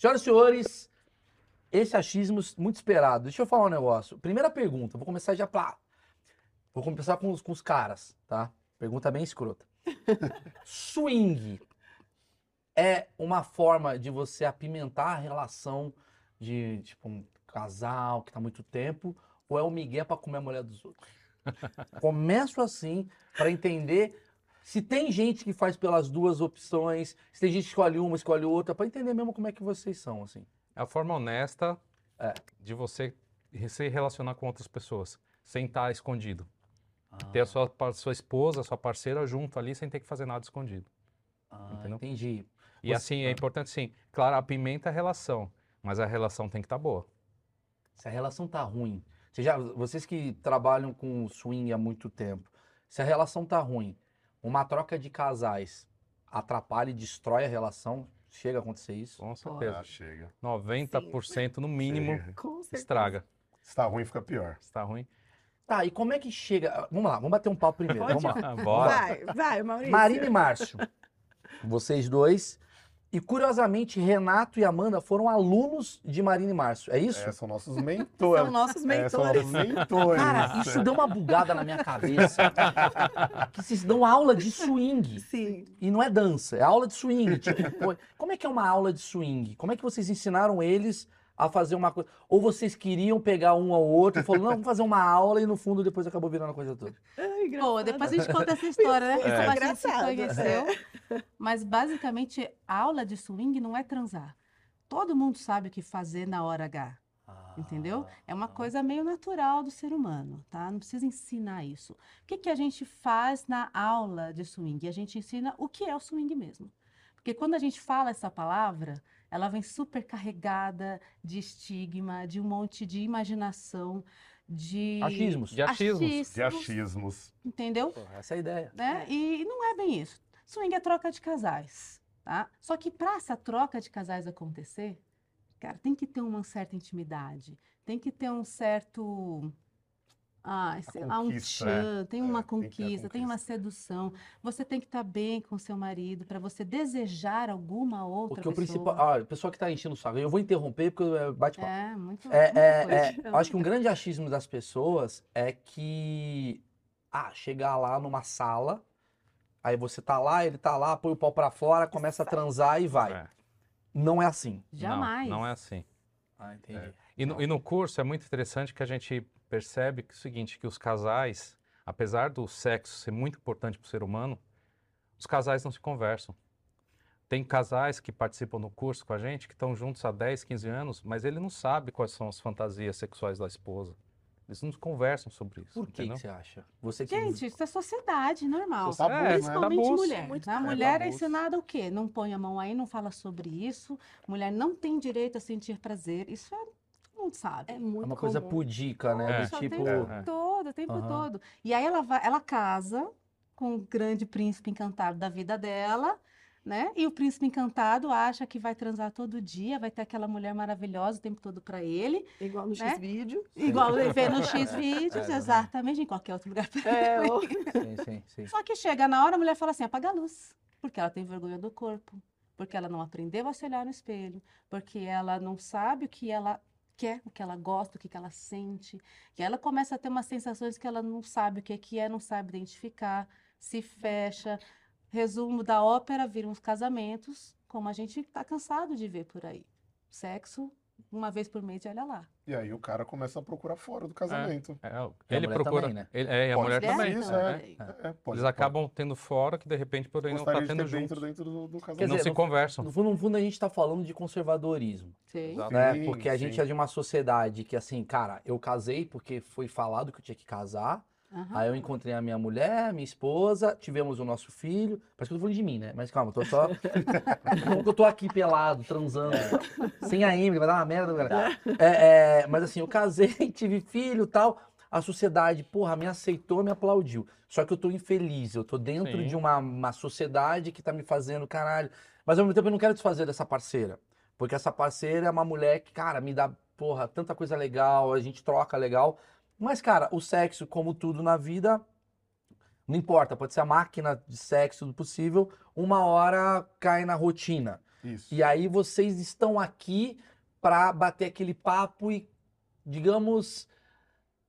Senhoras e senhores, esse achismo muito esperado. Deixa eu falar um negócio. Primeira pergunta, vou começar já pra. Vou começar com os, com os caras, tá? Pergunta bem escrota. Swing é uma forma de você apimentar a relação de, tipo, um casal que tá há muito tempo, ou é o migué pra comer a mulher dos outros? Começo assim, pra entender se tem gente que faz pelas duas opções, se tem gente que escolhe uma, escolhe outra, pra entender mesmo como é que vocês são, assim. É a forma honesta É. de você se relacionar com outras pessoas, sem estar escondido. Ah. Ter a sua, sua esposa, a sua parceira junto ali, sem ter que fazer nada escondido. Ah, Entendeu? entendi. E Você- assim, é importante sim. Claro, apimenta a relação, mas a relação tem que estar boa. Se a relação tá ruim, você já, vocês que trabalham com swing há muito tempo, se a relação tá ruim, uma troca de casais atrapalha e destrói a relação, chega a acontecer isso? Com Ah, certeza. chega. 90% no mínimo Chega. Estraga. Se tá ruim, fica pior. Se tá ruim, Tá, e como é que chega? Vamos lá, vamos bater um papo primeiro. Pode Vamos lá. ah, bora. Vai, vai, Maurício. Marina e Márcio, vocês dois. E curiosamente, Renato e Amanda foram alunos de Marina e Márcio. É isso? É, são nossos mentores. São nossos É, são mentores. nossos mentores. Cara, isso deu uma bugada na minha cabeça. que vocês dão aula de swing. Sim. E não é dança, é aula de swing. Tipo, como é que é uma aula de swing? Como é que vocês ensinaram eles a fazer uma coisa? Ou vocês queriam pegar um ao outro e falaram, não, vamos fazer uma aula e no fundo depois acabou virando a coisa toda. Engraçado. Bom, depois a gente conta essa história, né? Isso Como é a gente se conheceu. Mas basicamente, a aula de swing não é transar. Todo mundo sabe o que fazer na hora H, entendeu? É uma coisa meio natural do ser humano, tá? Não precisa ensinar isso. O que, que a gente faz na aula de swing? A gente ensina o que é o swing mesmo. Porque quando a gente fala essa palavra, ela vem super carregada de estigma, de um monte de imaginação, de Achismos. De achismos. De achismos. entendeu? Pô, essa é a ideia. né? E não é bem isso. Swing é troca de casais, tá? Só que para essa troca de casais acontecer, cara, tem que ter uma certa intimidade, tem que ter um certo ah, sei lá, um tchan, tem uma É, tem que ter a conquista, tem uma conquista. sedução. Você tem que estar bem com seu marido para você desejar alguma outra Porque o pessoa. principal. Ah, a pessoa que tá enchendo o saco. Eu vou interromper porque é bate papo. É, muito, É, é, é, eu acho que um grande achismo das pessoas é que, ah, chegar lá numa sala, aí você tá lá, ele tá lá, põe o pau pra fora, começa a transar e vai. É. Não é assim. Não, Jamais. Não, é assim. Ah, entendi. E no, e no curso é muito interessante que a gente percebe que é o seguinte, que os casais, apesar do sexo ser muito importante para o ser humano, os casais não se conversam. Tem casais que participam do curso com a gente, que estão juntos há 10, 15 anos, mas ele não sabe quais são as fantasias sexuais da esposa. Eles não conversam sobre isso, Por que, que você acha? Você que... Gente, isso é sociedade normal. Tabu, É, né? Principalmente tabus. mulher. Muito A tabu. mulher é Tabus. ensinada o quê? Não põe a mão aí, não fala sobre isso. Mulher não tem direito a sentir prazer. Isso é, mundo sabe. É muito É uma coisa comum. pudica, né? Do tipo. o tempo É. todo, o tempo Aham. todo. E aí ela vai, ela casa com o grande príncipe encantado da vida dela, né? E o príncipe encantado acha que vai transar todo dia, vai ter aquela mulher maravilhosa o tempo todo para ele, Igual no né? X-Vídeo. igual ele vê no X vídeos, É, exatamente, em qualquer outro lugar. É, o- Sim, sim, sim. Só que chega na hora, a mulher fala assim: apaga a luz. Porque ela tem vergonha do corpo. Porque ela não aprendeu a se olhar no espelho. Porque ela não sabe o que ela quer, o que ela gosta, o que ela sente. E ela começa a ter umas sensações que ela não sabe o que que é, não sabe identificar, se fecha. Resumo da ópera viram os casamentos, como a gente está cansado de ver por aí. Sexo, uma vez por mês, e olha lá. E aí o cara começa a procurar fora do casamento. É, E a ele mulher procura. também, né? ele- é, e a Pode mulher também. isso, né? é. também. É, pode- Eles acabam tendo fora que de repente poderiam não estar de tendo ter dentro, juntos. dentro do, do E casamento. não dizer, se no- conversam. No fundo, no fundo, a gente tá falando de conservadorismo. Sim. Né? Sim, Porque a gente sim. é de uma sociedade que, assim, cara, eu casei porque foi falado que eu tinha que casar. Aham. Aí eu encontrei a minha mulher, minha esposa, tivemos o nosso filho. Parece que eu tô falando de mim, né? Mas calma, eu tô só. Como que eu tô aqui pelado, transando, sem a Emily, vai dar uma merda, cara. É, é, mas assim, eu casei, tive filho e tal. A sociedade, porra, me aceitou, me aplaudiu. Só que eu tô infeliz, eu tô dentro Sim. de uma, uma sociedade que tá me fazendo caralho. Mas ao mesmo tempo eu não quero desfazer dessa parceira. Porque essa parceira é uma mulher que, cara, me dá, porra, tanta coisa legal, a gente troca legal. Mas, cara, o sexo, como tudo na vida, não importa, pode ser a máquina de sexo do possível, uma hora cai na rotina. Isso. E aí vocês estão aqui para bater aquele papo e, digamos,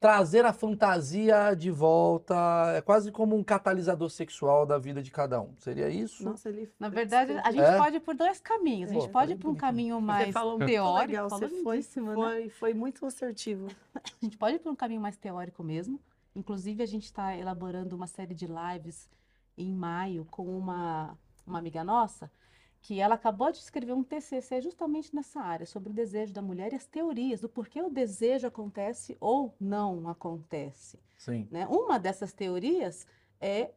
trazer a fantasia de volta. É quase como um catalisador sexual da vida de cada um. Seria isso? Nossa, ele. Na verdade, a gente É? pode ir por dois caminhos. A gente Pô, pode ir por um caminho Você mais falou muito teórico. legal, você falou foi, lindíssimo, né? foi, foi muito assertivo. A gente pode ir por um caminho mais teórico mesmo. Inclusive, a gente está elaborando uma série de lives em maio com uma, uma amiga nossa, que ela acabou de escrever um TCC justamente nessa área, sobre o desejo da mulher e as teorias do porquê o desejo acontece ou não acontece. Sim. né? Uma dessas teorias é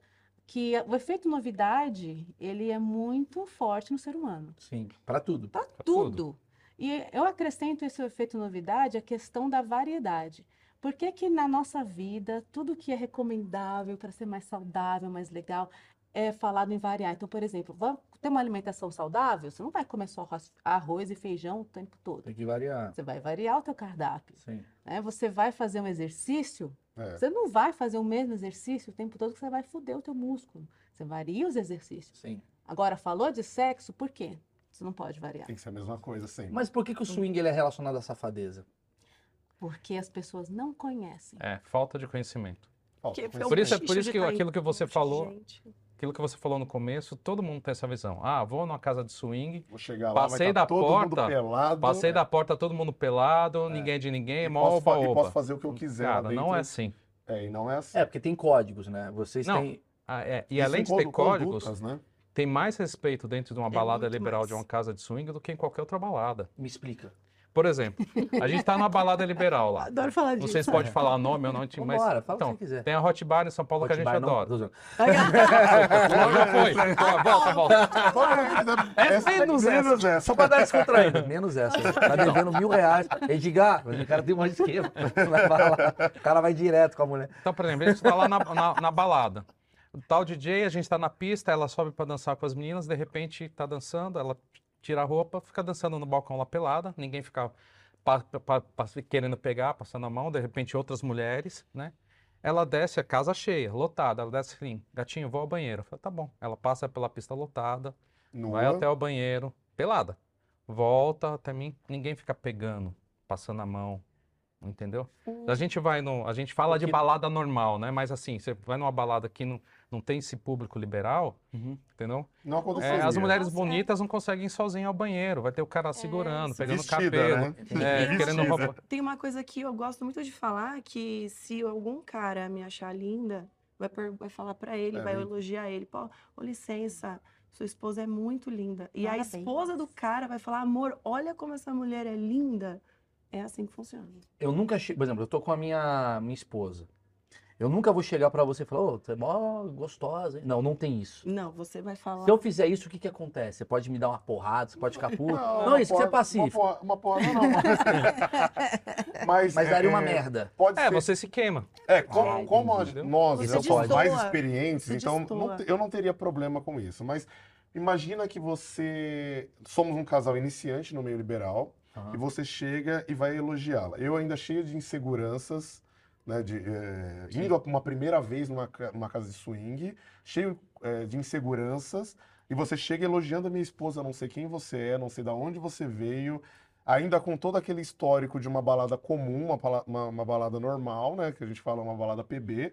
que o efeito novidade, ele é muito forte no ser humano. Sim. Para tudo. Para tudo. tudo. E eu acrescento esse efeito novidade a questão da variedade. Por que que na nossa vida, tudo que é recomendável para ser mais saudável, mais legal, é falado em variar? Então, por exemplo, vamos ter uma alimentação saudável, você não vai comer só arroz, e feijão o tempo todo. Tem que variar. Você vai variar o teu cardápio, Sim. né? Você vai fazer um exercício, É. você não vai fazer o mesmo exercício o tempo todo que você vai foder o teu músculo. Você varia os exercícios. Sim. Agora, falou de sexo, por quê? Você não pode variar. Tem que ser a mesma coisa sempre. Mas por que, que o swing ele é relacionado à safadeza? Porque as pessoas não conhecem. É, falta de conhecimento. Falta conhecimento. Por isso é- um por isso que aquilo que você falou- gente. Aquilo que você falou no começo, todo mundo tem essa visão. Ah, vou numa casa de swing, Vou chegar lá, Passei vai tá da todo mundo porta, pelado. passei da porta todo mundo pelado, ninguém de ninguém, e mó posso, e oba-oba. posso fazer o que eu quiser Cara, não é assim. É, e não é assim. É, porque tem códigos, né? Vocês Não. têm. Ah, é, E Isso além de ter códigos, condutas, né? tem mais respeito dentro de uma É balada liberal mais. de uma casa de swing do que em qualquer outra balada. Me explica. Por exemplo, a gente tá numa balada liberal lá. Adoro falar Não disso. sei se pode falar nome ou não, mas Vambora, fala o então, que você quiser. tem a Hot Bar em São Paulo que a Hot gente bar não- adora. zoando. Já foi. Volta, volta. É menos menos essa. Só pra dar descontraída. Menos essa. Tá devendo mil reais. Edgar, o cara tem um esquema. O cara vai direto com a mulher. Então, por exemplo, a gente tá lá na, na, na balada. O tal DJ, a gente tá na pista, ela sobe pra dançar com as meninas, de repente tá dançando, ela tira a roupa, fica dançando no balcão lá pelada, ninguém fica pa- pa- pa- querendo pegar, passando a mão, de repente outras mulheres, né? Ela desce, a casa cheia, lotada, ela desce assim, gatinho, vou ao banheiro. Eu falo, tá bom. Ela passa pela pista lotada, vai até o banheiro, pelada. Volta até mim, ninguém fica pegando, passando a mão, entendeu? A gente vai no, a gente fala de balada normal, né? Mas assim, você vai numa balada que não, não tem esse público liberal, entendeu? Não É, as mulheres é. bonitas não conseguem ir sozinho ao banheiro, vai ter o cara segurando, sim. pegando Vestida, cabelo, né? é, Vestida. querendo roupa. Tem uma coisa que eu gosto muito de falar, que se algum cara me achar linda, vai, vai falar pra ele, É, vai vem. elogiar ele. Pô, ô licença, sua esposa é muito linda. E a Parabéns. esposa do cara vai falar, amor, olha como essa mulher é linda. É assim que funciona. Eu nunca. Por exemplo, eu tô com a minha, minha esposa. Eu nunca vou chegar pra você e falar, ô, você é mó gostosa. hein?" Não, não tem isso. Não, você vai falar. Se eu fizer isso, o que que acontece? Você pode me dar uma porrada, você pode ficar puto. Não, uma isso que você é porra- pacífico. Uma porra, uma porra não, não. Mas, Mas daria uma é, merda. Pode É, ser. você se queima. É, como, Ah, como nós Você somos mais experientes, Você então não eu não teria problema com isso. Mas imagina que você. Somos um casal iniciante no meio liberal Aham. e você chega e vai elogiá-la. Eu ainda cheio de inseguranças, né, de, é, indo uma primeira vez numa, numa casa de swing, cheio é, de inseguranças, e você chega elogiando a minha esposa, não sei quem você é, não sei de onde você veio, ainda com todo aquele histórico de uma balada comum, uma, uma- uma balada normal, né, que a gente fala uma balada PB,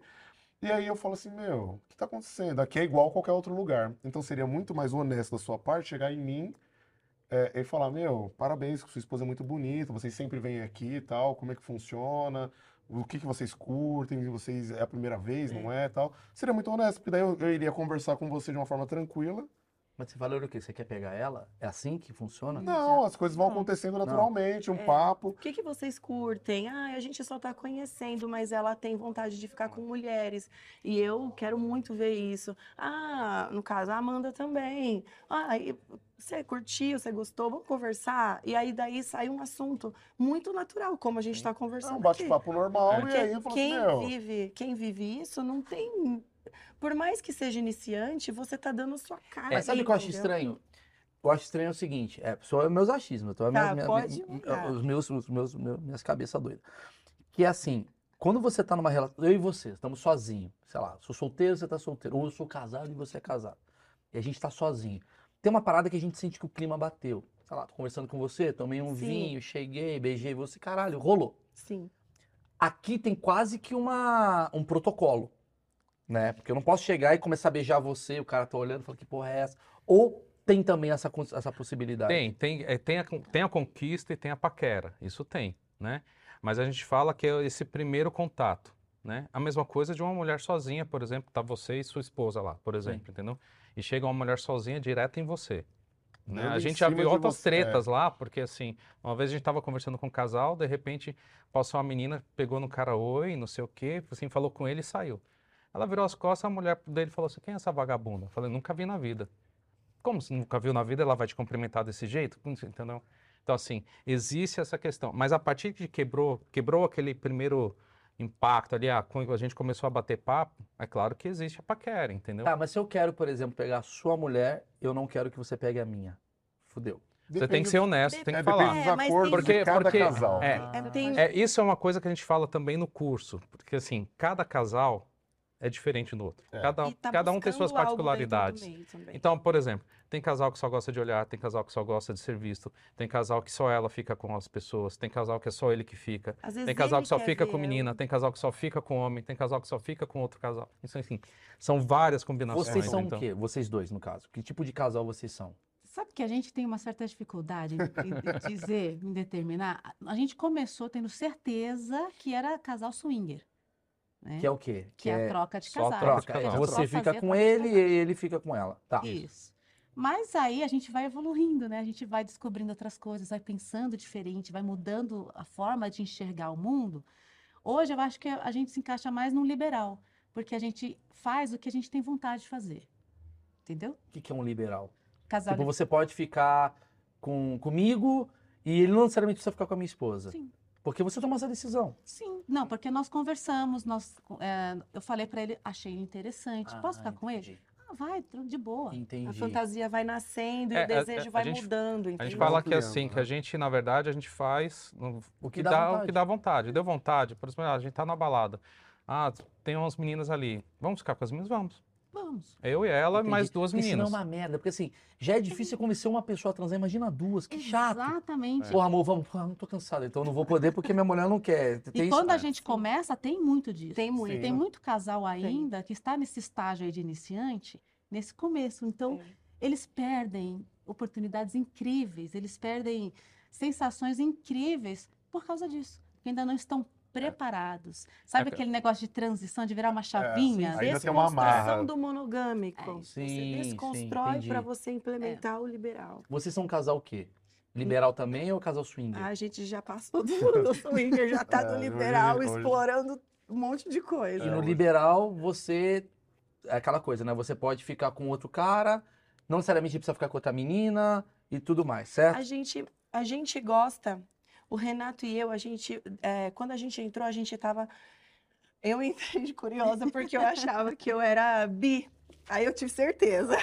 e aí eu falo assim, meu, o que tá acontecendo? Aqui é igual a qualquer outro lugar. Então seria muito mais honesto da sua parte chegar em mim é, e falar, meu, parabéns, sua esposa é muito bonita, vocês sempre vêm aqui e tal, como é que funciona, o que que vocês curtem, vocês é a primeira vez, não é, tal. Seria muito honesto, porque daí eu, eu iria conversar com você de uma forma tranquila. Mas você falou o quê? Você quer pegar ela? É assim que funciona? Não, as coisas vão acontecendo naturalmente, um papo. O que, que vocês curtem? Ah, a gente só tá conhecendo, mas ela tem vontade de ficar com mulheres. E eu quero muito ver isso. Ah, no caso, a Amanda também. Ah, e você curtiu, você gostou? Vamos conversar? E aí daí sai um assunto muito natural, como a gente está É conversando um aqui. bate-papo normal, e Porque aí eu falo assim, quem meu, vive, quem vive isso não tem. Por mais que seja iniciante, você tá dando sua cara. É, sabe o que eu acho estranho? Eu acho estranho o seguinte, é, só meus achismos, tô, Tá, pode minhas- mandar. os meus, os meus, meus- minhas cabeças doidas. Que é assim, quando você tá numa relação, eu e você, estamos sozinhos, sei lá, sou solteiro, você tá solteiro, ou eu sou casado e você é casado. E a gente tá sozinho. tem uma parada que a gente sente que o clima bateu. Sei lá, tô conversando com você, tomei um Sim. vinho, cheguei, beijei você, caralho, rolou. Sim. Aqui tem quase que uma, um protocolo, né? Porque eu não posso chegar e começar a beijar você, o cara tá olhando e fala, que porra é essa? Ou tem também essa, essa possibilidade? Tem, tem, é, tem, a, tem a conquista e tem a paquera, isso tem, né? Mas a gente fala que é esse primeiro contato, né? A mesma coisa de uma mulher sozinha, por exemplo, tá você e sua esposa lá, por exemplo, entendeu? E chega uma mulher sozinha direto em você. Né? A gente já viu outras você, é. tretas lá, porque assim, uma vez a gente tava conversando com um casal, de repente passou uma menina, pegou no cara oi, não sei o quê, assim, falou com ele e saiu. Ela virou as costas, a mulher dele falou assim, quem é essa vagabunda? Eu falei, nunca vi na vida. Como você nunca viu na vida, ela vai te cumprimentar desse jeito? Entendeu? Então, assim, existe essa questão. Mas a partir de quebrou, quebrou aquele primeiro impacto ali, ah, quando a gente começou a bater papo, é claro que existe a paquera, entendeu? Tá, mas se eu quero, por exemplo, pegar a sua mulher, eu não quero que você pegue a minha. Fudeu. Você tem que ser honesto, tem que É, falar. depende dos É, acordos tem- de Porque- cada porque- casal. é, tem- É, isso é uma coisa que a gente fala também no curso, porque assim, cada casal é diferente do outro. É. Cada, tá cada um tem suas particularidades. Então, por exemplo, tem casal que só gosta de olhar, tem casal que só gosta de ser visto, tem casal que só ela fica com as pessoas, tem casal que é só ele que fica, Às vezes tem casal que só fica ver com menina, tem casal que só fica com homem, tem casal que só fica com outro casal. Isso, enfim, são várias combinações. Vocês são então. o quê? Vocês dois, no caso. Que tipo de casal vocês são? Sabe que a gente tem uma certa dificuldade em, em dizer, em determinar? A gente começou tendo certeza que era casal swinger. Né? Que é o quê? Que é a troca de só casais. troca casal. Você fica com ele e ele fica com ela. Tá. Isso. Mas aí a gente vai evoluindo, né? A gente vai descobrindo outras coisas, vai pensando diferente, vai mudando a forma de enxergar o mundo. Hoje eu acho que a gente se encaixa mais num liberal, porque a gente faz o que a gente tem vontade de fazer. Entendeu? O que que é um liberal? Casal Tipo, você pode ficar com, comigo e ele não necessariamente precisa ficar com a minha esposa. Sim. Porque você toma essa decisão. Sim, não, porque nós conversamos, nós, é, eu falei pra ele, achei interessante, posso Ah, ficar com ele? entendi. Ah, vai, de boa. Entendi. A fantasia vai nascendo e É, o a- desejo a vai gente- mudando, A gente entendeu? fala que ampliando, assim, que né? a gente, na verdade, a gente faz O o que que dá dá, o vontade. que dá vontade. Deu vontade. Por exemplo, ah, a gente tá na balada. Ah, tem umas meninas ali. Vamos ficar com as meninas? Vamos. Vamos. Eu e ela, Entendi. mais duas Porque senão meninas. é uma merda. Porque assim, já é difícil convencer uma pessoa a transar, imagina duas, que chato. Exatamente. Porra, amor, vamos. Porra, não tô cansado, então eu não vou poder porque minha mulher não quer. Tem E isso? quando a É. gente começa, tem muito disso. Tem muito. E tem muito casal ainda que está nesse estágio aí de iniciante, nesse começo. Então, Sim. eles perdem oportunidades incríveis, eles perdem sensações incríveis por causa disso, porque ainda não estão preparados. Sabe É, aquele negócio de transição, de virar uma chavinha? Ainda tem uma amarra. Desconstrução do monogâmico. É. Sim, você desconstrói para você implementar o liberal. Vocês são um casal o quê? Liberal também ou casal swinger? A gente já passou do, do swinger, já tá É, no hoje- liberal, hoje- explorando um monte de E coisa. no hoje- liberal, você. É aquela coisa, né? Você pode ficar com outro cara, não necessariamente precisa ficar com outra menina e tudo mais, certo? A gente, a gente gosta, o Renato e eu, a gente, é, quando a gente entrou, a gente tava. Eu entrei de curiosa porque eu achava que eu era bi. Aí eu tive certeza.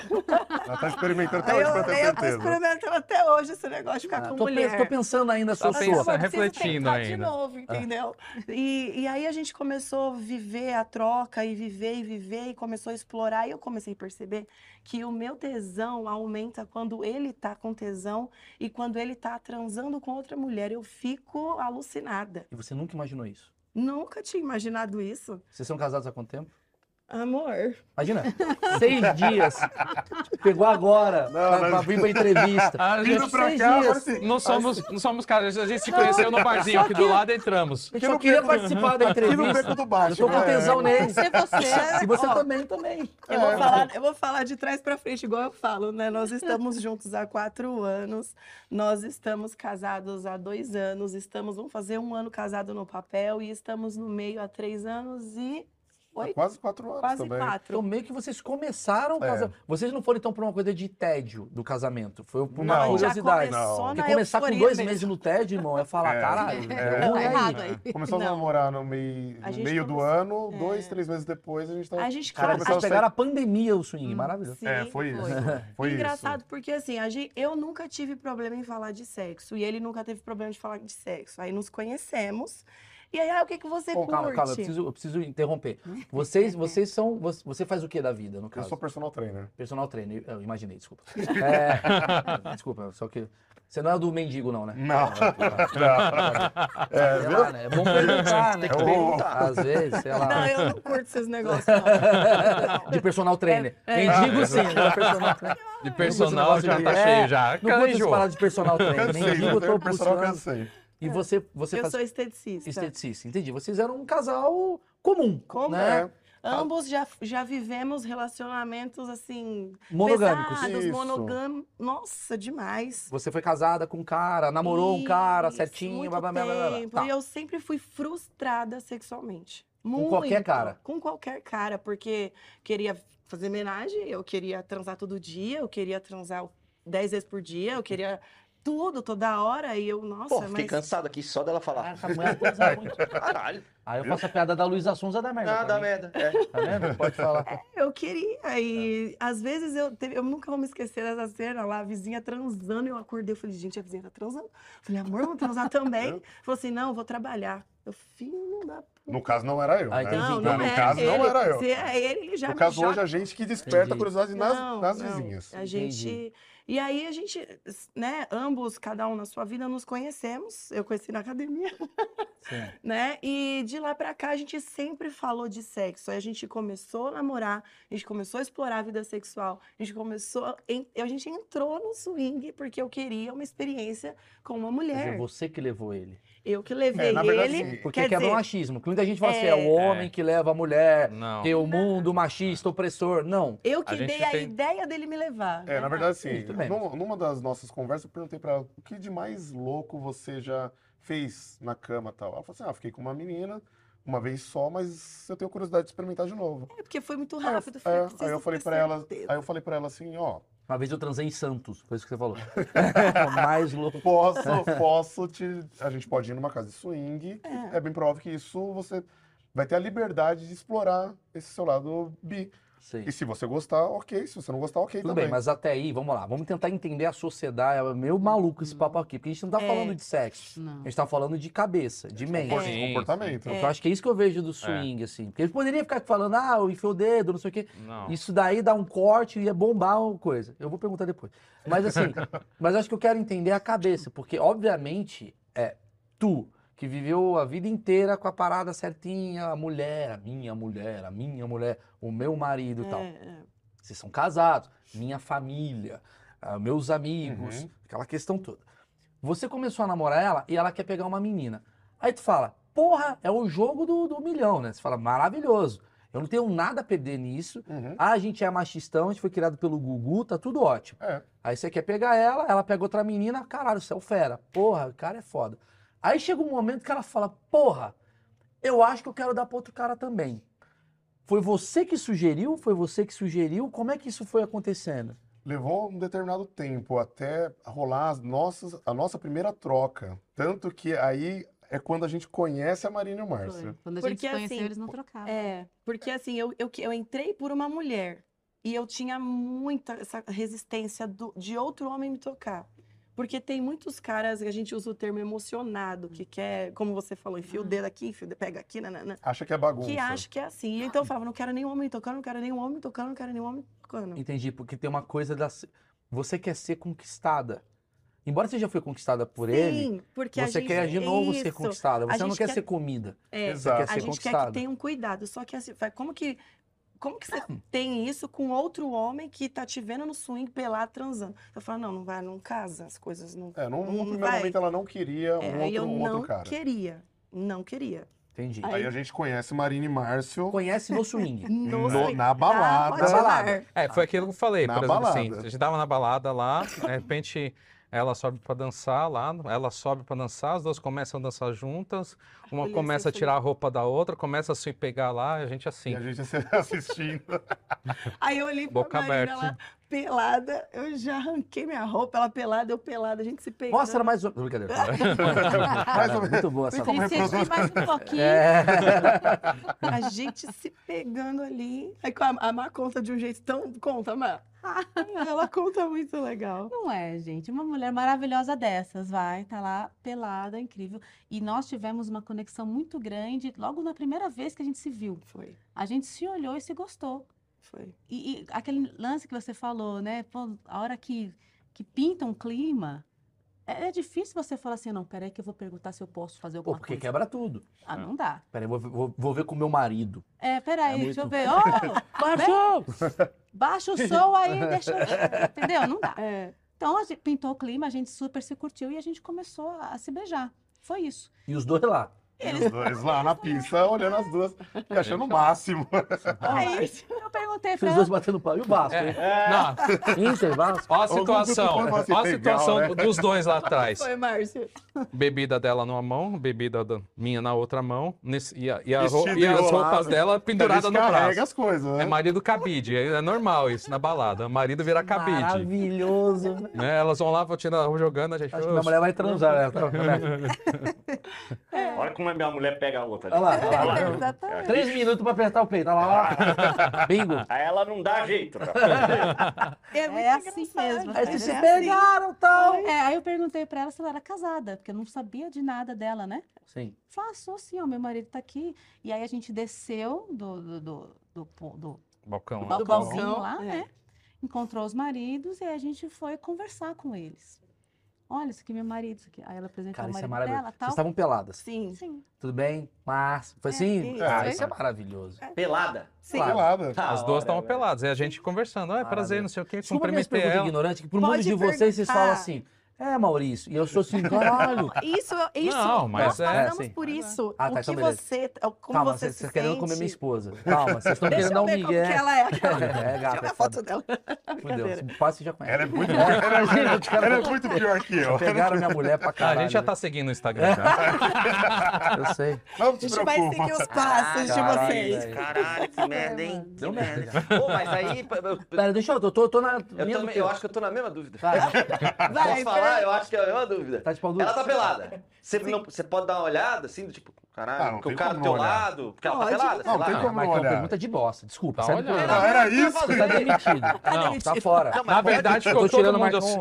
Ela tá experimentando até Aí hoje eu, pra ter aí eu tô certeza. experimentando até hoje esse negócio de ficar Ah, com tô, pe- mulher. tô pensando ainda, Tá sua. pensando, eu preciso refletindo tentar de ainda. novo, entendeu? E, e aí a gente começou a viver a troca e viver e viver e começou a explorar. E eu comecei a perceber que o meu tesão aumenta quando ele tá com tesão e quando ele tá transando com outra mulher. Eu fico alucinada. E você nunca imaginou isso? Nunca tinha imaginado isso. Vocês são casados há quanto tempo? Amor. Imagina, seis dias. Pegou agora Não, pra, mas- pra vir pra entrevista. Ah, Vindo gente, pra seis cá, dias. assim, não somos, não somos caras, a gente se conheceu no barzinho aqui do lado entramos. Eu só queria participar da no beco entrevista. do baixo. Eu tô com né? tesão nele. Se você, E você Ó, também, também. Eu vou, falar, eu vou falar de trás pra frente, igual eu falo, né? Nós estamos juntos há quatro anos, nós estamos casados há dois anos, estamos, vamos fazer um ano casado no papel e estamos no meio há três anos e Quase quatro anos quase também. Então, quatro. meio que vocês começaram o É. casamento. Vocês não foram, então, por uma coisa de tédio do casamento. Foi por uma Não. Já curiosidade. Não. começou Porque começar com dois mesmo. meses no tédio, irmão, é falar, É. caralho, É. Tá errado aí. aí. Começamos a Não. namorar no meio, no meio do começou- ano, É. dois, três meses depois a gente tá. A gente Cara, Começou vocês a pegaram a pandemia, o swing, maravilhoso. Sim, É, foi isso. Foi Engraçado isso. porque assim, a gente, eu nunca tive problema em falar de sexo e ele nunca teve problema de falar de sexo. Aí nos conhecemos E aí, ah, o que, que você Bom, curte? calma, calma, eu preciso, eu preciso interromper. Vocês, vocês são. Você faz o que da vida, no Eu caso? sou personal trainer. Personal trainer. Eu imaginei, desculpa. É, desculpa, só que. Você não é do mendigo, não, né? Não. É, lá, né? é bom perguntar, né? Tem que Eu- perguntar. Às vezes, sei lá. Não, eu não curto esses negócios, não. De personal trainer. É, é. Mendigo sim, né? Personal trainer. De personal já de- tá é, cheio já. Não curto essa parada de personal trainer. Cansei, Mendigo, eu eu tô personal cansei. E você, você Eu faz sou esteticista. esteticista, entendi. Vocês eram um casal comum, Comum. né? É, Ambos já, já vivemos relacionamentos, assim, Monogâmicos. pesados, Isso. monogâmicos. Nossa, demais. Você foi casada com um cara, namorou um cara Isso, certinho, muito blá, blá, blá, blá, blá. Tá. E eu sempre fui frustrada sexualmente. Muito. qualquer cara? Com qualquer cara, porque queria fazer homenagem, eu queria transar todo dia, eu queria transar dez vezes por dia, eu queria tudo, toda hora, e eu, nossa, Pô, fiquei mas... cansado aqui só dela falar. Caraca, a mulher transa muito. Caralho. Aí eu faço a piada da Luísa Sonza da merda. Ah, mim. merda. É. Tá vendo? Pode falar. Eu queria, e às vezes eu, teve- eu nunca vou me esquecer dessa cena lá, a vizinha transando, eu acordei, eu falei, gente, a vizinha tá transando. Eu falei, amor, vamos transar também? Falou assim, não, eu vou trabalhar. Eu, filho da. No caso, não era eu. Ah, né? entendi, Não, não no é caso, ele. não era eu. Se é ele, ele já No caso, hoje, a gente que desperta Entendi. a curiosidade nas, Não, nas não. vizinhas. A gente. E aí a gente, né, ambos, cada um na sua vida, nos conhecemos. Eu conheci na academia, Sim. né? E de lá pra cá a gente sempre falou de sexo. Aí a gente começou a namorar, a gente começou a explorar a vida sexual, a gente começou. em- A gente entrou no swing porque eu queria uma experiência com uma dizer, mulher. você que levou ele. Eu que levei É, na verdade, ele. sim. Porque quer quebra dizer, o machismo. Que muita gente fala assim, é é- o homem É. que leva a mulher, Não. que o mundo machista, opressor. Não. eu que A dei a tem- ideia dele me levar. É, né? na verdade, sim. Numa, numa das nossas conversas, eu perguntei pra ela o que de mais louco você já fez na cama e tal. Ela falou assim: ah, fiquei com uma menina uma vez só, mas eu tenho curiosidade de experimentar de novo. É porque foi muito Aí eu- rápido. é, aí "Preciso eu falei pra ela, certeza." aí eu falei para ela assim, ó, Uma vez eu transei em Santos, foi isso que você falou. Mais louco. posso, posso te, a gente pode ir numa casa de swing. É. É bem provável que isso você vai ter a liberdade de explorar esse seu lado bi. Sei. E se você gostar, ok. Se você não gostar, ok Tudo também. bem, mas até aí, vamos lá. Vamos tentar entender a sociedade. É meio maluco esse papo aqui, porque a gente não tá É. falando de sexo. Não. A gente tá falando de cabeça, de mente. Compor- Sim, comportamento. Então, eu acho que é isso que eu vejo do swing, assim. Porque eles poderiam ficar falando, ah, eu enfio o dedo, não sei o quê. Não. Isso daí dá um corte e ia bombar uma coisa. Eu vou perguntar depois. Mas assim, mas acho que eu quero entender a cabeça, porque obviamente é tu que viveu a vida inteira com a parada certinha, a mulher, a minha mulher, a minha mulher, o meu marido e tal. É, é. Vocês são casados, minha família, ah, meus amigos, Uhum. aquela questão toda. Você começou a namorar ela e ela quer pegar uma menina. Aí tu fala, porra, é o jogo do, do milhão, né? Você fala, maravilhoso. Eu não tenho nada a perder nisso. Uhum. Ah, a gente é machistão, a gente foi criado pelo Gugu, tá tudo ótimo. É. Aí você quer pegar ela, ela pega outra menina, caralho, você é o fera. Porra, o cara é foda. Aí chega um momento que ela fala, porra, eu acho que eu quero dar pra outro cara também. Foi você que sugeriu? Foi você que sugeriu? Como é que isso foi acontecendo? Levou um determinado tempo até rolar as nossas, a nossa primeira troca. Tanto que aí é quando a gente conhece a Marina e o Márcio. Quando a Porque, gente se conheceu, assim, eles não trocavam. É, porque assim, eu, eu, eu entrei por uma mulher e eu tinha muita essa resistência do- de outro homem me tocar. Porque tem muitos caras que a gente usa o termo emocionado, que quer, como você falou, enfia o dedo aqui, enfia o dedo, pega aqui, nanana, Acha que é bagunça. que acha que é assim. Então eu falava, não quero nenhum homem me tocando, não quero nenhum homem me tocando, não quero nenhum homem me tocando. Entendi, porque tem uma coisa da. Você quer ser conquistada. Embora você já foi conquistada por ele, Sim, porque a você gente... quer de novo ser Isso. conquistada. Você não gente quer, quer- ser comida. É, Exato. Quer a ser gente quer conquistada. que tenha um cuidado. Só que assim, como que como que você tem isso com outro homem que tá te vendo no swing pelado transando? Eu falo, não, não vai, não casa, as coisas não. É, num, Não num primeiro vai. momento ela não queria um É, outro, aí eu um não outro cara. queria. Não queria. Entendi. Aí a gente conhece Marina e Márcio Conhece no swing. No no- swing. na balada. Ah, pode Na balada. É, foi aquilo que eu falei, Na por exemplo, assim, balada. a gente tava na balada lá, de repente ela sobe pra dançar lá, ela sobe pra dançar, as duas começam a dançar juntas, uma Olha, começa a você tirar a roupa da outra, começa a se pegar lá, a gente assim. E a gente assistindo. Aí eu olhei pra Boca Marina, aberta. ela pelada, eu já arranquei minha roupa, ela pelada, eu pelada, a gente se pegando. Mostra mais um. Brincadeira. Mais menos. Muito boa essa como mais um pouquinho. É. A gente se pegando ali. Aí a, a Mar conta de um jeito tão. Conta, Mar. Ela conta muito legal. Não é, gente. Uma mulher maravilhosa dessas, vai, tá lá pelada, incrível. E nós tivemos uma conexão muito grande logo na primeira vez que a gente se viu. Foi, A gente se olhou e se gostou. foi. E, e aquele lance que você falou, né? Pô, a hora que, que pinta um clima, é, é difícil você falar assim, não, peraí que eu vou perguntar se eu posso fazer Pô, alguma porque coisa. quebra tudo. Ah, não dá. Peraí, vou, vou, vou ver com o meu marido. É, peraí, É deixa eu muito- ver. Ô, Baixou! Baixa o som aí, deixa eu... Entendeu? Não dá. É, Então, a gente pintou o clima, a gente super se curtiu e a gente começou a, a se beijar. Foi isso. E os dois lá. E os dois lá na pista, olhando as duas e achando o máximo. Aí, eu perguntei pra Os dois batendo pau. E o Vasco, hein? Não, Inter, Vasco. ó a situação. Ó a legal, situação né? dos dois lá atrás. foi, Márcio. Bebida dela numa mão, bebida da minha na outra mão, nesse- e, a- e a e as roupas dela penduradas no braço. as coisas, né? É marido cabide, é é normal isso na balada. Marido vira cabide. Maravilhoso. Né? Elas vão lá, vou tirar, jogando, a gente. Acho que minha mulher vai transar. Né? Tá- Olha como a minha mulher pega a outra. Olha lá, olha lá. É, exatamente. Três minutos pra apertar o peito. Olha lá, ó. Bingo. Aí ela não dá jeito. É, É assim engraçado. mesmo. Aí É vocês se assim. pegaram e tal. É, aí eu perguntei pra ela se ela era casada, porque eu não sabia de nada dela, né? Sim. Falei, ah, sou sim, ó, meu marido tá aqui. E aí a gente desceu do, do, do, do, do Balcão. do lá. balcãozinho balcão, lá, é. né? Encontrou os maridos e aí a gente foi conversar com eles. Olha, esse aqui é meu marido, isso aqui. Aí ela apresentou Cara, o isso é marido maravilhoso. dela, Vocês tal. estavam peladas. Sim, Sim. Tudo bem? Márcio. Foi É, assim? isso, ah, foi. isso é maravilhoso. Pelada. sim. Claro. Pelada. Da As duas estavam peladas. E a gente conversando. Ah, é prazer, não sei o quê. Desculpa minhas Cumprimentei perguntas ela. ignorantes, que pro Pode mundo de vocês, vocês falam assim, é, Maurício. E eu sou assim, caralho. Isso, isso. Não, mas nós é, passamos sim. por isso. Ah, tá, o que então beleza. você, como Calma, você vocês se estão querendo sente. comer minha esposa. Calma, vocês estão querendo dar um ver como migué. que ela é. Aquela... É, Deixa eu gata, ver é a foto foda. dela. Meu. Deus, quase você já conhece. Ela é muito, ela é muito, ela é muito pior que eu. Pegaram minha mulher pra caralho. a gente já tá seguindo no Instagram já. Eu sei. Não A te gente vai preocupa. seguir os passos de vocês. Caralho, que merda, hein? Que Deu merda. Pô, mas aí. Pera, deixa eu, eu tô, tô na eu acho que eu tô na mesma dúvida. Vai, Vai, Falar? Eu acho que é a mesma dúvida. tá de pau duro? Ela tá pelada. Você, não- você pode dar uma olhada, assim, do tipo, Ah, caralho, não porque o cara do teu lado, porque ela tá Pode. pelada, Não, sei tem lá. como Mas não olhar. pergunta de bosta, desculpa. Tá olhando. Não, era isso? Você tá demitido. Não, Tá fora. Na verdade, Eu tô ficou todo tirando mundo Marcão. assim.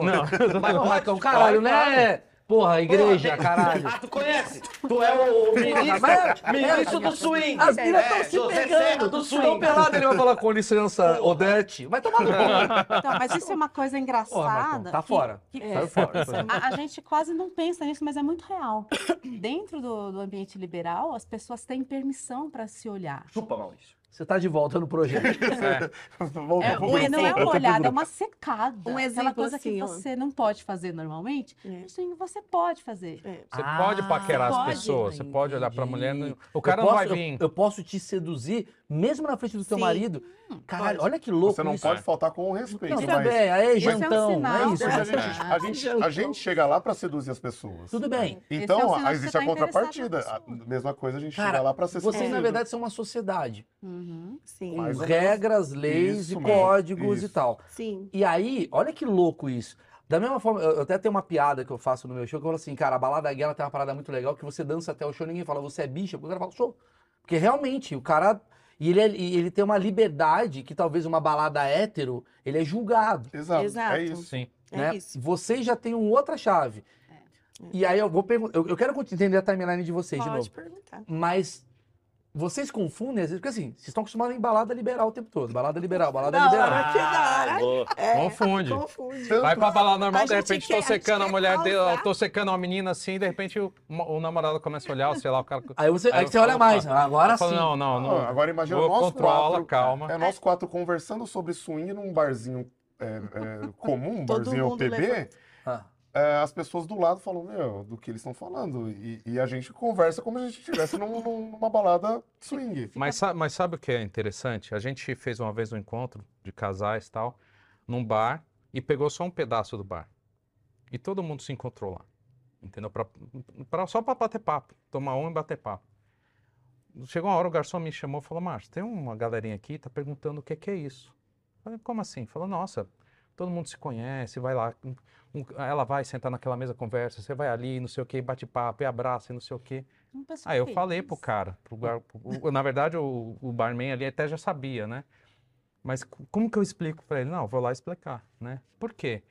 Não. Mas Marcão, caralho, né? Porra, igreja, caralho. Ah, tu conhece? Tu é o ministro, ministro do swing. As minas É, estão se José pegando. Do Estão swing. peladas, ele vai falar com licença, Odete. Vai tomar no cu. Então, mas isso é uma coisa engraçada. Porra, Marcão, tá que- fora. que- Saiu fora. A, a gente quase não pensa nisso, mas é muito real. Dentro do, do ambiente liberal, as pessoas têm permissão para se olhar. Chupa, Maurício. Você tá de volta no projeto. Volta É, um- não é uma olhada, é uma secada. Um Aquela exemplo coisa que assim, ó. você não pode fazer normalmente, É. swing você pode fazer. É. Você Ah, pode paquerar as pode. pessoas, você pode olhar pra mulher. Entendi. O cara Eu não posso- vai vir. Eu, eu posso te seduzir, mesmo na frente do teu Sim. marido. Caralho, pode. olha que louco Você não isso. pode faltar com o respeito. Não, tudo mas... bem, aí, Isso é um jantão, sinal é de isso. A mas- gente, a, gente, a gente chega lá pra seduzir as pessoas. Tudo bem. É Então, que existe você a tá contrapartida. A pessoa. mesma coisa, a gente chega lá pra ser Vocês, na verdade, são uma sociedade. Uhum. Sim, Com Mais regras, leis Isso e códigos e isso. tal. sim. E aí, olha que louco isso. Da mesma forma, eu até tenho uma piada que eu faço no meu show, que eu falo assim, cara, a balada gay ela tem uma parada muito legal, que você dança até o show, ninguém fala, você é bicha, porque o cara fala, show. Porque realmente, o cara. E ele, é- e ele tem uma liberdade que talvez uma balada hétero, ele é julgado. Exato, Exato. é isso. Sim. É né? isso. Vocês já têm uma outra chave. E aí eu vou perguntar. Eu, eu quero entender a timeline de vocês de Pode novo. perguntar. Mas vocês confundem, às vezes, porque assim, vocês estão acostumados em balada liberal o tempo todo. Balada liberal, balada Da liberal. hora que da hora. louco. É, Confunde. Confunde. Vai pra balada normal, A de repente quer- tô secando a mulher dele, tô secando uma menina assim, de repente o, o namorado começa a olhar, sei lá, o cara. Aí você, aí eu você olha falo, mais. "Ah, Agora eu falo, sim. Não, não, não. Ah, Agora imagina nós controla, quatro. calma. É nós quatro conversando sobre swing num barzinho é, é, comum, um barzinho mundo PB. levanta. Ah, é, as pessoas do lado falam, meu, do que eles estão falando. E, e a gente conversa como se a gente estivesse num- num- numa balada swing. Mas, mas sabe o que é interessante? A gente fez uma vez um encontro de casais tal, num bar, e pegou só um pedaço do bar. E todo mundo se encontrou lá. Entendeu? Pra, pra- só pra bater papo. Tomar um e bater papo. Chegou uma hora, o garçom me chamou e falou: Márcio, tem uma galerinha aqui, tá perguntando o que, que é isso. Eu Falei, como assim? Falou, nossa, todo mundo se conhece, vai lá. Um- ela vai sentar naquela mesa, conversa, você vai ali, não sei o que, bate papo, e abraça, e não sei o que. Aí eu feliz. falei pro cara, pro gar- o- na verdade o, o barman ali até já sabia, né? Mas como que eu explico pra ele? Não, vou lá explicar, né? Por quê?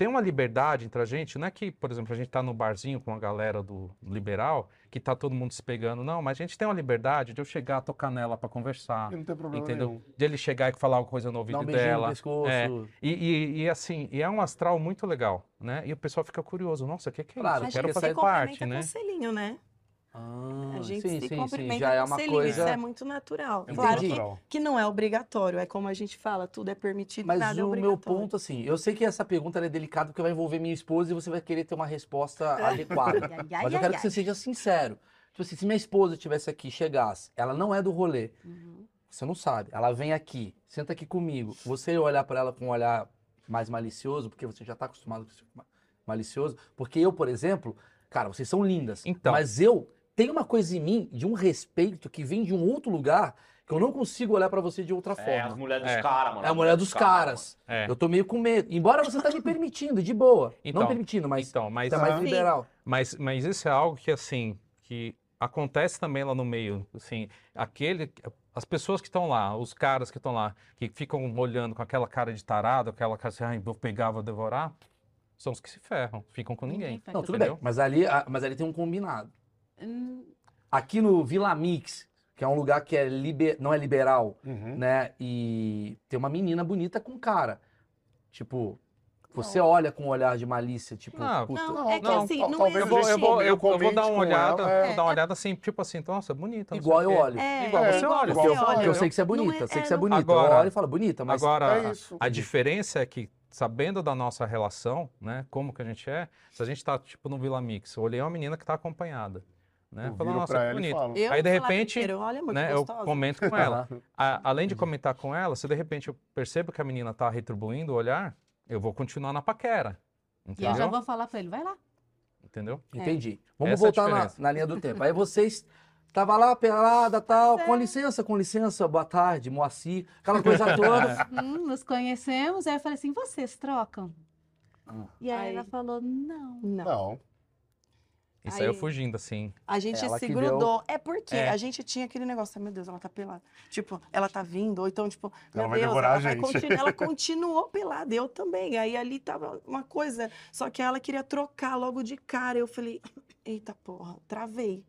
Tem uma liberdade entre a gente, não é que, por exemplo, a gente tá no barzinho com a galera do liberal, que tá todo mundo se pegando, não, mas a gente tem uma liberdade de eu chegar, tocar nela pra conversar, E não tem problema entendeu? nenhum. De ele chegar e falar uma coisa no Dá ouvido um beijinho no dela. pescoço. é. E, e- e, assim, e é um astral muito legal, né? E o pessoal fica curioso, nossa, o que, que é Claro, isso? Eu quero fazer parte, né? com selinho, né? Ah, A gente sim, se sim, cumprimenta sim. Já é uma coisa. isso é muito natural. É Claro Entendi. que, natural. que não é obrigatório, é como a gente fala, tudo é permitido, Mas nada é o meu obrigatório. ponto, assim, eu sei que essa pergunta ela é delicada porque vai envolver minha esposa e você vai querer ter uma resposta adequada. Mas eu quero que você seja sincero. Tipo assim, se minha esposa estivesse aqui, chegasse, ela não é do rolê, Uhum. você não sabe, ela vem aqui, senta aqui comigo, você olhar pra ela com um olhar mais malicioso, porque você já tá acostumado com isso ma- malicioso, porque eu, por exemplo, cara, vocês são lindas, Então. mas eu tenho uma coisa em mim de um respeito que vem de um outro lugar que eu não consigo olhar pra você de outra É, as forma. mulheres dos É. caras, mano. É a mulher dos caras. É. Eu tô meio com medo. Embora você tá me permitindo, de boa. Então, não permitindo, mas Então, mas, tá mais liberal. mas, mas isso é algo que, assim, que acontece também lá no meio, assim, aquele, as pessoas que estão lá, os caras que estão lá, que ficam olhando com aquela cara de tarado, aquela cara assim, ai, vou pegar, vou devorar, são os que se ferram, ficam com ninguém. faz Não, tudo Entendeu? bem. Mas ali, a- mas ali tem um combinado. Aqui no Vila Mix, que é um lugar que é liber... não é liberal, Uhum. né? E tem uma menina bonita com cara. Tipo, você olha com um olhar de malícia, tipo, Não, puta. Não, é que Não, assim, não talvez Eu vou, eu vou, eu, eu vou dar uma olhada, ela, é. vou dar uma olhada assim, tipo assim, nossa, bonita. não sei igual eu olho. É, Igual É, você olha. igual Porque eu, porque eu sei que você é Não bonita, é- sei que é, você é não- bonita. Agora- eu olho e falo, bonita, mas Agora, É isso. a diferença é que, sabendo da nossa relação, né, como que a gente é, se a gente tá, tipo, no Vila Mix, eu olhei uma menina que tá acompanhada, né, nossa, que. Eu Aí, de repente, primeiro, olha, né, eu comento com ela. A- além de comentar com ela, se de repente eu percebo que a menina tá retribuindo o olhar, eu vou continuar na paquera, E eu entendeu? já vou falar pra ele, vai lá. Entendeu? Entendi. Vamos Essa é voltar na, diferença. na linha do tempo. Aí vocês tava lá pelada, tal, é. com licença, com licença, boa tarde, Moacir, aquela coisa toda. Hum, nos conhecemos, aí eu falei assim, vocês trocam? Ah. E aí, Aí- ela falou, não. Não. Não. Isso aí eu Aí- fugindo, assim. A gente Ela se grudou. É porque É. a gente tinha aquele negócio, meu Deus, ela tá pelada. Tipo, ela tá vindo, ou então, tipo, meu Ela vai Deus, ela, vai gente. continu- ela continuou pelada, eu também. Aí ali tava uma coisa, só que ela queria trocar logo de cara. Eu falei, eita porra, travei.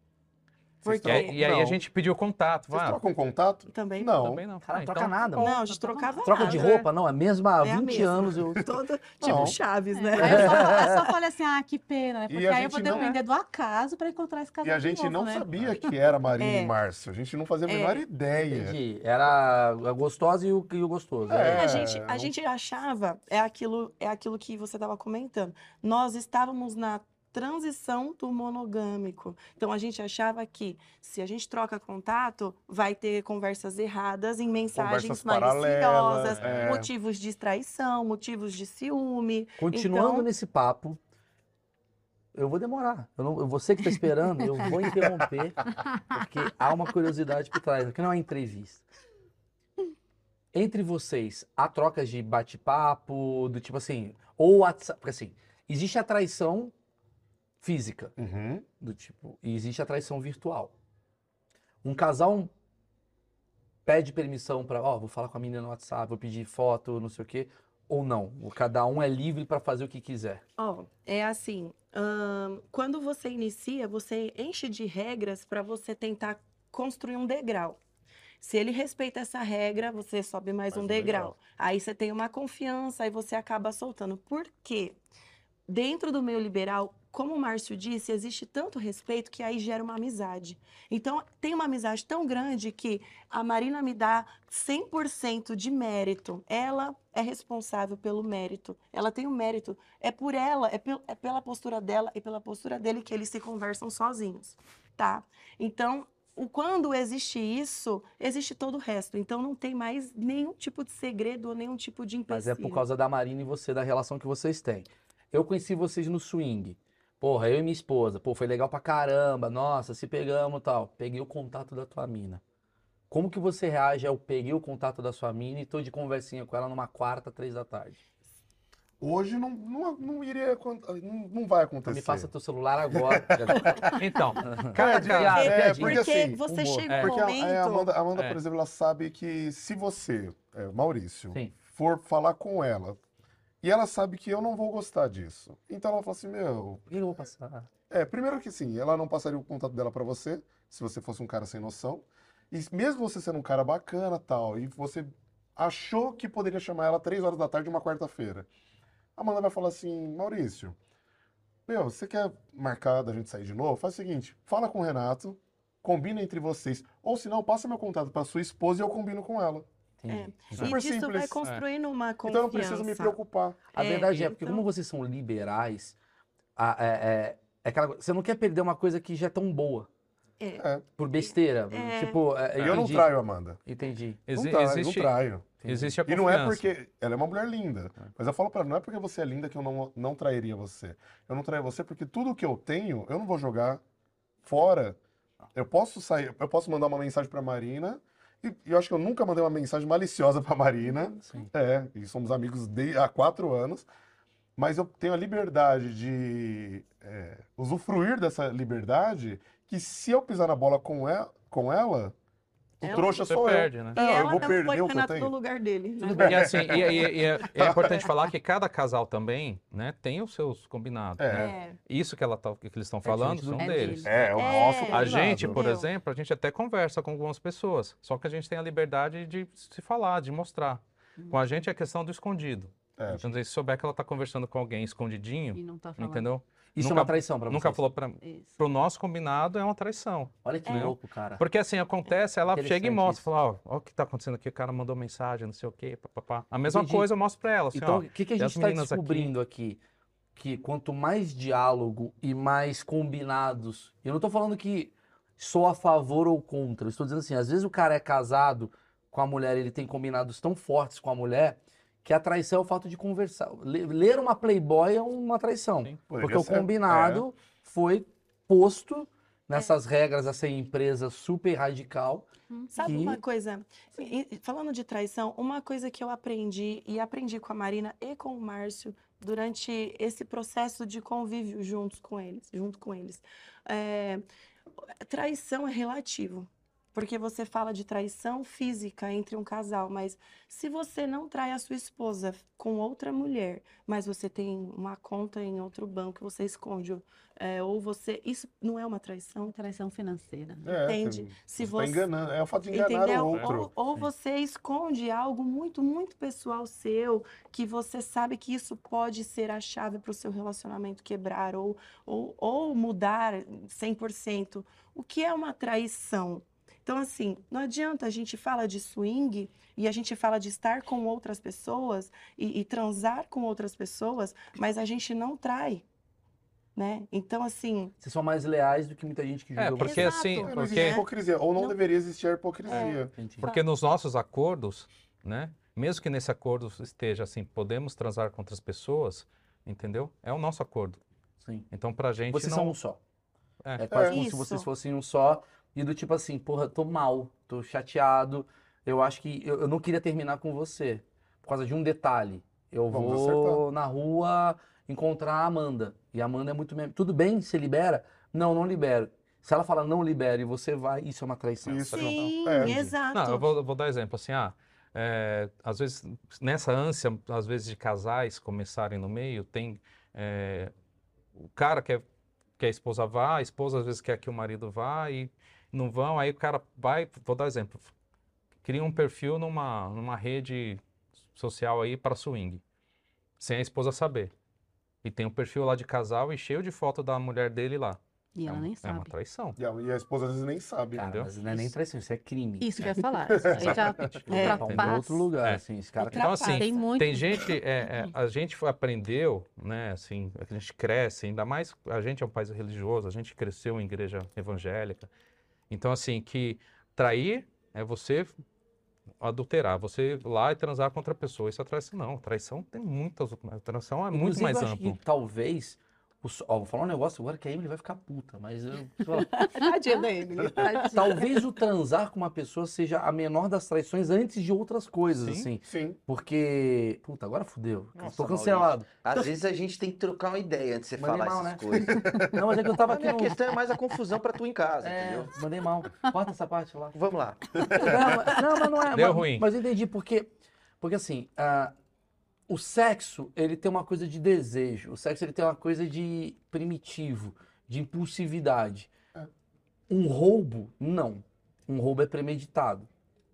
Porque E aí, aí a Não. gente pediu contato. Vocês ah, trocam contato? também. Não. também não. Cara, Ah, troca então- nada, Não, mano. a gente trocava Troca nada. de roupa, não, é mesmo há É a 20 mesma. anos. Eu... Toda, tipo Não. Chaves, É, né? Aí eu só, eu só falei assim, ah, que pena, né? Porque a aí eu vou gente não- depender do acaso pra encontrar esse casal E a gente novo, não né? sabia que era Marina É. e Márcio. A gente não fazia a É. menor ideia. Entendi. Era a gostosa e o, e o gostoso. É. a, gente, a não- gente achava, é aquilo, é aquilo que você estava comentando. Nós estávamos na transição do monogâmico. Então a gente achava que se a gente troca contato, vai ter conversas erradas em mensagens maliciosas, é. motivos de traição, motivos de ciúme. Continuando Então- nesse papo, eu vou demorar. Eu não, você que está esperando, eu vou interromper, porque há uma curiosidade por trás, porque não é entrevista. Entre vocês, há trocas de bate-papo, do tipo assim, ou WhatsApp, porque assim, existe a traição física, Uhum. do tipo, e existe a traição virtual. Um casal pede permissão para, ó, vou falar com a menina no WhatsApp, vou pedir foto, não sei o quê, ou não. O- Cada um é livre para fazer o que quiser. Ó, é assim, ahn, quando você inicia, você enche de regras para você tentar construir um degrau. Se ele respeita essa regra, você sobe mais, Mais um um degrau. degrau. Aí você tem uma confiança, aí você acaba soltando. Por quê? Dentro do meio liberal, como o Márcio disse, existe tanto respeito que aí gera uma amizade. Então, tem uma amizade tão grande que a Marina me dá 100% de mérito. Ela é responsável pelo mérito. Ela tem o mérito. É por ela, é, pel- é pela postura dela e pela postura dele que eles se conversam sozinhos, tá? Então, o, quando existe isso, existe todo o resto. Então, não tem mais nenhum tipo de segredo ou nenhum tipo de Mas empecilho. é por causa da Marina e você, da relação que vocês têm. Eu conheci vocês no swing. Porra, eu e minha esposa. Pô, foi legal pra caramba. Nossa, se pegamos e tal. Peguei o contato da tua mina. Como que você reage ao peguei o contato da sua mina e tô de conversinha com ela numa quarta, três da tarde? Hoje não, não, não iria, não, não vai acontecer. Me passa teu celular agora. Então, É, cada de- casa. é, porque Porque assim, você humor. chega É. Porque a, momento... é, a Amanda, a Amanda, É. por exemplo, ela sabe que se você, é, Maurício, Sim. for falar com ela, e ela sabe que eu não vou gostar disso. Então ela fala assim, meu, Por que eu vou passar? é, primeiro que sim, ela não passaria o contato dela pra você, se você fosse um cara sem noção. E mesmo você sendo um cara bacana tal, e você achou que poderia chamar ela três horas da tarde uma quarta-feira. A Amanda vai falar assim, Maurício, meu, você quer marcar da gente sair de novo? Faz o seguinte, fala com o Renato, combina entre vocês. Ou se não, passa meu contato pra sua esposa e eu combino com ela. Entendi. E Super disso vai simples. construindo uma confiança. Então eu não preciso me preocupar. A É, verdade é, porque então- como vocês são liberais, a- é, é- é aquela você não quer perder uma coisa que já é tão boa. É. Por besteira. É. Tipo, é, E eu não traio a Amanda. Entendi. Exi- não, traio, existe, não traio. existe a E confiança. não é porque ela é uma mulher linda. Mas eu falo pra ela, não é porque você é linda que eu não, não trairia você. Eu não traio você porque tudo que eu tenho, eu não vou jogar fora. Eu posso sair, eu posso mandar uma mensagem pra Marina. E, e eu acho que eu nunca mandei uma mensagem maliciosa pra Marina. Sim. É, e somos amigos de, há quatro anos. Mas eu tenho a liberdade de é, usufruir dessa liberdade que se eu pisar na bola com ela, com ela o Ela- trouxa sou eu. perde, né? E É, eu ela vou não perder foi o que eu tenho. no lugar dele. né? E assim, e, e- e é, é importante falar que cada casal também, né, tem os seus combinados. É. né? É. Isso que, ela tá, que eles estão É falando são É deles. É, o É. nosso A gente, por Meu. exemplo, a gente até conversa com algumas pessoas, só que a gente tem a liberdade de se falar, de mostrar. Com a gente é questão do escondido. É. Então, se souber que ela está conversando com alguém escondidinho, E não tá falando. entendeu? Isso Nunca- é uma traição pra Nunca falou para Isso. pro nosso combinado é uma traição. Olha que É. louco, cara. Porque assim, acontece, ela chega e mostra, isso. fala, ó, ó o que tá acontecendo aqui, o cara mandou mensagem, não sei o quê, papapá. A mesma Entendi. coisa eu mostro pra ela, assim, Então, o que, que a gente está meninas aqui. descobrindo aqui? Que quanto mais diálogo e mais combinados. Eu não estou falando que sou a favor ou contra. Eu estou dizendo assim, às vezes o cara é casado com a mulher, ele tem combinados tão fortes com a mulher, que a traição é o fato de conversar. Le- Ler uma Playboy é uma traição. Sim. Porque o ser. combinado foi posto nessas regras a ser empresa super radical. Sabe que- uma coisa? Falando de traição, uma coisa que eu aprendi e aprendi com a Marina e com o Márcio durante esse processo de convívio juntos com eles, junto com eles. É, traição é relativo. Porque você fala de traição física entre um casal, mas se você não trai a sua esposa com outra mulher, mas você tem uma conta em outro banco, você esconde, é, ou você. Isso não é uma traição? Traição financeira. É, Entende? Se você você. tá enganando. É o fato de enganar Entendeu? o outro. Ou, ou você esconde algo muito, muito pessoal seu, que você sabe que isso pode ser a chave para o seu relacionamento quebrar ou, ou, ou mudar 100%. O que é uma traição? Então, assim, não adianta a gente fala de swing e a gente fala de estar com outras pessoas e, e transar com outras pessoas, mas a gente não trai, né? Então, assim, Vocês são mais leais do que muita gente que julga É, vocês. porque Exato. assim, É, não existe porque, hipocrisia. Ou não, Não- deveria existir a hipocrisia. Entendi. porque nos nossos acordos, né, mesmo que nesse acordo esteja assim, podemos transar com outras pessoas, entendeu? É o nosso acordo. Sim. Então pra gente Vocês não... são um só. É. É quase É. como se Isso. vocês fossem um só. E do tipo assim, porra, tô mal, tô chateado. Eu acho que eu, eu não queria terminar com você. Por causa de um detalhe. Eu Vamos vou acertar. na rua encontrar a Amanda. E a Amanda é muito. mem- Tudo bem? Você libera? Não, não libero. Se ela fala não libera e você vai, isso é uma traição. Isso. sim, É. exato. Não, eu vou, eu vou dar exemplo assim, ah, é, às vezes nessa ânsia, às vezes de casais começarem no meio, tem é, o cara quer que a esposa vá, a esposa às vezes quer que o marido vá e não vão, aí o cara vai, vou dar exemplo, cria um perfil numa, numa rede social aí para swing, sem a esposa saber. E tem um perfil lá de casal e cheio de foto da mulher dele lá. E ela é, um- nem é uma sabe. traição. E a, e a esposa às vezes nem sabe. Cara, Entendeu? mas não é nem traição, isso é crime. Isso que eu ia falar. Isso aí já É, um ultrapassa. outro lugar, É. assim. Esse cara Então, assim, Tem muito. Tem gente, é, é, a gente aprendeu, né, assim, a gente cresce, ainda mais, a gente é um país religioso, a gente cresceu em igreja evangélica. Então, assim, que trair é você adulterar, você ir lá e transar com outra pessoa. Isso é traição, não. Traição tem muitas, outras- traição é muito Inclusive, mais eu acho amplo. que talvez so- ó, vou falar um negócio agora que a Emily vai ficar puta, mas eu. Tadinha da Emily. tadinha. talvez o transar com uma pessoa seja a menor das traições antes de outras coisas, Sim. assim. Sim. Porque, puta, agora fudeu. Nossa, Tô cancelado. Às vezes a gente tem que trocar uma ideia antes de você Mandei falar mal, essas né? coisas. Não, mas é que eu tava A aqui minha no... questão é mais a confusão pra tu em casa, É, entendeu? mandei mal. Corta essa parte lá. Vamos lá. Não, mas- não, mas não é. Deu mas, ruim. Mas eu entendi porque, porque assim, ah, o sexo ele tem uma coisa de desejo. O sexo ele tem uma coisa de primitivo, de impulsividade. É. Um roubo, não. Um roubo é premeditado.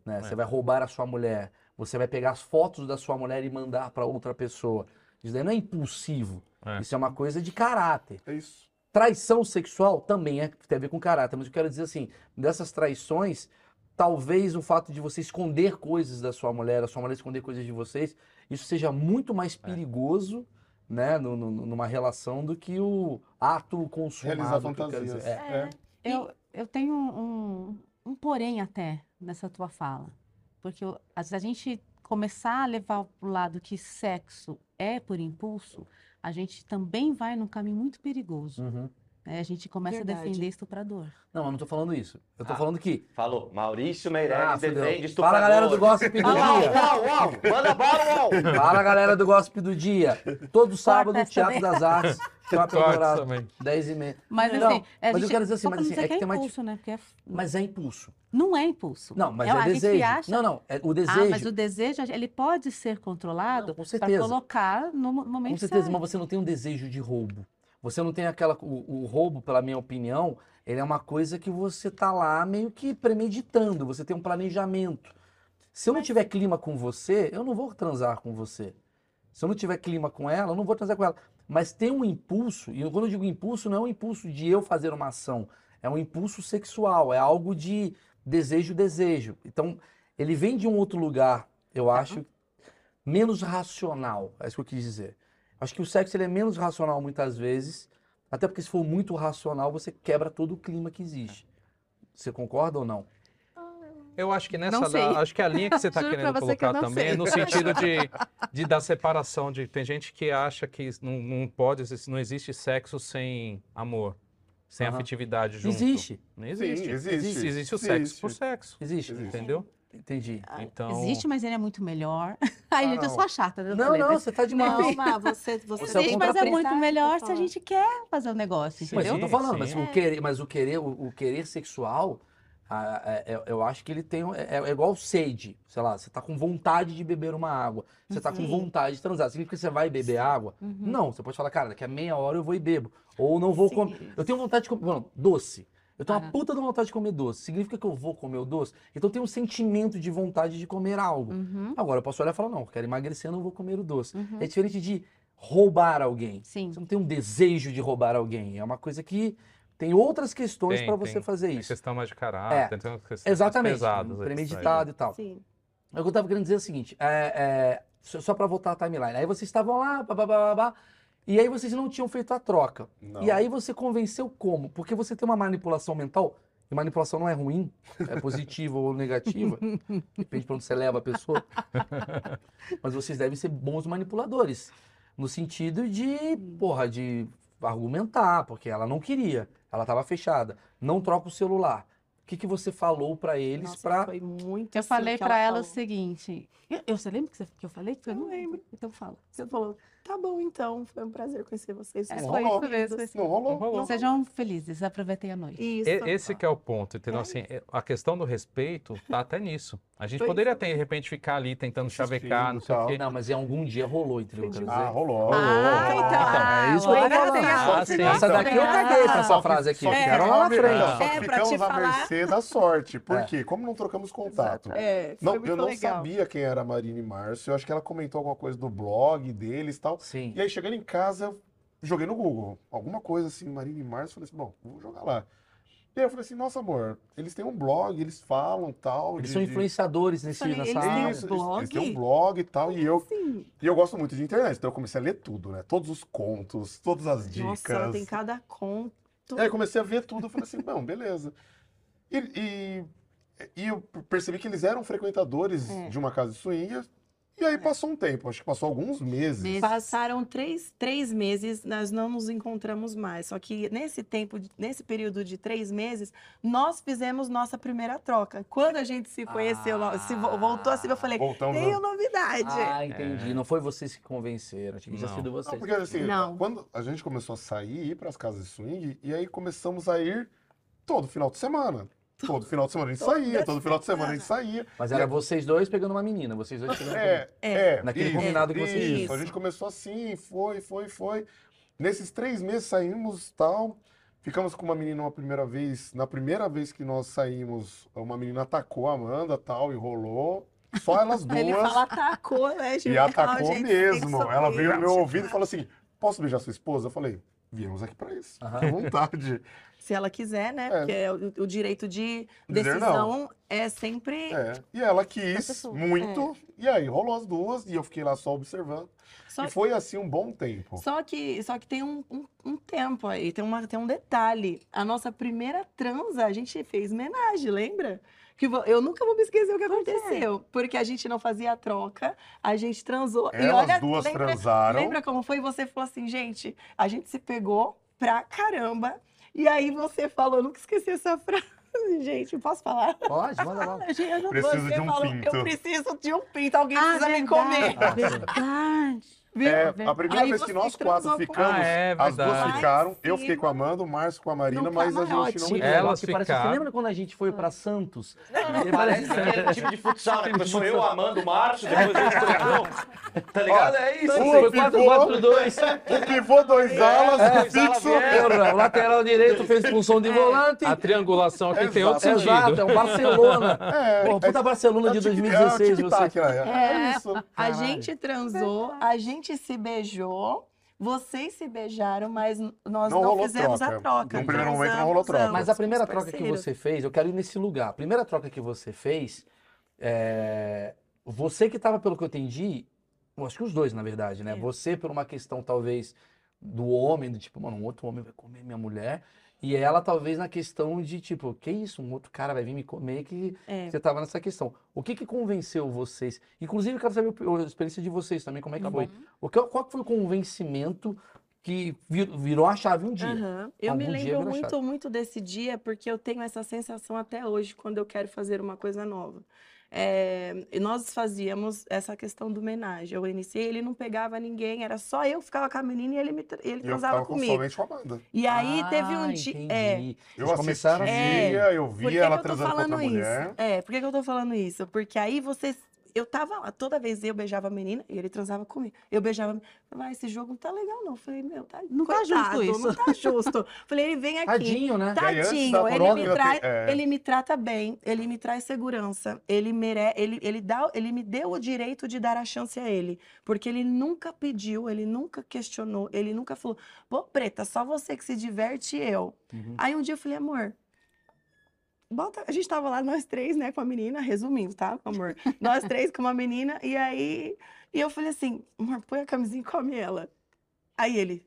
Né? Você É. vai roubar a sua mulher. Você vai pegar as fotos da sua mulher e mandar para outra pessoa. Isso daí não é impulsivo. É. Isso é uma coisa de caráter. É isso. Traição sexual também é, tem a ver com caráter, mas eu quero dizer assim, dessas traições, talvez o fato de você esconder coisas da sua mulher, a sua mulher esconder coisas de vocês, isso seja muito mais perigoso, né, no- no- numa relação do que o ato consumado. Realizar que fantasias. dizer. É. É. Eu, eu tenho um, um porém até nessa tua fala. Porque eu- às vezes a gente começar a levar para o lado que sexo é por impulso, a gente também vai num caminho muito perigoso. Uhum. Né? A gente começa Verdade. a defender estuprador. Não, eu não tô falando isso. Eu tô Ah. falando que. Falou. Maurício Meirelles Ah, defende Fala estuprador. galera do Gossip do Ah, uau, Dia. uau, uau. Manda bala, uau. Fala galera do Gossip do Dia. Todo sábado, essa Teatro das Artes. Tem uma Cortes temporada. também. 10 e meia. Mas Não, assim, mas eu gente- quero dizer assim, mas assim, é que dif- impulso, né? Porque é- Mas é impulso. não é impulso. Não, mas É, é, a gente desejo. acha- Não, não. É, o Ah, desejo. mas o desejo, ele pode ser controlado para certeza. colocar no mo- momento Com certeza, certo. mas você não tem um desejo de roubo. Você não tem aquela. O, o roubo, pela minha opinião, ele é uma coisa que você tá lá meio que premeditando. Você tem um planejamento. Se eu não tiver clima com você, eu não vou transar com você. Se eu não tiver clima com ela, eu não vou transar com ela. Mas tem um impulso, e quando eu digo impulso, não é um impulso de eu fazer uma ação. É um impulso sexual, é algo de desejo, desejo. Então, ele vem de um outro lugar, eu acho, menos racional. É isso que eu quis dizer. Acho que o sexo ele é menos racional muitas vezes, até porque se for muito racional, você quebra todo o clima que existe. Você concorda ou não? Eu acho que nessa, da- acho que a linha que você está querendo que colocar não também sei. é no sentido de, de da separação, de tem gente que acha que não, não pode, não existe sexo sem amor, sem afetividade junto. Existe, Não existe. Sim, existe. Existe o sexo Existe. por sexo, existe. Existe. entendeu? Entendi. Então, Existe, mas ele é muito melhor. Ah, gente, eu não. sou a chata. né? Não, falei, não, mas- você tá demais. Não, Má, você, você, é Gente, mas é muito melhor se a gente quer fazer o negócio, Sim. Mas entendeu? eu tô falando, mas sim. o querer, mas o querer, o, o querer sexual, ah, é- é- eu acho que ele tem, é, é igual sede, sei lá, você tá com vontade de beber uma água, você tá com Sim. vontade de transar, significa que você vai beber água? Uhum. Não, você pode falar, cara, daqui a meia hora eu vou e bebo, ou não vou Sim. comer, eu tenho vontade de comer, não, doce, eu tenho uma Ah. puta de vontade de comer doce, significa que eu vou comer o doce? Então eu tenho um sentimento de vontade de comer algo. Uhum, Agora eu posso olhar e falar, não, eu quero emagrecer, não vou comer o doce. uhum. É diferente de roubar alguém. Sim. Você não tem um desejo de roubar alguém. É uma coisa que tem outras questões Tem, para você tem. fazer tem isso. questão mais de caráter, tem umas questões Exatamente. pesadas. premeditado e tal. Sim. O que eu tava querendo dizer é o seguinte: é, é, só, só para voltar à timeline. Aí vocês estavam lá, babá, babá, e aí vocês não tinham feito a troca. Não. E aí você convenceu como? Porque você tem uma manipulação mental. E manipulação não é ruim, é positiva ou negativa. Depende de onde você leva a pessoa. Mas vocês devem ser bons manipuladores. No sentido de, porra, de argumentar, porque ela não queria. Ela estava fechada. Não troca o celular. O que, que você falou para eles para foi muito Eu assim falei pra ela o seguinte. Eu, eu- você lembra que, você- que eu falei? Eu não lembro. Então fala. Você falou, tá bom então, foi um prazer conhecer vocês. É, foi isso mesmo. Não rolou. Não rolou. Sejam felizes, aproveitem a noite. Isso. E- Esse que é o ponto, entendeu? É. Assim, é- a questão do respeito tá até nisso. A gente Foi poderia isso. ter, de repente, ficar ali tentando chavecar, não sei tal. o quê. Não, mas em algum dia rolou, entendeu? Eu quero dizer. Ah, rolou. Ah, rolou. então, é isso que eu tô falando. a- Ah, sim. Essa daqui eu caguei pra essa Só frase aqui. só que Quero lá na ficamos- frente. Só que É, pra ficamos te à mercê da sorte. Por É. quê? Como não trocamos contato? É, Não, eu não legal. sabia quem era a Marina e Márcio. Eu acho que ela comentou alguma coisa do blog deles e tal. Sim. E aí, chegando em casa, eu joguei no Google. Alguma coisa assim, Marina e Márcio. Falei assim, bom, vou jogar lá. E aí eu falei assim, nossa, amor, eles têm um blog, eles falam tal. Eles de- são de- influenciadores nesse, Falei, nessa eles têm um área. Isso, blog? Eles têm um blog e tal. E eu, Sim. e eu gosto muito de internet. Então eu comecei a ler tudo, né? Todos os contos, todas as dicas. Nossa, ela tem cada conto. Aí eu comecei a ver tudo, eu falei assim, não, beleza. E, e, e eu percebi que eles eram frequentadores É. de uma casa de swingers E aí passou um tempo, acho que passou alguns meses. Meses. Passaram três, três meses, nós não nos encontramos mais. Só que nesse tempo, nesse período de três meses, nós fizemos nossa primeira troca. Quando a gente se conheceu, Ah. se vo- voltou assim, eu falei, Voltamos tenho novidade. Ah, entendi. Não foi vocês que convenceram. Que tinha Não. sido Não, vocês. porque assim, Não. quando a gente começou a sair, ir para as casas de swing, e aí começamos a ir todo final de semana. Todo final de semana a gente saía, todo final de semana a gente saía. Mas era vocês dois pegando uma menina, vocês dois pegando uma É, é. Naquele isso, combinado que vocês isso. A gente começou assim, foi, foi, foi. Nesses três meses saímos tal. Ficamos com uma menina uma primeira vez. Na primeira vez que nós saímos, uma menina atacou a Amanda tal, enrolou. Só elas duas. Ele fala atacou, né, gente? E atacou Ah, gente, mesmo. Ela veio no meu ouvido e falou assim: Posso beijar sua esposa? Eu falei: Viemos aqui pra isso. Fique à vontade. Se ela quiser, né? É. Porque é o, o direito de decisão é sempre. É. E ela quis muito. E aí rolou as duas. E eu fiquei lá só observando. Só E foi assim um bom tempo. Só que, só que tem um, um, um tempo aí, tem, uma, tem um detalhe. A nossa primeira transa, a gente fez homenagem, lembra? Que eu nunca vou me esquecer o que aconteceu. Porque a gente não fazia a troca, a gente transou. e Elas olha, duas lembra, transaram. lembra como foi? Você falou assim, gente, a gente se pegou pra caramba. E aí você falou, eu nunca esqueci essa frase, gente. Posso falar? Pode, manda lá. Eu não- Preciso você de um falou, pinto. Eu preciso de um pinto, alguém Ah, precisa me comer. verdade, verdade. Viu? É, a primeira Aí vez que nós quatro ficamos, Ah, é as duas ficaram. Eu fiquei com a Amanda, o Márcio com a Marina, No mas a gente não Muito Elas que parece- Você ficaram. lembra quando a gente foi pra Santos? Não, parece que é time de futsal, né? Começou eu, Amando, o Márcio, depois a gente trocou. Tá ligado? É isso. o Foi pivô- 4-4-2. O pivô, dois alas, É, fixo. Porra, O lateral direito fez função de volante. A triangulação aqui tem outro Exato. Exato, sentido. é o Barcelona. É, Pô, puta Barcelona de é tic- 2016, é o você. tic-tac, né? É isso. A gente transou, a gente se beijou, vocês se beijaram, mas nós Não não, rolou fizemos troca. a troca. No primeiro momento não rolou troca. Mas a primeira troca que você fez, eu quero ir nesse lugar. A primeira troca que você fez, é, você que estava, pelo que eu entendi, eu acho que os dois, na verdade, né? É. Você por uma questão, talvez, do homem, do tipo, mano, um outro homem vai comer minha mulher. E ela, talvez, na questão de, tipo, que isso? Um outro cara vai vir me comer, que É. você tava nessa questão. O que que convenceu vocês? Inclusive, eu quero saber a experiência de vocês também, como é que Uhum. foi. O que, qual foi o convencimento que vir- virou a chave um dia? Aham. Eu Algum me lembro muito, muito desse dia, porque eu tenho essa sensação até hoje quando eu quero fazer uma coisa nova. É, e nós fazíamos essa questão do homenagem. Eu iniciei, ele não pegava ninguém, era só eu que ficava com a menina e ele, me, ele E eu com comigo. somente com a Amanda. E aí teve um Ah, dia. É, Eu Eles assistia, começaram a- eu via ela transando com outra isso? mulher. É, por que, que eu tô falando isso? Porque aí você. Eu tava lá, toda vez eu beijava a menina e ele transava comigo. Eu beijava a menina. Ah, esse jogo não tá legal, não. Falei, meu, tá. Não tá justo coitado, isso. Não tá justo. Falei, ele vem aqui. Tadinho, né? Tadinho, ele me, traz, tem- é. ele me trata bem, ele me traz segurança, ele mere, ele, ele, dá, ele me deu o direito de dar a chance a ele, porque ele nunca pediu, ele nunca questionou, ele nunca falou, pô, preta, só você que se diverte e eu. Uhum. Aí um dia eu falei, amor, bota. A gente tava lá, nós três, né, com a menina, resumindo, tá, amor? Nós três com uma menina, e aí. E eu falei assim, amor, põe a camisinha e come ela. Aí ele,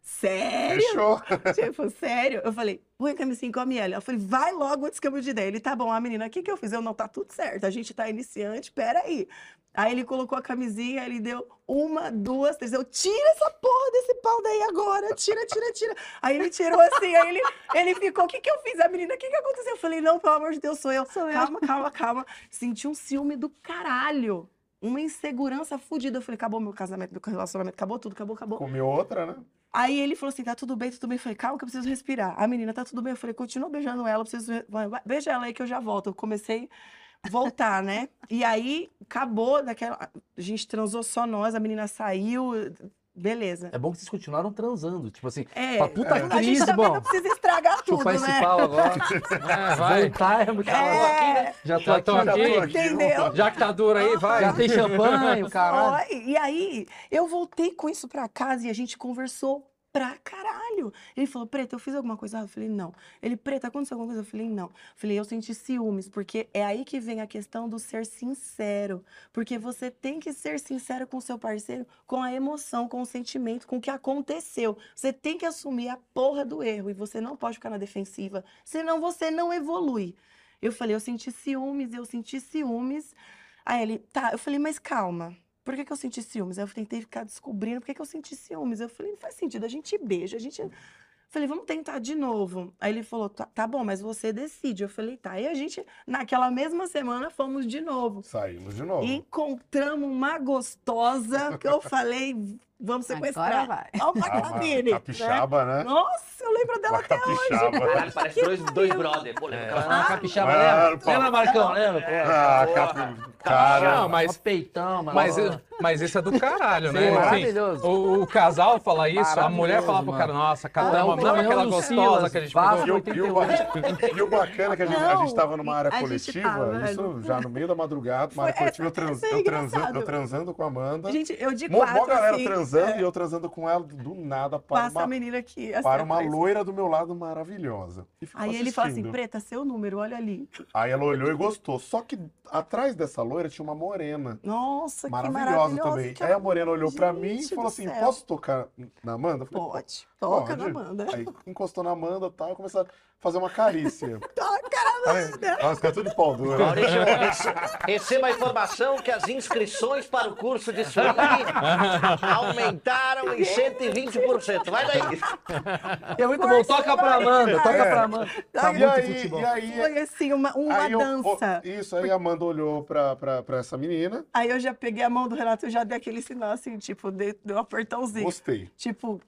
sério? Fechou. Tipo, sério? Eu falei, põe a camisinha e come ela. Eu falei, vai logo antes que eu mude ideia. Ele, tá bom, a menina, o que que eu fiz? Eu, não, tá tudo certo, a gente tá iniciante, peraí. Aí ele colocou a camisinha, ele deu uma, duas, três. Eu, tira essa porra desse pau daí agora, tira, tira, tira. Aí ele tirou assim, aí ele, ele ficou, o que que eu fiz? A menina, o que que aconteceu? Eu falei, não, pelo amor de Deus, sou eu. Sou eu. calma, calma, calma. Senti um ciúme do caralho. Uma insegurança fodida. Eu falei, acabou meu casamento, meu relacionamento, acabou tudo, acabou, acabou. Comeu outra, né? Aí ele falou assim: tá tudo bem, tudo bem. Eu falei, calma que eu preciso respirar. A menina, tá tudo bem. Eu falei, continua beijando ela, eu preciso. Beija ela aí que eu já volto. Eu comecei a voltar, né? E aí acabou daquela. A gente transou só nós, a menina saiu. Beleza. É bom que vocês continuaram transando. Tipo assim, É, pra puta a gente crise, também bom. não precisa estragar tudo, Chupar esse né? pau agora. É, vai. Voltar é muito É, Já tô Já aqui, tô já aqui. tô entendeu? Já que tá duro aí, vai. Já tem champanhe, caralho. E aí, eu voltei com isso pra casa e a gente conversou pra caralho. Ele falou, Preta, eu fiz alguma coisa? Eu falei, não. Ele, Preta, aconteceu alguma coisa? Eu falei, não. Eu falei, eu senti ciúmes, porque é aí que vem a questão do ser sincero. Porque você tem que ser sincero com seu parceiro, com a emoção, com o sentimento, com o que aconteceu. Você tem que assumir a porra do erro e você não pode ficar na defensiva, senão você não evolui. Eu falei, eu senti ciúmes, eu senti ciúmes. Aí ele, tá, eu falei, mas calma. Por que, que eu senti ciúmes? Aí eu tentei ficar descobrindo por que, que eu senti ciúmes. Eu falei, não faz sentido, a gente beija, a gente. Falei, vamos tentar de novo. Aí ele falou, tá, tá bom, mas você decide. Eu falei, tá. E a gente, naquela mesma semana, fomos de novo. Saímos de novo. E encontramos uma gostosa que eu falei, vamos Agora sequestrar. vai. Ó, pra Ah, uma cabine. né? capixaba, né? Nossa, eu lembro dela até capixaba. Caralho, parece dois, dois brothers. Pô, lembra aquela- Ah, capixaba, Ah, lembra? Lembra, Marcão? Lembra? Ah, cara. Não, mas, peitão, mano. mas, mas isso é do caralho, né? Sim, Assim, maravilhoso. o, o casal fala isso, a mulher fala pro cara, nossa, Ah, caramba, o não aquela gostosa Silas, que a gente pegou. E o, e o ba- e o bacana é que a gente, a gente tava numa área a coletiva, tava, isso velho. já no meio da madrugada, uma área coletiva, eu, trans, é eu, transa- engraçado. eu transando com a Amanda. Gente, eu de Mó, mó quatro, galera assim, transando é, e eu transando com ela, do nada, para passa a uma, menina aqui. assim, para uma loira do meu lado maravilhosa. E Aí ele fala assim. Preta, seu número, olha ali. Aí ela olhou e gostou. Só que atrás dessa loira tinha uma morena. Nossa, que Maravilhosa também. que Aí a morena olhou pra Gente mim e falou assim: céu. posso tocar na Amanda? Falei, Pode. Toca Pode. na banda. Aí encostou na Amanda e tal, começou a fazer uma carícia. Aí, ela fica tudo de pau. Maurício, rece- receba a informação que as inscrições para o curso de swing aumentaram em 120%. Vai daí. É muito bom. Toca pra Amanda, toca É. pra Amanda. Tá E muito aí, futebol. e aí, Foi assim, uma, uma aí eu- dança. isso, aí a Amanda olhou pra, pra, pra essa menina, Aí eu já peguei a mão do Renato e já dei aquele sinal assim, tipo, dei, dei um apertãozinho. gostei. Tipo,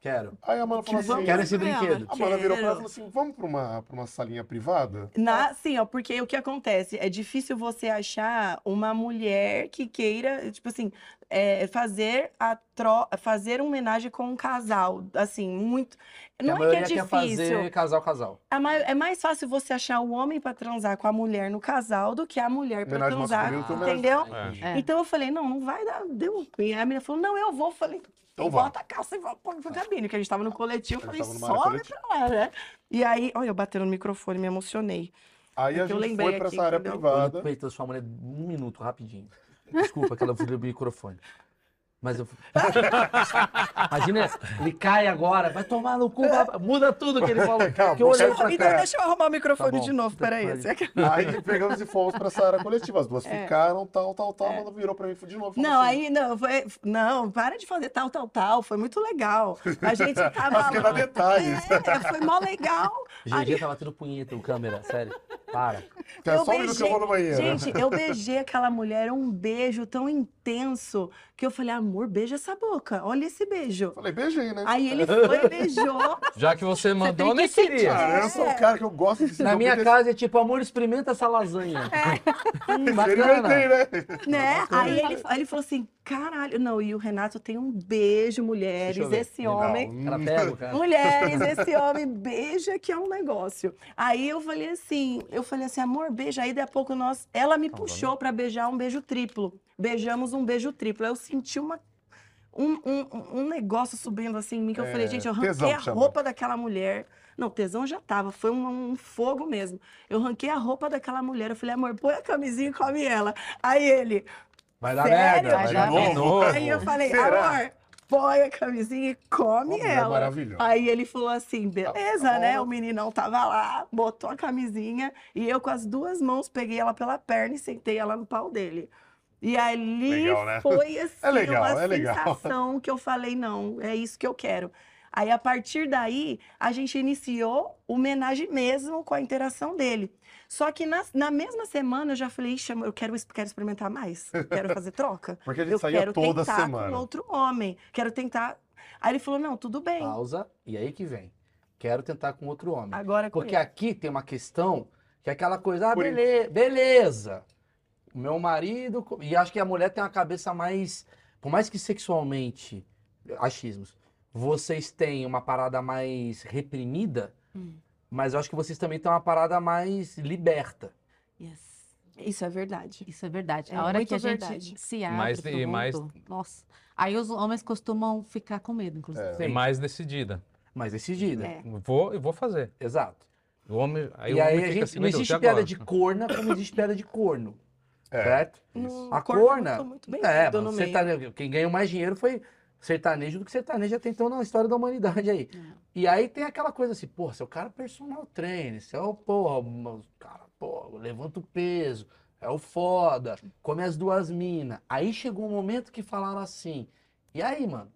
Quero. Aí a Amanda falou assim: Quero esse brinquedo. a Amanda virou pra ela e falou assim: vamos pra uma, pra uma salinha privada? Na, sim, ó, porque o que acontece? É difícil você achar uma mulher que queira, tipo assim, é, fazer a tro fazer uma homenagem com um casal. Assim, muito. a Não é que é difícil. fazer casal, casal. É mais, é mais fácil você achar o homem pra transar com a mulher no casal do que a mulher pra Homenagem transar. homenagem- Entendeu? É. Então eu falei, não, não vai dar. Deu. E a menina falou, não, eu vou. Eu falei, Então vá. bota a calça e vamos pra, pra cabine, porque a gente tava no coletivo. Eu A falei, sobe pra lá, né? E aí, olha, eu batendo no microfone, me emocionei. Aí a É que eu gente lembrei foi pra aqui, essa área privada. o da sua mulher um minuto, rapidinho. Desculpa que ela fui do microfone. Mas eu. Imagina, ele cai agora, vai tomar no cu, vai- muda tudo que ele falou. Calma, que eu olhei pra Então É. deixa eu arrumar o microfone Tá bom. de novo, peraí. Aqui- Aí pegamos e fomos pra essa área coletiva. As duas É. ficaram, tal, tal, tal. Amanda virou pra mim de novo. Não, assim, aí não, foi, não, para de fazer tal, tal, tal. Foi muito legal. A gente tava Mas que lá. detalhes. É, foi mó legal. GG tá batendo punheta no câmera, sério. Para. Que é Eu só um minuto que eu vou no banheiro. Gente, eu beijei aquela mulher, um beijo tão intenso que eu falei, amor, beija essa boca, olha esse beijo. Falei, beijei, né? Aí ele foi e beijou. Já que você mandou, nem que sentir. queria. Cara, eu sou o cara que eu gosto de Na minha casa é tipo, amor, experimenta essa lasanha. Hum, Experimentei, bacana. né? né? Aí ele, aí ele falou assim, caralho, não, e o Renato tem um beijo, mulheres, esse homem. Não, Cara, pega o cara. Mulheres, esse homem beija que é um negócio. Aí eu falei assim, eu falei assim, amor, beija. Aí daqui a pouco nós, ela me puxou pra beijar um beijo triplo. Beijamos um beijo triplo. Aí eu senti uma um, um, um negócio subindo assim em mim que eu É, falei, gente, eu tesão arranquei a chama. roupa daquela mulher. Não, tesão já tava, foi um, um fogo mesmo. Eu arranquei a roupa daquela mulher. Eu falei, amor, põe a camisinha e come ela. Aí ele, Vai dar merda. Vai dar merda. Aí eu falei, Será? amor, põe a camisinha e come mulher ela. maravilhosa. Aí ele falou assim, beleza, né? bom. O meninão tava lá, botou a camisinha e eu com as duas mãos peguei ela pela perna e sentei ela no pau dele. E ali Legal, né? foi assim, É legal, uma é legal. sensação que eu falei, não, é isso que eu quero. Aí, a partir daí, a gente iniciou o homenagem mesmo com a interação dele. Só que na, na mesma semana eu já falei, Ixi, eu quero, quero experimentar mais, quero fazer troca. Porque a gente Eu saía quero toda tentar semana. com outro homem, quero tentar... Aí ele falou, não, tudo bem, Pausa, e aí que vem. Quero tentar com outro homem. agora Porque ele. aqui tem uma questão que é aquela coisa, ah, Por bele- beleza. O meu marido. E acho que a mulher tem uma cabeça mais. Por mais que sexualmente, achismos, vocês têm uma parada mais reprimida, Hum. mas eu acho que vocês também têm uma parada mais liberta. Yes. Isso é verdade. Isso é verdade. É a hora que a gente verdade. se abre Mais pro de- mais- mundo, nossa. Aí os homens costumam ficar com medo, inclusive. É. Mais decidida. Mais decidida. É. Vou e vou fazer. Exato. O homem, aí e o aí homem a fica gente. assim, não existe e piada de corna como existe piada de corno. É. Certo? No A corna. eu tô muito bem É, ido mano, quem ganhou mais dinheiro foi sertanejo do que sertanejo até então na história da humanidade aí. É. E aí tem aquela coisa assim, porra, seu cara é personal trainer, seu, porra, uma- cara, porra, levanta o peso, é o foda, come as duas minas. Aí chegou um momento que falaram assim, e aí, mano?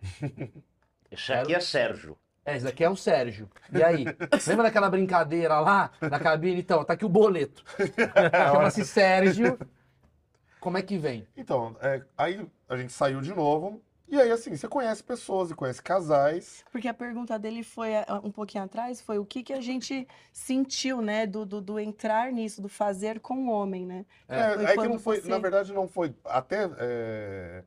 Esse aqui é Sérgio. É, esse aqui é o Sérgio. E aí? Lembra daquela brincadeira lá na cabine? Então, tá aqui o boleto. Chama-se Sérgio. Como é que vem? Então, é, aí a gente saiu de novo. E aí, assim, você conhece pessoas e conhece casais. Porque a pergunta dele foi ah, um pouquinho atrás, foi o que, que a gente sentiu, né? Do, do, do entrar nisso, do fazer com o homem, né? É, Foi é que não foi, você- na verdade, não foi. Até. é,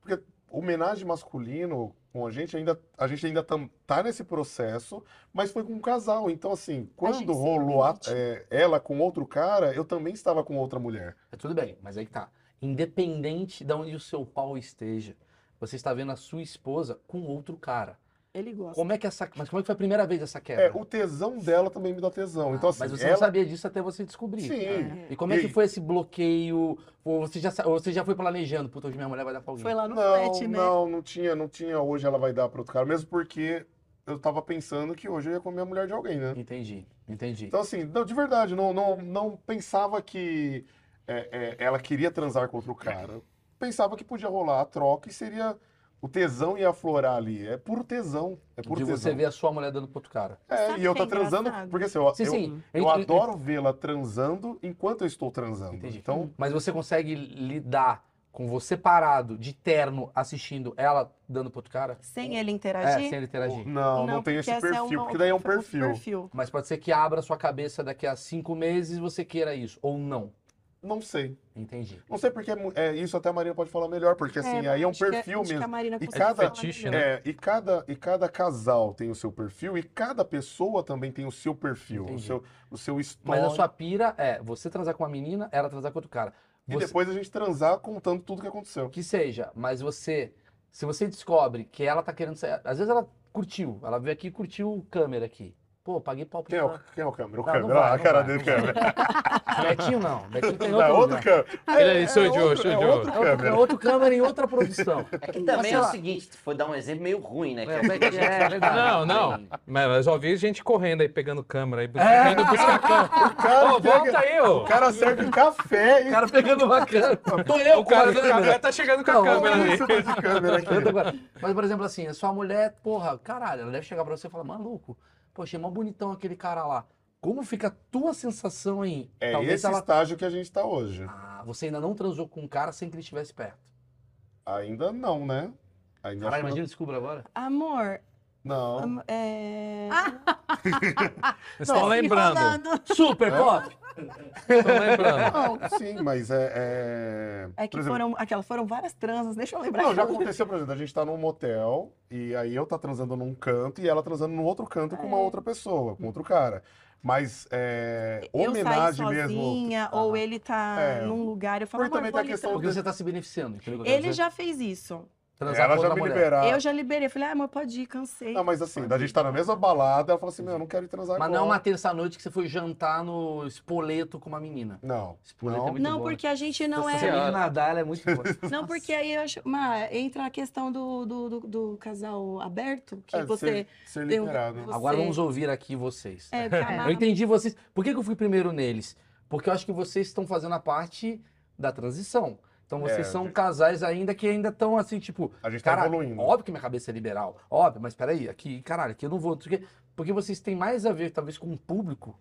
porque homenagem masculino com a gente ainda. A gente ainda tam- tá nesse processo, mas foi com um casal. Então, assim, quando rolou a- é, ela com outro cara, eu também estava com outra mulher. É tudo bem, mas aí que tá. Independente de onde o seu pau esteja, você está vendo a sua esposa com outro cara. Ele gosta. Como é que essa. Mas como é que foi a primeira vez essa quebra? É, o tesão dela também me dá tesão. Então, assim, mas você ela. não sabia disso até você descobrir. Sim. E como é que foi esse bloqueio? Ou você já, ou você já foi planejando? Puta, hoje minha mulher vai dar pra alguém. Foi lá no Não, pet, né? não, não tinha, não tinha. Hoje ela vai dar para outro cara, mesmo porque eu tava pensando que hoje eu ia comer a mulher de alguém, né? Entendi, entendi. Então, assim, não, de verdade, não, não, não pensava que é, é, ela queria transar com outro cara. Pensava que podia rolar a troca e seria. O tesão ia aflorar ali. É puro tesão. É puro de tesão. você ver a sua mulher dando pro outro cara. É, Sabe e eu que tá é transando. engraçado? Porque assim, eu, Sim, eu, sim. eu Entre- adoro vê-la transando enquanto eu estou transando. Entendi. Então, Mas você consegue lidar com você parado, de terno, assistindo ela dando pro outro cara? Sem ele É, interagir? sem ele interagir. não, não, tem porque esse é perfil, uma- porque daí é um outro perfil. Mas pode ser que abra sua cabeça daqui a cinco meses e você queira isso. Ou não. Não sei. Entendi. Não sei porque é é, isso até a Marina pode falar melhor, porque assim, aí é um que perfil que a mesmo. Marina E cada- fetiche, né? É, e cada, e cada casal tem o seu perfil e cada pessoa também tem o seu perfil, o Entendi. seu, o seu Mas histórico. a sua pira é você transar com uma menina, ela transar com outro cara. E Você- depois a gente transar contando tudo que aconteceu. Que seja, mas você. Se você descobre que ela tá querendo sair. Às vezes ela curtiu. Ela veio aqui e curtiu o câmera aqui. Pô, paguei pau pro Quem é o, cara. quem é o câmera? O Não, não câmera, vai, ah, a não cara vai, dele, não câmera. Betinho não. Betinho tem Não, outro, é outro câmera. Ele é outro, é outro É outro, é câmera. outro câmera em outra produção. É que Mas também é o seguinte, foi dar um exemplo meio ruim, né? É, o é. Não, não. Mas eu já vi gente correndo aí, pegando câmera aí, É. indo buscar câmera. cara Ô, volta aí, ô. O cara serve café O cara pegando uma câmera. Tô eu, O cara a do câmera tá chegando com a Não, câmera ali. Mas, por exemplo, assim, a sua mulher, porra, caralho, ela deve chegar pra você e falar, maluco, poxa, é mó bonitão aquele cara lá. Como fica a tua sensação aí? É Talvez esse ela. estágio que a gente tá hoje. Ah, você ainda não transou com um cara sem que ele estivesse perto. Ainda não, né? Ainda Caralho, imagina, descubra agora. Amor, não. Não. am- é... Vocês estão lembrando. Super pop! Estão lembrando. Não, sim, mas é. É, É que exemplo, foram, aquelas foram várias transas, deixa eu lembrar. Não, já aconteceu, por exemplo, a gente tá num motel e aí eu tá transando num canto e ela transando no outro canto com uma outra pessoa, com outro cara. Mas é, eu homenagem mesmo. sozinha, ou ele tá É. num lugar, eu falo, Porque também tem a questão Porque você tá se beneficiando, entendeu? Ele já fez isso. Transar Ela com já outra me mulher. liberar. Eu já liberei, falei, ah, amor, pode ir, cansei. Não, mas assim, da gente tá na mesma balada, ela fala assim, meu, eu não quero ir transar Mas não é agora. uma terça-noite que você foi jantar no Espoleto com uma menina. Não. Espoleto Não. é muito Não, boa, né? porque a gente não Se é. você amiga nadar, ela é muito boa. Não, porque aí eu acho. Mas entra a questão do, do, do, do casal aberto, que É, você. ser, ser tem um- liberado. você- Agora vamos ouvir aqui vocês. É, Eu entendi vocês. Por que, que eu fui primeiro neles? Porque eu acho que vocês estão fazendo a parte da transição. Então vocês É, são gente. casais ainda que ainda estão assim, tipo, A gente tá cara, evoluindo. óbvio que minha cabeça é liberal. Óbvio, mas peraí, aqui, caralho, aqui eu não vou. Porque, porque vocês têm mais a ver, talvez, com o público,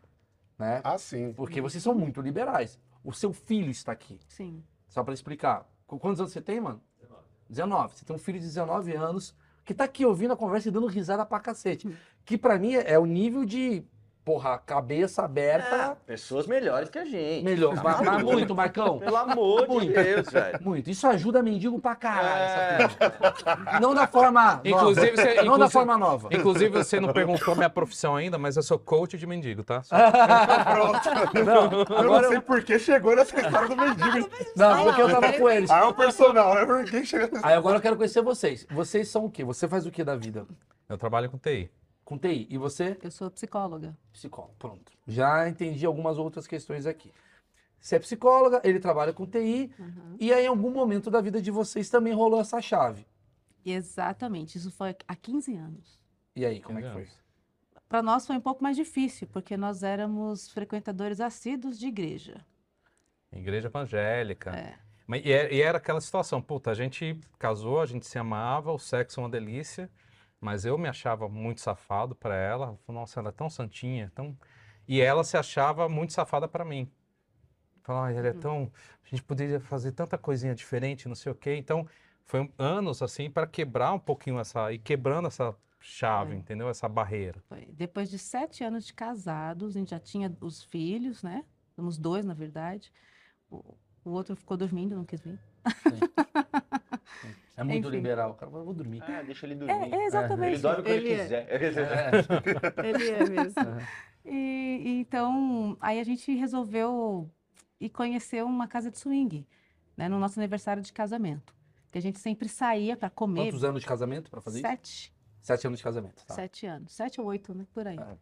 né? Ah, sim. Porque vocês são muito liberais. O seu filho está aqui. Sim. Só pra explicar. Qu- Quantos anos você tem, mano? 19. Você tem um filho de 19 anos que tá aqui ouvindo a conversa e dando risada pra cacete. Que pra mim é é o nível de, porra, cabeça aberta. Pessoas melhores que a gente. Melhor. Tá Mas, mas muito, Marcão. Pelo amor de Muito. Deus, velho. Muito. Isso ajuda mendigo pra caralho. É. Não da forma Inclusive, nova. você- Não da inclusive- forma nova. Inclusive, você não perguntou minha profissão ainda, mas eu sou coach de mendigo, tá? Só- Não, Eu agora não sei eu... por que chegou nessa história do mendigo. Não, porque eu tava com eles. Ah, é o personal, né? Por que chegou nessa Aí agora eu quero conhecer vocês. Vocês são o quê? Você faz o que da vida? Eu trabalho com TI. Com TI. E você? Eu sou psicóloga. Psicólogo. Pronto. Já entendi algumas outras questões aqui. Você é psicóloga, ele trabalha com TI, Uhum. e aí em algum momento da vida de vocês também rolou essa chave. Exatamente, isso foi há 15 anos. E aí, como é que foi? Para nós foi um pouco mais difícil, porque nós éramos frequentadores assíduos de igreja. Igreja evangélica. É. Mas, e era aquela situação, puta, a gente casou, a gente se amava, o sexo é uma delícia, mas eu me achava muito safado pra ela. Eu falei, Nossa, ela é tão santinha, tão... E ela se achava muito safada pra mim. Falava, "Ai, ela é tão... A gente poderia fazer tanta coisinha diferente, não sei o quê. Então, foi um- anos, assim, para quebrar um pouquinho essa... E quebrando essa chave, É. entendeu? Essa barreira. Foi. Depois de sete anos de casados, a gente já tinha os filhos, né? Somos dois, na verdade. O, o outro ficou dormindo, não quis vir. É muito Enfim. liberal. O cara fala, eu vou dormir. Ah, deixa ele É, dormir. é exatamente. Ele dorme quando ele, é. quiser. É. Ele é mesmo. E, e então, aí a gente resolveu ir conhecer uma casa de swing, né? No nosso aniversário de casamento. Que a gente sempre saía para comer. Quantos anos de casamento pra fazer isso? Sete. Sete anos de casamento. Tá. Sete anos. Sete ou oito, né? Por aí. É.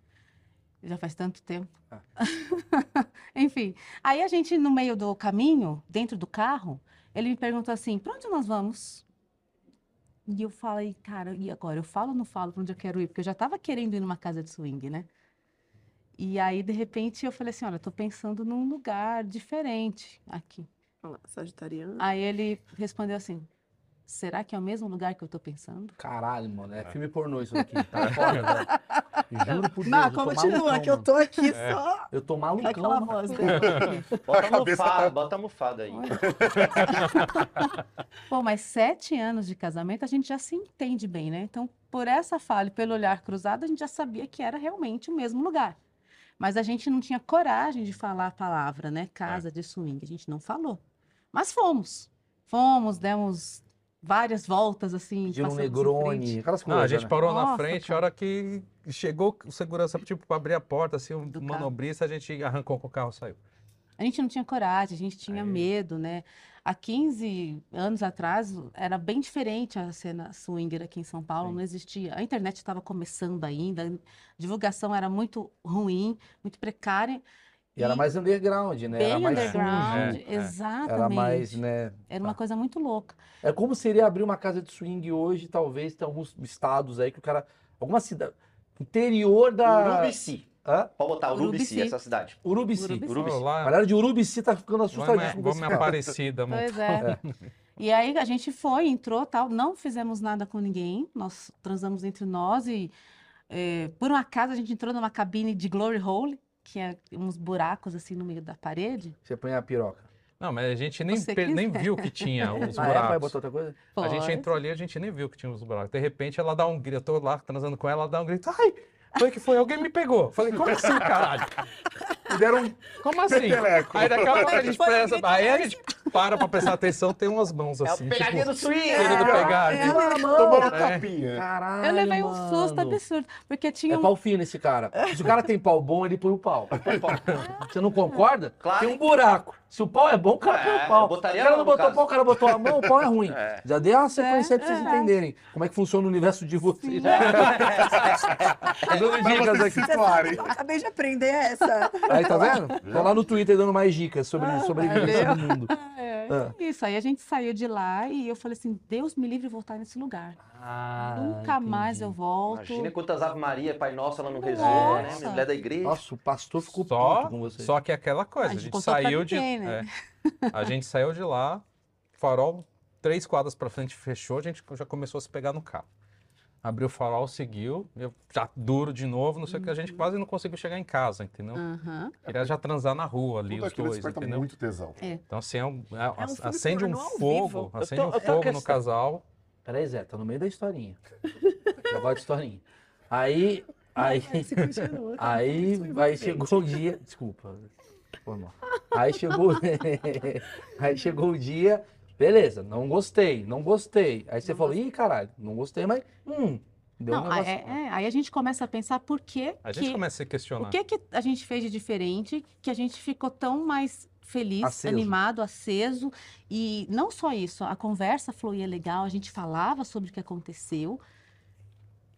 Já faz tanto tempo. É. Enfim, aí a gente, no meio do caminho, dentro do carro, ele me perguntou assim, para onde nós vamos? E eu falei, cara, e agora? Eu falo ou não falo para onde eu quero ir? Porque eu já estava querendo ir numa casa de swing, né? E aí, de repente, eu falei assim, olha, tô pensando num lugar diferente aqui. Olha lá, Sagitariano. Aí ele respondeu assim, será que é o mesmo lugar que eu tô pensando? Caralho, mano. É filme pornô isso aqui. Tá foda, velho. Juro por Deus. Não, continua, malucão, que eu tô aqui É. só Eu tô malucão, aquela mano. voz dela. Bota A a cabeça almofada, tá- bota a almofada aí. Pô, mas sete anos de casamento a gente já se entende bem, né? Então, por essa fala e pelo olhar cruzado, a gente já sabia que era realmente o mesmo lugar. Mas a gente não tinha coragem de falar a palavra, né? Casa de swing. A gente não falou. Mas fomos. Fomos, demos várias voltas, assim. Pediram um Negroni, frente. aquelas Não, coisas. a gente né? parou na Nossa, frente, a cara. hora que chegou o segurança, tipo, para abrir a porta, assim, o Do carro. manobrista, a gente arrancou com o carro e saiu. A gente não tinha coragem, a gente tinha Aí. medo, né? Há 15 anos atrás era bem diferente a cena swinger aqui em São Paulo, Sim. não existia. A internet estava começando ainda, a divulgação era muito ruim, muito precária. E era mais underground, né? bem era mais underground, sujo. É, é. exatamente. Era mais, né? Era uma coisa muito louca. É como seria abrir uma casa de swing hoje, talvez, tem alguns estados aí que o cara. Alguma cidade. Interior da. Urubici. Hã? Pode botar Urubici, Urubici. essa cidade. Urubici. Urubici. Urubici. Lá, A galera de Urubici tá ficando assustadíssima com vamos me. Aparecida, mano. Pois é. E aí a gente foi, entrou, tal, não fizemos nada com ninguém, nós transamos entre nós e eh, por um acaso a gente entrou numa cabine de glory hole, que é uns buracos assim no meio da parede. Você põe a piroca. Não, mas a gente nem, nem viu que tinha os Ah, é? Vai buracos. botar outra coisa? A gente Pode. entrou ali, a gente nem viu que tinha os buracos. De repente ela dá um grito, eu tô lá transando com ela, ela dá um grito, ai, foi que foi, alguém me pegou. Falei, como assim, caralho? Me deram um. Como assim? Peteleco. Aí daqui a pouco a gente presta, aí a gente para pra prestar atenção, tem umas mãos É o assim, pegadinha tipo, do swing! querendo pegar. É, tipo, mano. Tomando É. tapinha. Caralho. Eu levei um susto absurdo, porque tinha É um... pau fino esse cara. Se o cara tem pau bom, ele põe o pau. Você não concorda? Claro. Tem um buraco. Se o pau é bom, o cara É, põe o eu pau. botaria o cara não botou o pau, o cara botou a mão, o pau é ruim. É. Já dei uma sequência aí pra vocês é. entenderem como é que funciona o universo de vocês. Dando Pra dicas aqui. acabei de aprender essa. Aí, tá vendo? Tô lá no Twitter dando mais dicas sobre sobrevivência valeu. do mundo. É, Ah. Isso, aí a gente saiu de lá e eu falei assim, Deus me livre de voltar nesse lugar. Ah, Nunca mais eu volto. Imagina quantas Ave Maria, Pai Nosso, ela não rezou, né? Mulher da igreja. Nossa, o pastor ficou Só, com você. só que é aquela coisa, A a gente gente contou pra saiu de. ninguém, né? é, a gente saiu de lá, farol, três quadras pra frente fechou, a gente já começou a se pegar no carro. Abriu o farol, seguiu, eu já duro de novo, não sei o que, a Uhum. gente quase não conseguiu chegar em casa, entendeu? Aham. Queria já transar na rua ali, Tudo os dois, entendeu? muito tesão. Então, assim, é um- é- É um acende um fogo, acende tô- um fogo no casal. Peraí, Zé, tá no meio da historinha. Eu gosto de historinha. Aí, aí, Você continua. tá? aí, aí envolvente. chegou o dia. Desculpa. Aí chegou, aí chegou o dia. Beleza, não gostei, não gostei. Aí você falou, ih, caralho, não gostei, mas. Hum, deu um Não, aí, negócio. é- é, aí a gente começa a pensar por que, A gente que começa a se questionar. o que que a gente fez de diferente, que a gente ficou tão mais feliz, Aceso. animado, aceso. E não só isso, a conversa fluía legal, a gente falava sobre o que aconteceu.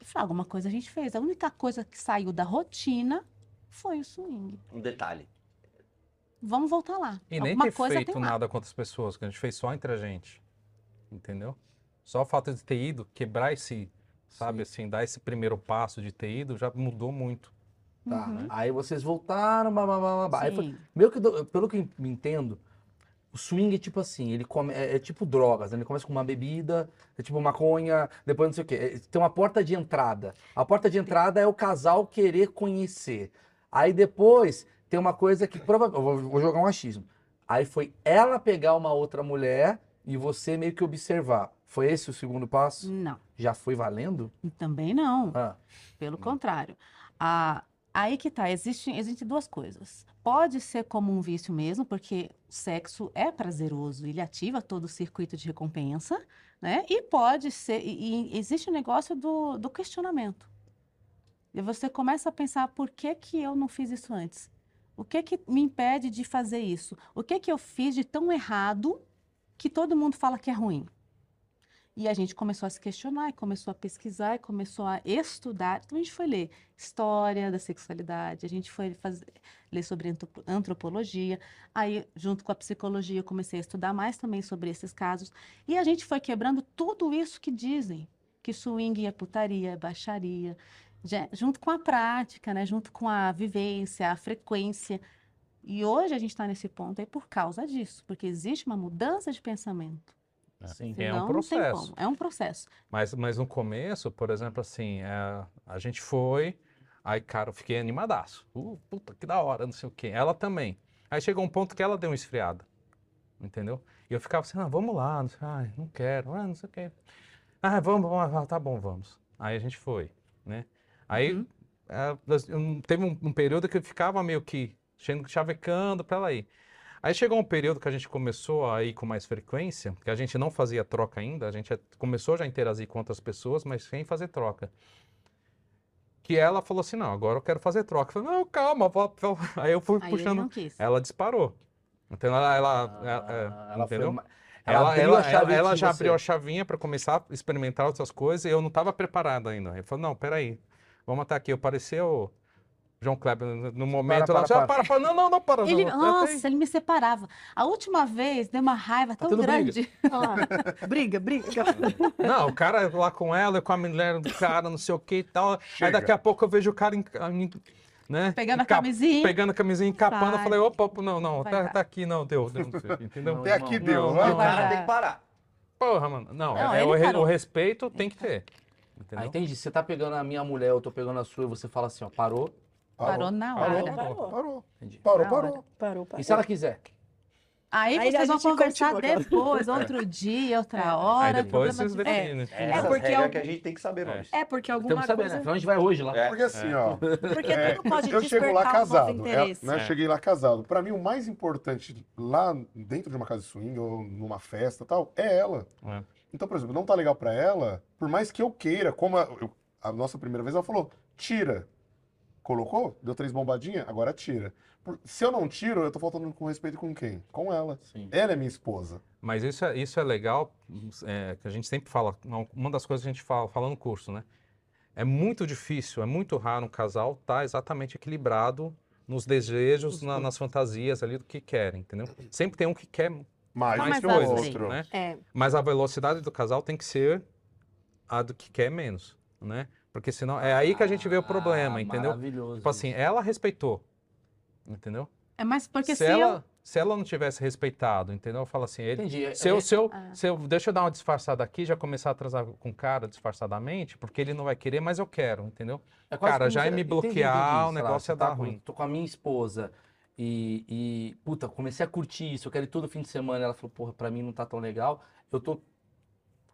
E falei, alguma coisa a gente fez. A única coisa que saiu da rotina foi o swing. Um detalhe. Vamos voltar lá. E nem alguma ter coisa feito nada com outras pessoas, que a gente fez só entre a gente. Entendeu? Só o fato de ter ido, quebrar esse, sabe, assim, dar esse primeiro passo de ter ido, já mudou muito. Tá. Uhum. Aí vocês voltaram, babá, babá. Aí foi, Sim. meio que, pelo que eu me entendo, O swing é tipo assim, ele come, é, é tipo drogas, né? Ele começa com uma bebida, é tipo maconha, depois não sei o quê. É, Tem uma porta de entrada. A porta de entrada é o casal querer conhecer. Aí depois tem uma coisa que provavelmente. Vou, jogar um achismo. Aí foi ela pegar uma outra mulher e você meio que observar. Foi esse o segundo passo? Não, Já foi valendo? também não. Ah, Pelo contrário. A- aí que tá, existem existe duas coisas. Pode ser como um vício mesmo, porque o sexo é prazeroso, ele ativa todo o circuito de recompensa, né? E pode ser, e, e existe o negócio do, do questionamento. E você começa a pensar, por que que eu não fiz isso antes? O que que me impede de fazer isso? O que que eu fiz de tão errado que todo mundo fala que é ruim? E a gente começou a se questionar, começou a pesquisar, começou a estudar. Então a gente foi ler história da sexualidade, a gente foi fazer, ler sobre antropo- antropologia. Aí, junto com a psicologia, eu comecei a estudar mais também sobre esses casos. E a gente foi quebrando tudo isso que dizem, que swing é putaria, é baixaria, junto com a prática, né? junto com a vivência, a frequência. E hoje a gente está nesse ponto aí por causa disso, porque existe uma mudança de pensamento. sim. É Senão, um não tem processo. É um processo. Mas, mas no começo, por exemplo, assim, é, a gente foi, aí, cara, eu fiquei animadaço. Uh, puta, que da hora, não sei o quê. Ela também. Aí chegou um ponto que ela deu uma esfriada, entendeu? E eu ficava assim, ah, vamos lá, não, sei, ai, não quero, ah, não sei o quê. Ah, vamos, vamos, ah, tá bom, vamos. Aí a gente foi, né? Aí Uhum. é, eu- teve um, um período que eu ficava meio que chavecando pra ela ir. Aí chegou um período que a gente começou a ir com mais frequência, que a gente não fazia troca ainda, a gente começou já a interagir com outras pessoas, mas sem fazer troca. Que ela falou assim, não, agora eu quero fazer troca. Eu falei, não, calma, vó- vó." aí eu fui Aí puxando, ela disparou. Então ela, ela, Ah, ela- é, ela foi entendeu? ma- Ela, abriu ela, a chave ela- ela já você. abriu a chavinha para começar a experimentar outras coisas e eu não estava preparado ainda. Ele falou, não, peraí, vamos até aqui. Eu parecia o João Kleber no- momento. para, lá, para, para, para, não, não, não, para. Ele, não, nossa, ele me separava. A última vez deu uma raiva tão tendo briga. grande. briga, briga. Não, o cara lá com ela, com a mulher do cara, não sei o que e tal. Aí Chega. daqui a pouco eu vejo o cara, em- em- né? Pegando a camisinha. Pegando a camisinha, encapando. Eu falei, opa, não, não, tá, tá aqui, não, deu, deu, não sei, entendeu? Não, Até aqui Não, deu. não, vai. O cara tem que parar. Porra, mano. Não, Não, é, o, re- o respeito tem que ter. Ah, Entendeu? entendi. Você tá pegando a minha mulher, eu tô pegando a sua, e você fala assim, ó, parou. Parou na Parou, hora. parou, parou. Entendi. Parou, Na parou. Parou, parou. E se ela quiser? Aí, Aí vocês vão conversar continua. depois, outro dia, outra hora. Aí depois problema vocês de- definem. Essas porque regras eu- que a gente tem que saber, Maurício. É, porque alguma Temos que saber, coisa... né? Afinal, a gente vai hoje lá. É. Porque assim, ó, Porque É, tudo pode eu chego lá casado. é, interesse. né, É. Cheguei lá casado. Pra mim, o mais importante lá dentro de uma casa de swing ou numa festa e tal, é ela. Então, por exemplo, não tá legal pra ela, por mais que eu queira, como a, eu- a nossa primeira vez, ela falou, tira. Colocou? Deu três bombadinhas? Agora tira. Por- se eu não tiro, eu tô faltando com respeito com quem? Com ela. Sim. Ela é minha esposa. Mas isso é, isso é legal, é, que a gente sempre fala, uma- das coisas que a gente fala, fala no curso, né? É muito difícil, é muito raro um casal estar exatamente equilibrado nos desejos, na- nas fantasias ali do que querem, entendeu? Sempre tem um que quer Mais, Mais que o outro. né? É, Mas a velocidade do casal tem que ser a do que quer menos, né? Porque senão é aí que a gente vê o problema, Ah, entendeu? Maravilhoso. Tipo assim, ela respeitou, entendeu? É mais porque se, se, ela, eu... se ela não tivesse respeitado, entendeu? Fala assim, ele, Entendi. se eu, É- se eu, Ah. se eu, deixa eu dar uma disfarçada aqui, já começar a atrasar com o cara disfarçadamente, porque ele não vai querer, mas eu quero, entendeu? É Cara, já é me entendi, bloquear, entendi. o Sei lá, negócio você ia dar tá com- ruim. Tô com a minha esposa e, e, puta, comecei a curtir isso, eu quero ir todo fim de semana. Ela falou, porra, pra mim não tá tão legal. Eu tô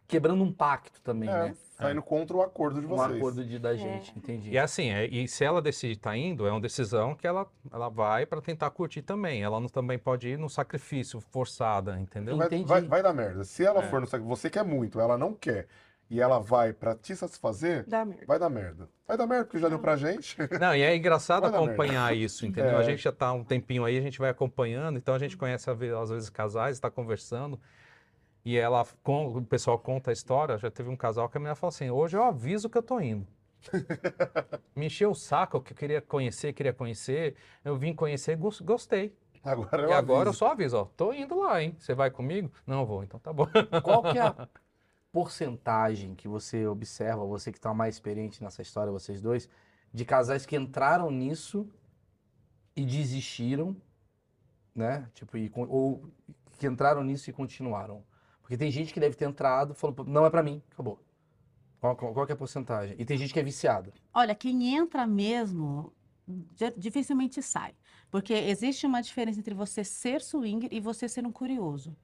quebrando um pacto também, É, né? saindo contra o acordo de Um vocês. acordo de, da gente, entendi. E é assim, é- e se ela decidir estar indo, é uma decisão que ela, ela vai para tentar curtir também. Ela não, também pode ir no sacrifício forçada, entendeu? Vai, Entendi. vai- vai dar merda. Se ela É. for no sac- você quer muito, ela não quer, e ela vai pra te satisfazer, dá merda. vai dar merda. Vai dar merda, porque já deu pra gente. Não, e é engraçado Vai acompanhar isso, entendeu? A É. gente já tá há um tempinho aí, a gente vai acompanhando, então a gente conhece às vezes, casais, está conversando, e ela, com- o pessoal conta a história, já teve um casal que a menina falou assim, hoje eu aviso que eu tô indo. Me encheu o saco, que eu queria conhecer, queria conhecer, eu vim conhecer, gos- gostei. Agora eu e agora eu aviso. só aviso, ó, tô indo lá, hein? Você vai comigo? Não vou, então tá bom. Qual que é a porcentagem que você observa, você que está mais experiente nessa história, vocês dois, de casais que entraram nisso e desistiram, né? Tipo, e, ou que entraram nisso e continuaram? Porque tem gente que deve ter entrado e falou, "Pô, não é pra mim, acabou. Qual, qual- qual é a porcentagem? E tem gente que é viciada. Olha, quem entra mesmo di- dificilmente sai. Porque existe uma diferença entre você ser swinger e você ser um curioso.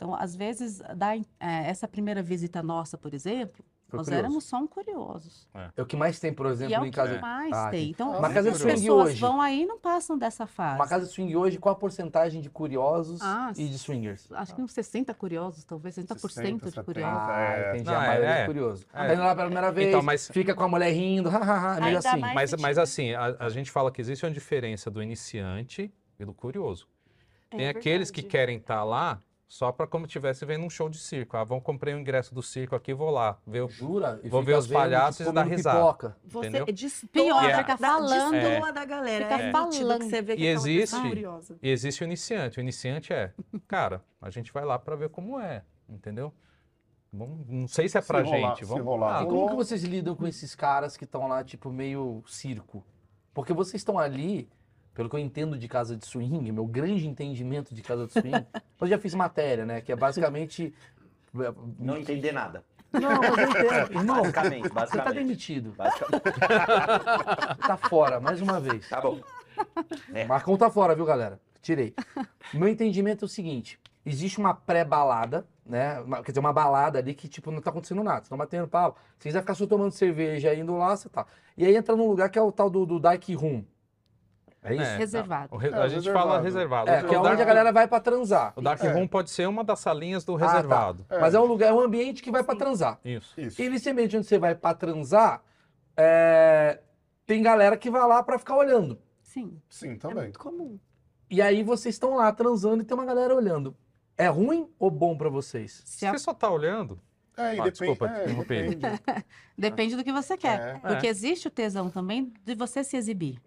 Então, às vezes, dá, eh, essa primeira visita nossa, por exemplo, Foi nós curioso. éramos só um curiosos. É o que mais tem, por E exemplo, é o em que casa. mais Ah, tem. Então, Uma as casa de pessoas hoje. vão aí e não passam dessa fase. Uma casa de swing hoje, qual a porcentagem de curiosos Ah, e de swingers? Acho que uns 60 curiosos, talvez 60%, 60, de curiosos. Ah, é. entendi. Não, a é, maioria é. é curioso. É. Tá indo lá pela primeira vez, Então, mas- fica com a mulher rindo, hahaha, é assim. Mas, mas assim, a, a gente fala que existe uma diferença do iniciante e do curioso. Tem É aqueles que querem estar lá só para como estivesse vendo um show de circo. Ah, vamos comprei o ingresso do circo aqui, vou lá ver o Jura? E Vou ver os vendo, palhaços tipo, e dar risada. pipoca. Você Entendeu? destoa, Pior, é- fica falando. destoa da galera. Fica é nítido que falando. você vê que E existe- é curiosa. E existe o iniciante. O iniciante é, cara, a gente vai lá para ver como é, entendeu? Vamos- não sei se é Se pra rolar- gente. se Vamos rolar, lá. E como que vocês lidam com esses caras que estão lá, tipo, meio circo? Porque vocês estão ali, pelo que eu entendo de casa de swing, meu grande entendimento de casa de swing, eu já fiz matéria, né? Que é basicamente. Não entender nada. Não, mas eu entendo. Irmão, Basicamente, você tá basicamente. demitido. Basicamente. Tá fora, mais uma vez. Tá bom. É. Marcão tá fora, viu, galera? Tirei. Meu entendimento é o seguinte: existe uma pré-balada, né? Uma- quer dizer, uma balada ali que, tipo, não tá acontecendo nada. Você tá batendo papo. Se quiser ficar só tomando cerveja indo lá, você tá. E aí entra num lugar que é o tal do, do Dark Room. É isso? É, Reservado. re- É, a gente reservado. fala reservado. É, O que é Dark- onde a galera vai pra transar. O Dark É. Room pode ser uma das salinhas do Ah, tá. reservado. Mas é um lugar, é um ambiente que vai pra transar. Isso. Isso. E nesse ambiente onde você vai pra transar, é, tem galera que vai lá pra ficar olhando. Sim. Sim, É também. muito comum. E aí vocês estão lá transando e tem uma galera olhando. É ruim ou bom pra vocês? Se a- você só tá olhando, É, Ah, desculpa, é, depende. Depende do que você quer. É. Porque existe o tesão também de você se exibir.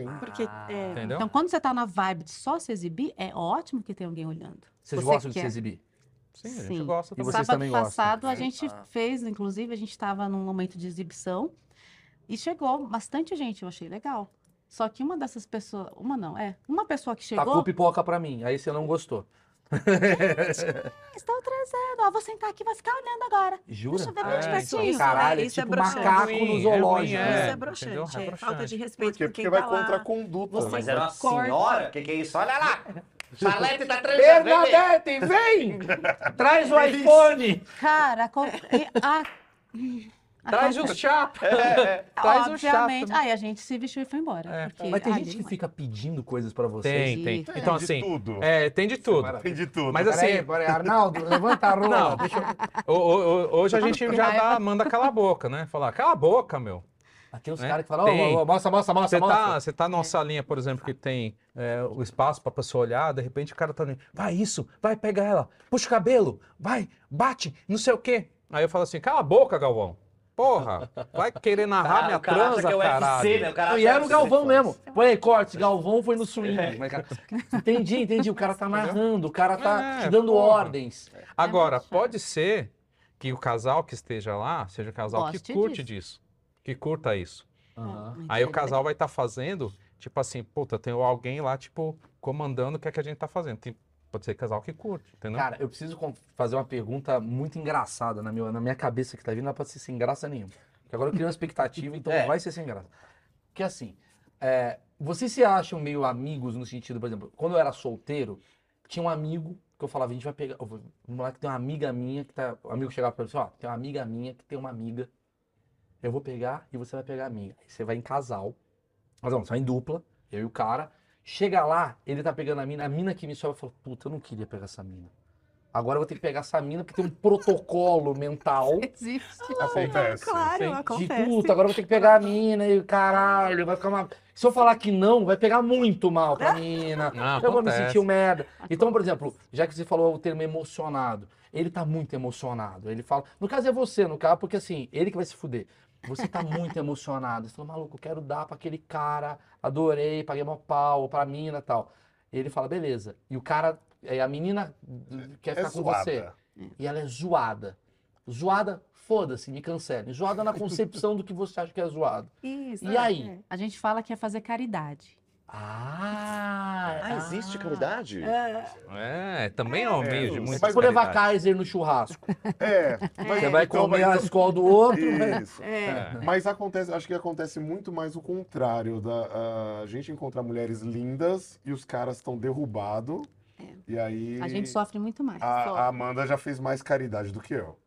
Sim. Porque Ah, é, entendeu? Então, quando você tá na vibe de só se exibir, é ótimo que tem alguém olhando. Vocês Você gostam de quer. se exibir? Sim, a gente Sim. gosta E também. vocês Sábado também gostam? passado a gente Ah. fez, inclusive, a gente estava num momento de exibição e chegou bastante gente, eu achei legal. Só que uma dessas pessoas, uma não, é, uma pessoa que Tacou chegou, pipoca pra mim, aí você não gostou. estou trazendo, ó, vou sentar aqui, vai ficar olhando agora. Jura? Deixa eu ver É, de então. pertinho. Caralho, é Isso é tipo broxante. macaco É no ruim, é zoológico. ruim, isso né? é broxante? É é falta de respeito Porque, por porque quem vai tá lá. contra a conduta. Você Mas né? era uma corta. senhora? O que, que é isso? Olha lá! Salete tá transando. vem, vem. Bernadette, vem! Traz o iPhone! Cara, co- e- a- Traz o chapa! Traz o chapa! Aí a gente se vestiu e foi embora. É. porque Mas tem ali gente que é. fica pedindo coisas pra vocês. Tem, tem. Tem Então, de assim, tudo. é, tem de tudo. Tem de tudo. Mas assim, Peraí, peraí, Arnaldo, levanta a rola. Não. Deixa eu... o- o- o- hoje a gente Com já dá, manda calar a boca, né? Falar, cala a boca, meu. Aqui tem uns Né? caras que falam, Tem. ô, ô, mostra, mostra, mostra, Você tá, você tá numa salinha, por exemplo, que tem é, o espaço pra pessoa olhar, de repente o cara tá ali, vai isso, vai pegar ela, puxa o cabelo, vai, bate, não sei o quê. Aí eu falo assim, cala a boca, Galvão. Porra, vai querer narrar Ah, minha transa, que é o UFC, caralho. né? O cara e era é o Galvão mesmo. Põe aí, cortes, Galvão foi no swing. Mas, cara, entendi, entendi. O cara tá narrando, o cara tá É, te dando porra. ordens. Agora, muito chato. pode ser que o casal que esteja lá seja um casal Goste que curte disso. disso, que curta isso. Aham. Aí o casal vai estar fazendo, tipo assim, puta, tem alguém lá, tipo, comandando o que é que a gente tá fazendo. Tem- pode ser casal que curte, entendeu? Cara, eu preciso fazer uma pergunta muito engraçada na minha, na minha cabeça que tá vindo, não é pra ser sem graça nenhuma. Porque agora eu criei uma expectativa, então É. vai ser sem graça. Porque assim, é, vocês se acham meio amigos no sentido, por exemplo, quando eu era solteiro, tinha um amigo que eu falava, a gente vai pegar. eu vou- Vamos lá que tem uma amiga minha que tá. O amigo chegava pra mim assim, ó, tem uma amiga minha que tem uma amiga. Eu vou pegar e você vai pegar a minha. Aí você vai em casal. Mas não, você vai em dupla, eu e o cara. Chega lá, ele tá pegando a mina, a mina que me sobe fala, puta, eu não queria pegar essa mina. Agora eu vou ter que pegar essa mina porque tem um protocolo mental Existe. Acontece. Claro, de acontece. puta, agora eu vou ter que pegar a mina e caralho, vai ficar uma. Se eu falar que não, vai pegar muito mal pra mina. Não, eu vou me acontece. sentir um merda. Então, por exemplo, já que você falou o termo emocionado, ele tá muito emocionado. Ele fala. No caso é você, no caso, porque assim, ele que vai se fuder. Você tá muito emocionado. Você fala, maluco, eu quero dar pra aquele cara, adorei, paguei meu pau, pra mina e tal. E ele fala, beleza. E o cara, é, a menina quer É ficar com você. E ela é zoada. Zoada, foda-se, me cancele. Zoada na concepção do que você acha que é zoado. Isso. E aí? é. A gente fala que é fazer caridade. Ah, Ai, existe caridade? É, É, também é um meio de É, muita mas Vou levar. Kaiser no churrasco. É. Você vai então, comer mas- a escola do outro. né? Isso. é. Mas acontece, acho que acontece muito mais o contrário, da a gente encontrar mulheres lindas e os caras estão derrubados. E aí A gente sofre muito mais. a, sofre. a Amanda já fez mais caridade do que eu.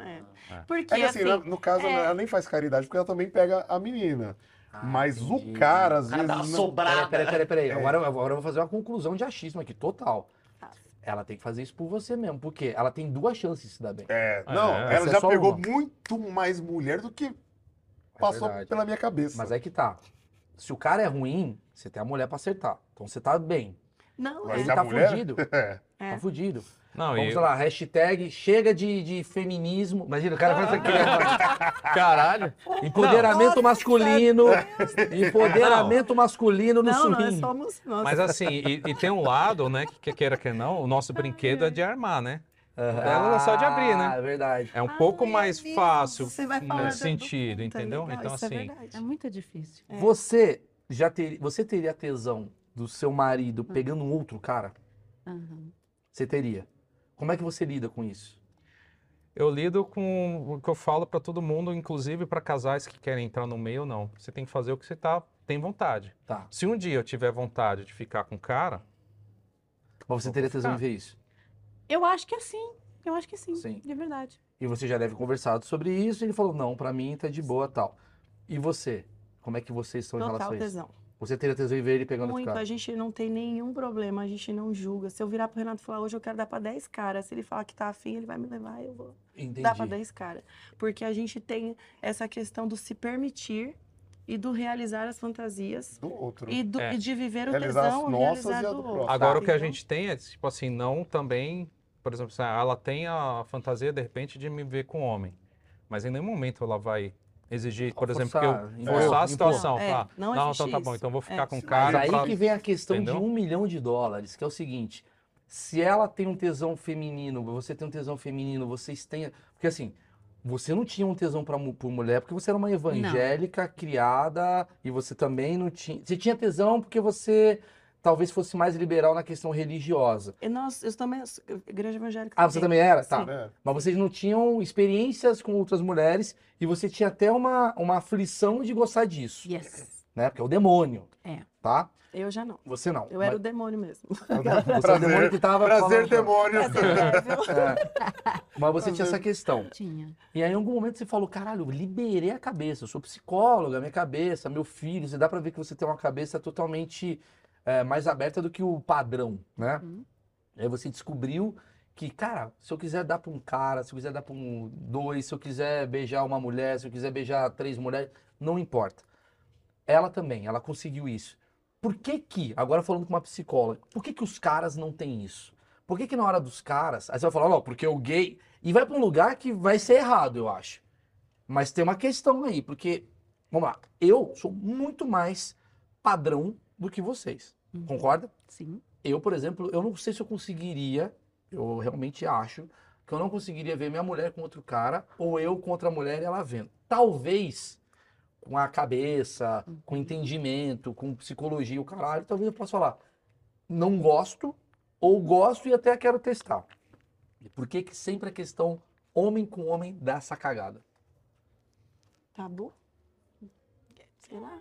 É. É. Porque É que assim, assim, na- no caso, é. ela nem faz caridade porque ela também pega a menina. Ah, Mas entendi. o cara, às O cara vezes. dá uma não- sobrada. Peraí, peraí, peraí. É. Agora, agora eu vou fazer uma conclusão de achismo aqui, total. Tá. Ela tem que fazer isso por você mesmo, porque ela tem duas chances de se dar bem. É, não, É, ela essa é já pegou uma. muito mais mulher do que passou verdade. pela minha cabeça. Mas aí que tá. Se o cara é ruim, você tem a mulher pra acertar. Então você tá bem. não Mas Ele se a tá mulher- fudido. É. É. Tá fudido. Não, Vamos e... sei lá, hashtag chega de, de feminismo. Imagina, o cara faz aquele Caralho. empoderamento Nossa, masculino. Empoderamento masculino no não, nós swing. somos nós. Mas assim, e, e tem um lado, né, que queira que não, o nosso brinquedo é de armar, né? Aham. Ela é só de abrir, né? Ah, é verdade. É um Ah, pouco é mais mesmo. fácil Você vai falar nesse do- sentido, Tá entendeu? legal, Então, isso é assim, verdade. É muito difícil. É. Você já ter, você teria tesão do seu marido pegando um outro cara? Aham. Você teria. Como é que você lida com isso? eu lido com o que eu falo pra todo mundo, inclusive pra casais que querem entrar no meio ou não. Você tem que fazer o que você tá, tem vontade. Tá. Se um dia eu tiver vontade de ficar com o cara, Mas você teria tesão em ver isso? Eu acho que é sim. Eu acho que sim. Sim. De verdade. E você já deve conversado sobre isso. E ele falou: não, pra mim tá de boa tal. E você? Como é que vocês estão em relação a isso? tesão. Você teria tesão em ver ele pegando Muito, a gente não tem nenhum problema, a gente não julga. Se eu virar pro Renato e falar, hoje eu quero dar pra 10 caras, se ele falar que tá afim, ele vai me levar, eu vou Entendi. dar pra 10 caras. Porque a gente tem essa questão do se permitir e do realizar as fantasias Do outro. e, do- É. e de viver o Realizar tesão, nossas realizar e a do do outro. Agora, o que a Então, gente tem é, tipo assim, não também, por exemplo, ela tem a fantasia, de repente, de me ver com homem. Mas em nenhum momento ela vai exigir, por exemplo, que eu Forçar, forçar a impor. situação. É, tá? não não, então tá bom, então vou ficar É. com o Mas cara. aí pra- que vem a questão Entendeu? de um milhão de dólares, que é o seguinte: se ela tem um tesão feminino, você tem um tesão feminino, vocês têm. Porque assim, você não tinha um tesão pra, por mulher porque você era uma evangélica criada e você também não tinha. Você tinha tesão porque você talvez fosse mais liberal na questão religiosa. E nós, eu também, igreja evangélica. Ah, você também era? Tá. Sim. É. Mas vocês não tinham experiências com outras mulheres e você tinha até uma, uma aflição de gostar disso, Yes. né? Porque é o demônio. É. Tá? Eu já não. Você não. Eu era Mas o demônio mesmo. você é o demônio que tava Prazer, falando- demônio. Mas você tinha essa questão. Tinha. E aí, em algum momento, você falou: caralho, eu liberei a cabeça. Eu sou psicóloga, minha cabeça, meu filho. Você dá pra ver que você tem uma cabeça totalmente é, mais aberta do que o padrão, né? Uhum. Aí você descobriu que, cara, se eu quiser dar pra um cara, se eu quiser dar pra um dois, se eu quiser beijar uma mulher, se eu quiser beijar três mulheres, não importa. Ela também, ela conseguiu isso. Por que que, agora falando com uma psicóloga, por que que os caras não têm isso? Por que que na hora dos caras, aí você vai falar, não, porque o gay, e vai pra um lugar que vai ser errado, eu acho. Mas tem uma questão aí, porque, vamos lá, eu sou muito mais padrão do que vocês, Uhum. concorda? Sim. Eu, por exemplo, eu não sei se eu conseguiria, eu realmente acho, que eu não conseguiria ver minha mulher com outro cara, ou eu com outra mulher e ela vendo. Talvez, com a cabeça, com entendimento, com psicologia, o caralho, talvez eu possa falar, não gosto, ou gosto e até quero testar. E por que que sempre a questão homem com homem dá essa cagada? Tabu? Sei lá.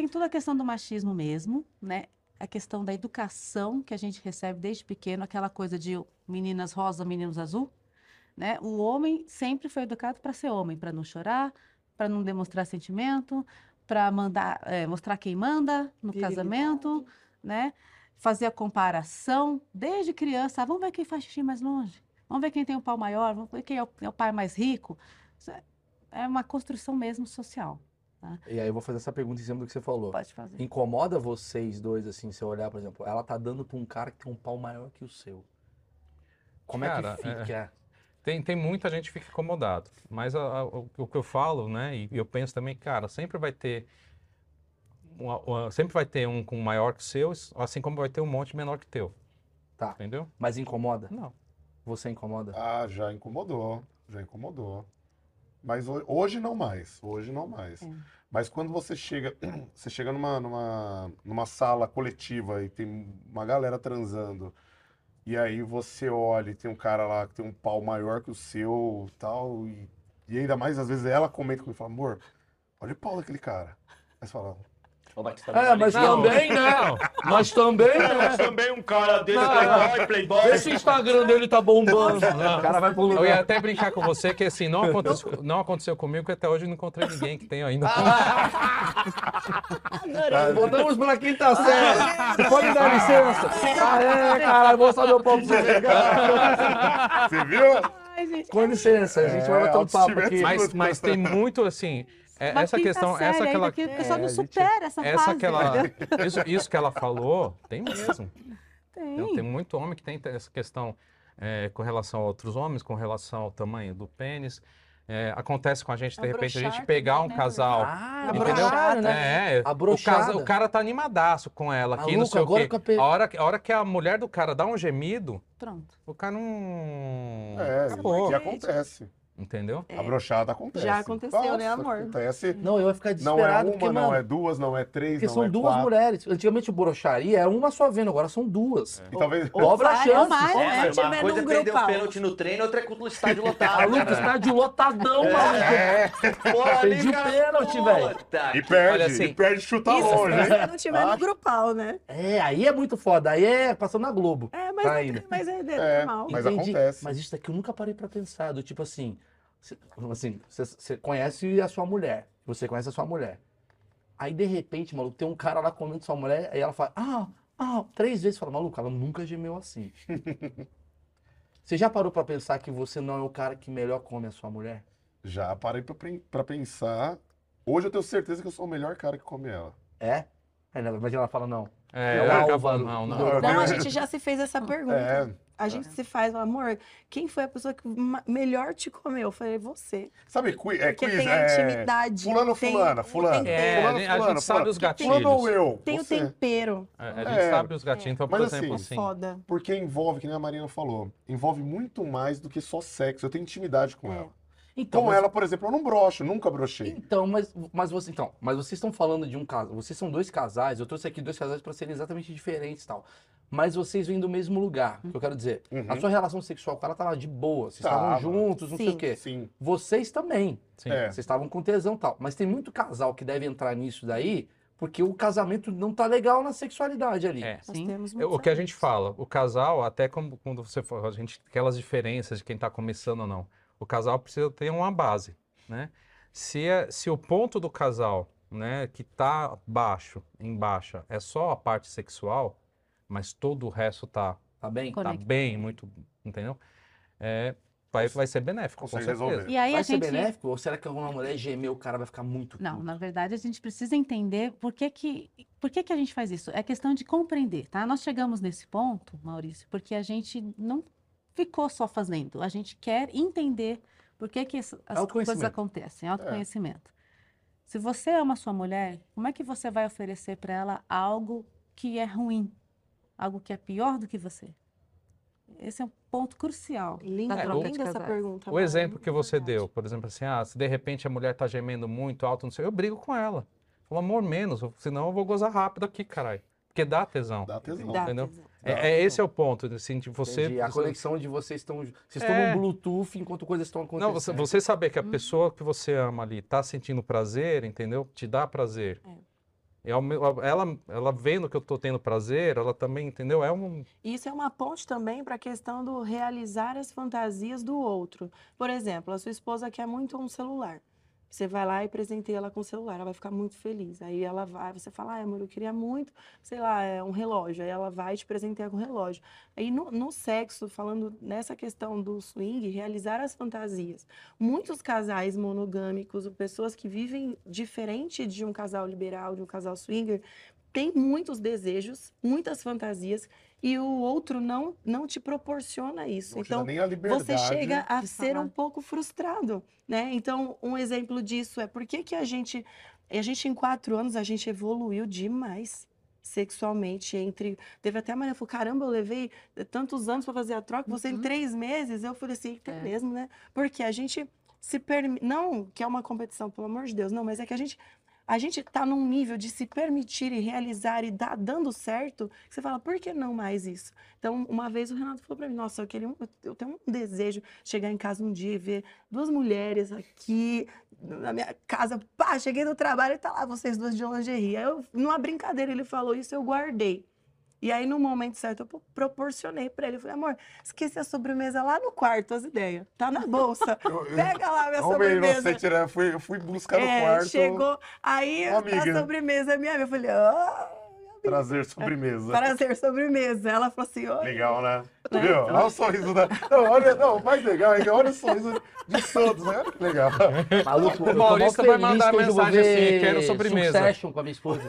Tem toda a questão do machismo mesmo, né? A questão da educação que a gente recebe desde pequeno, aquela coisa de meninas rosa, meninos azul, né? O homem sempre foi educado para ser homem, para não chorar, para não demonstrar sentimento, para mandar, é, mostrar quem manda no Virilidade. casamento, né? Fazer a comparação desde criança. Ah, vamos ver quem faz xixi mais longe. Vamos ver quem tem o pau maior. Vamos ver quem é o, é o pai mais rico. É- é uma construção mesmo social. E aí eu vou fazer essa pergunta em cima do que você falou. Pode fazer. Incomoda vocês dois, assim, se eu olhar, por exemplo, ela tá dando pra um cara que tem um pau maior que o seu. Como Cara, é que fica? Tem, tem muita gente que fica incomodado. Mas a- a- o, o que eu falo, né, e eu penso também, cara, sempre vai ter. uma- uma- sempre vai ter um com maior que o seu, assim como vai ter um monte menor que teu. Tá. Entendeu? Mas incomoda? Não. Você incomoda? Ah, já incomodou. Já incomodou. Mas ho- hoje não mais. Hoje não mais. É. Mas quando você chega, você chega numa, numa, numa sala coletiva e tem uma galera transando, e aí você olha e tem um cara lá que tem um pau maior que o seu tal, e, e ainda mais, às vezes, ela comenta comigo e fala, amor, olha o pau daquele cara. Aí você fala, Batista, É, mas não, também, né? Mas também, Mas né? também um cara desse, Não, playboy, playboy. Vê se o Instagram dele tá bombando. O cara vai pro Eu ia lugar. até brincar com você que assim, não aconteceu, não aconteceu comigo, que até hoje eu não encontrei ninguém que tenha ainda. Voltamos pra quinta série. Você pode dar licença? Ah, é, caralho, vou só meu pau pra você viu? Com licença, a gente vai É, bater um papo aqui. Mas, mas tem muito assim. É- essa questão, série essa que ela, ainda que a pessoa É, não a gente- supera essa, essa fase. que ela, isso, isso que ela falou, tem mesmo. Tem. Tem, tem muito homem que tem essa questão é, com relação a outros homens, com relação ao tamanho do pênis. É, acontece com a gente, de repente, a gente pegar um também, né, casal. Ah, Entendeu? abrochada, né? É, o, Abrochada. casa- o cara tá animadaço com ela aqui, não sei o agora quê. pe- A hora, que- a hora que a mulher do cara dá um gemido, Pronto. o cara não. É, Acabou. que acontece. Entendeu? A brochada acontece. Já aconteceu, né, amor? Acontece. Não, eu ia ficar Não é desesperado uma, porque, não mano, é duas, não é três, porque não são é duas quatro. mulheres. Antigamente o broxaria era uma só vendo, agora são duas. E talvez... Dobra a chance. vai, É, né? mas uma coisa é perder o pênalti no treino, outra é contra o estádio lotado. Maluco, estádio lotadão, maluco. Porra, Perdi o pênalti, velho. Puta E perde, assim, e perde chutar Isso longe, se hein? não tiver no Ah. grupal, né? É, aí é muito foda. Aí é passando na Globo. É, mas, Tá não mas é, É. normal. Mas acontece. Mas isso daqui eu nunca parei pra pensar. Do tipo assim, assim, você conhece a sua mulher. Você conhece a sua mulher. Aí, de repente, maluco, tem um cara lá comendo sua mulher, aí ela fala, ah, ah, três vezes. Fala, maluco, ela nunca gemeu assim. você já parou pra pensar que você não é o cara que melhor come a sua mulher? Já parei pra pensar. Hoje eu tenho certeza que eu sou o melhor cara que come ela. É? Aí, ela- mas ela fala, não. É, É o ela Álvaro. não, não. Não, eu a gente já se fez essa pergunta. É, A gente se faz, amor, quem foi a pessoa que melhor te comeu? Eu falei, você. sabe, qui- é Porque quiz, tem a é... intimidade. fulano, tem fulana, o fulano. É, Fulano, a gente, a fulano, gente sabe fulano. os Fulano gatilhos. ou eu? Tem o Você. tempero. A, a gente É. sabe os gatilhos. Então, por Mas exemplo, assim, assim. Foda. Porque envolve, que nem a Marina falou, envolve muito mais do que só sexo. Eu tenho intimidade com É. ela. Então, Com mas- ela, por exemplo, eu não broxo, nunca brochei. Então, mas, mas, você, então, mas vocês estão falando de um caso. Vocês são dois casais. Eu trouxe aqui dois casais para serem exatamente diferentes e tal. Mas vocês vêm do mesmo lugar. O que eu quero dizer. Uhum. A sua relação sexual com ela tava de boa. Vocês Tava. estavam juntos, não sei Sim. o quê. Sim. Vocês também. Sim. É. Vocês estavam com tesão e tal. Mas tem muito casal que deve entrar nisso daí porque o casamento não tá legal na sexualidade ali. É. É, O que a gente fala, o casal, até como quando você fala, a gente, aquelas diferenças de quem está começando ou não, o casal precisa ter uma base, né? Se, é- se o ponto do casal, né, que tá baixo, em baixa, é só a parte sexual, mas todo o resto tá, Tá bem? tá Conectado. bem, muito, entendeu? É, vai, vai ser benéfico, com certeza. resolver. E aí Vai a ser gente. benéfico? Ou será que alguma mulher gemer o cara vai ficar muito Não, puto? na verdade a gente precisa entender por que que, por que que a gente faz isso. É questão de compreender, tá? Nós chegamos nesse ponto, Maurício, porque a gente não ficou só fazendo. A gente quer entender por que que as coisas acontecem. Autoconhecimento. Se você ama sua mulher, como é que você vai oferecer para ela algo que é ruim? Algo que é pior do que você? Esse é um ponto crucial Linda, da troca de linda essa pergunta. O exemplo que você verdade. deu, por exemplo, assim, ah, se de repente a mulher tá gemendo muito alto, não sei, eu brigo com ela. Falo, amor, menos, senão eu vou gozar rápido aqui, caralho. Porque dá tesão. Dá tesão. Dá, entendeu? tesão. É, é esse é o ponto, assim, de você... Entendi. A você- conexão de vocês estão. Vocês É. tomam Bluetooth enquanto coisas estão acontecendo. Não, você, você saber que a pessoa que você ama ali tá sentindo prazer, entendeu? Te dá prazer. E ao me- ela, ela vendo que eu tô tendo prazer, ela também, entendeu? É um... Isso é uma ponte também para a questão do realizar as fantasias do outro. Por exemplo, a sua esposa quer muito um celular. Você vai lá e presenteia ela com o celular, ela vai ficar muito feliz. Aí ela vai, você fala, ai, amor, eu queria muito, sei lá, é um relógio. Aí ela vai te presentear com o relógio. Aí no, no sexo, falando nessa questão do swing, realizar as fantasias. Muitos casais monogâmicos, ou pessoas que vivem diferente de um casal liberal, de um casal swinger, têm muitos desejos, muitas fantasias, e o outro não, não te proporciona isso. Não então, nem a liberdade. você chega a ser falar. um pouco frustrado, né? Então, um exemplo disso é por que que a gente, a gente em quatro anos, a gente evoluiu demais sexualmente entre teve até a Maria falou caramba eu levei tantos anos para fazer a troca você em Uhum. três meses eu falei assim tem É. mesmo né porque a gente se permitir. Não que é uma competição, pelo amor de Deus, não, mas é que a gente. A gente tá num nível de se permitir e realizar e dar dando certo, que você fala, por que não mais isso? Então, uma vez o Renato falou pra mim, nossa, eu queria, eu tenho um desejo de chegar em casa um dia e ver duas mulheres aqui na minha casa, pá, cheguei no trabalho e tá lá vocês duas de lingerie. Aí eu, numa brincadeira, ele falou isso, eu guardei. E aí, no momento certo, eu pro- proporcionei pra ele. Eu falei, amor, esqueci a sobremesa lá no quarto, as ideias. Tá na bolsa. Eu- eu- Pega lá a minha sobremesa. você tirar, fui, eu fui buscar no É, quarto, chegou. Aí a sobremesa é minha. Eu falei, ah, trazer sobremesa. prazer, sobremesa. Ela falou assim, oi. Legal, né? Né? Viu? Olha o sorriso da. Não, olha, não, o mais legal é que olha o sorriso de todos, né? Olha que legal. Maluco, mó Paulista vai mandar mensagem assim, quero sobremesa. Succession com a minha esposa.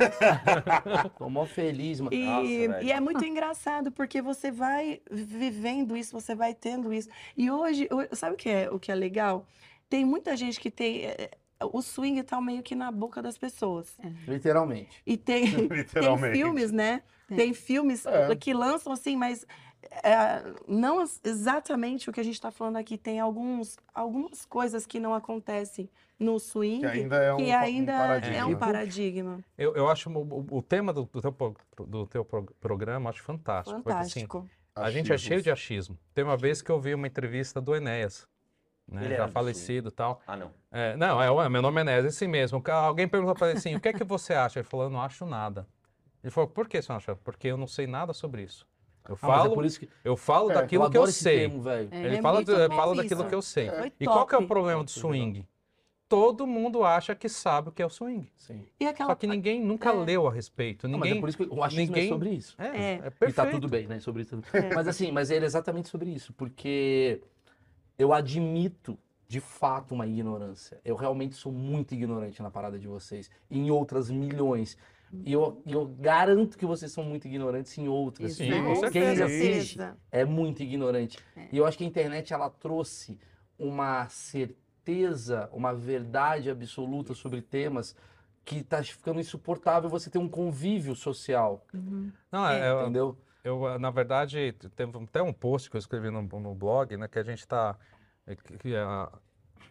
tô mó feliz, mano. E, Nossa, e é muito engraçado, porque você vai vivendo isso, você vai tendo isso. E hoje, o- sabe o que é, o que é legal? Tem muita gente que tem. É, O swing tá meio que na boca das pessoas. Literalmente. E tem, tem Literalmente. filmes, né? Tem. Tem filmes É. que lançam assim, mas é, não ex- exatamente o que a gente está falando aqui. Tem alguns, algumas coisas que não acontecem no swing, Que ainda é um, que um ainda paradigma. é um paradigma. Eu, eu acho o, o- tema do, do teu, do teu pro- programa acho fantástico. porque, assim, Fantástico. a gente é cheio de achismo. Tem uma vez que eu vi uma entrevista do Enéas, né, Ele já do falecido e tal. Ah, não. É, não, é, o- meu nome é Enéas, esse mesmo. O ca- Alguém perguntou para ele assim, o que é que você acha? Ele falou, eu não acho nada. Ele falou, por que você não acha? Porque eu não sei nada sobre isso. Eu Ah, é falo, por isso que eu falo É, daquilo eu que eu sei. termo. É, Ele é fala, fala daquilo que eu sei. E qual que é o problema do swing? Todo mundo acha que sabe o que é o swing. Sim. E aquela Só que ninguém nunca É. leu a respeito. Não, mas é Ninguém. por isso que o achismo ninguém- é sobre isso. É, É. é, E tá perfeito. tudo bem, né? Sobre isso. É. Mas assim, mas ele é exatamente sobre isso, porque eu admito de fato uma ignorância. Eu realmente sou muito ignorante na parada de vocês, e em outras milhões. E eu, eu garanto que vocês são muito ignorantes em outras. Sim, Quem assiste é muito ignorante. É. E eu acho que a internet ela trouxe uma certeza, uma verdade absoluta sobre temas que tá ficando insuportável você ter um convívio social, Não, é, é, entendeu? Eu, eh, na verdade, teve até um post que eu escrevi no, no blog, né, que a gente está... Que a,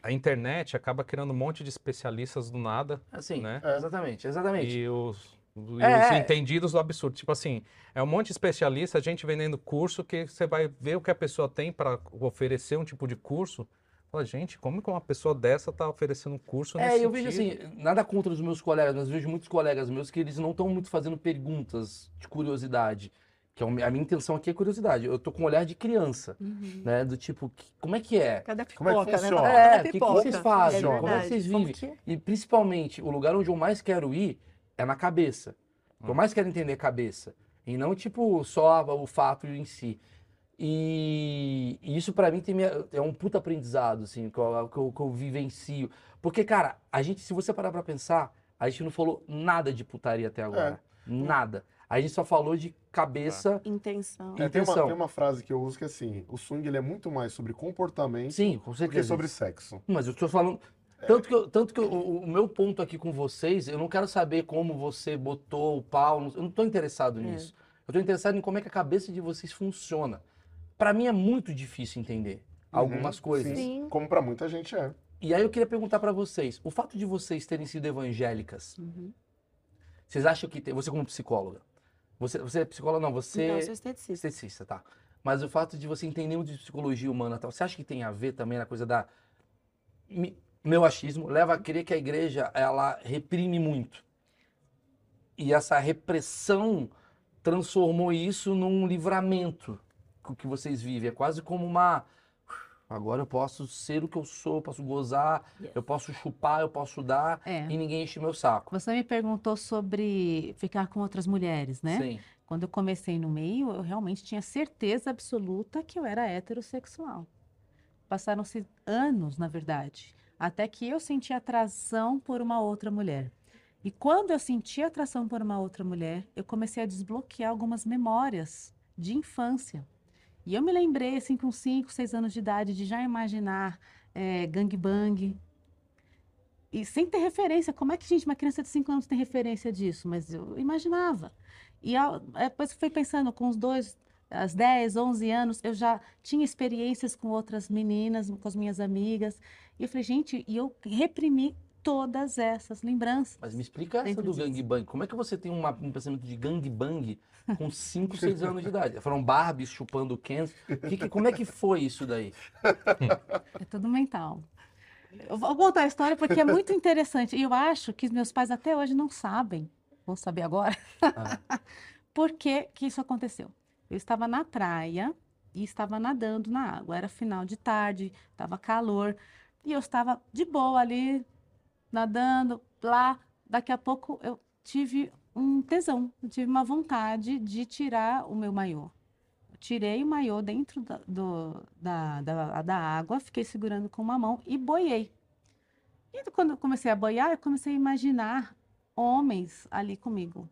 a internet acaba criando um monte de especialistas do nada, Assim, né? exatamente, exatamente. E os, É, os é. entendidos do absurdo. Tipo assim, é um monte de especialista, gente vendendo curso, que você vai ver o que a pessoa tem para oferecer um tipo de curso. Fala, gente, como que uma pessoa dessa está oferecendo um curso nesse É, eu vejo sentido? assim, nada contra os meus colegas, mas eu vejo muitos colegas meus que eles não estão muito fazendo perguntas de curiosidade. Que é a minha intenção aqui é curiosidade. Eu tô com um olhar de criança, Uhum. né? Do tipo, que- como é que é? Cadê a Como é que pipoca, né? funciona? A É, o que, que pipoca? vocês fazem? É como é que vocês vivem? que é? E principalmente, o lugar onde eu mais quero ir é na cabeça. O que eu mais quero entender é cabeça. E não, tipo, só o fato em si. E, e isso pra mim tem minha- é um puta aprendizado, assim, que eu, que, eu, que eu vivencio. Porque, cara, a gente, se você parar pra pensar, a gente não falou nada de putaria até agora. Nada. A gente só falou de cabeça. Intenção. É, tem, uma, Intenção. tem uma frase que eu uso que é assim: o swing ele é muito mais sobre comportamento Sim, com do que sobre sexo. Mas eu estou falando. Tanto que, eu- tanto que eu- o, meu ponto aqui com vocês, eu não quero saber como você botou o pau, eu não estou interessado É. nisso. Eu estou interessado em como é que a cabeça de vocês funciona. Para mim é muito difícil entender algumas Uhum, coisas. Sim. Como pra muita gente é. E aí eu queria perguntar para vocês, o fato de vocês terem sido evangélicas, Uhum. vocês acham que tem, você como psicóloga, você, você é psicóloga não, você Então, eu sou esteticista. esteticista, tá? Mas o fato de você entender muito de psicologia humana, tal, você acha que tem a ver também na coisa da meu achismo leva a crer que a igreja ela reprime muito e essa repressão transformou isso num livramento que vocês vivem é quase como uma agora eu posso ser o que eu sou, eu posso gozar, Yes. eu posso chupar, eu posso dar É. e ninguém enche meu saco. Você me perguntou sobre ficar com outras mulheres, né? Sim. Quando eu comecei no meio, eu realmente tinha certeza absoluta que eu era heterossexual. Passaram-se anos, na verdade, até que eu senti atração por uma outra mulher. E quando eu senti atração por uma outra mulher, eu comecei a desbloquear algumas memórias de infância. E eu me lembrei, assim, com 5, 6 anos de idade, de já imaginar eh, gangbang. E sem ter referência. Como é que, gente, uma criança de 5 anos tem referência disso? Mas eu imaginava. E ao- é, depois fui pensando, com os dois, aos 10, 11 anos, eu já tinha experiências com outras meninas, com as minhas amigas. E eu falei, gente, e eu reprimi todas essas lembranças. Mas me explica essa do disso. gangbang. Como é que você tem uma- um pensamento de gangbang com 5, 6 anos de idade? Foram Barbies chupando Kens. Que que- como é que foi isso daí? É tudo mental. Eu vou contar a história porque é muito interessante. E eu acho que os meus pais até hoje não sabem, vão saber agora, por que, que isso aconteceu. Eu estava na praia e estava nadando na água. Era final de tarde, estava calor. E eu estava de boa ali, nadando lá. Daqui a pouco eu tive um tesão, eu tive uma vontade de tirar o meu maiô. Eu tirei o maiô dentro da, do- da, da, da água, fiquei segurando com uma mão e boiei. E quando eu comecei a boiar, eu comecei a imaginar homens ali comigo.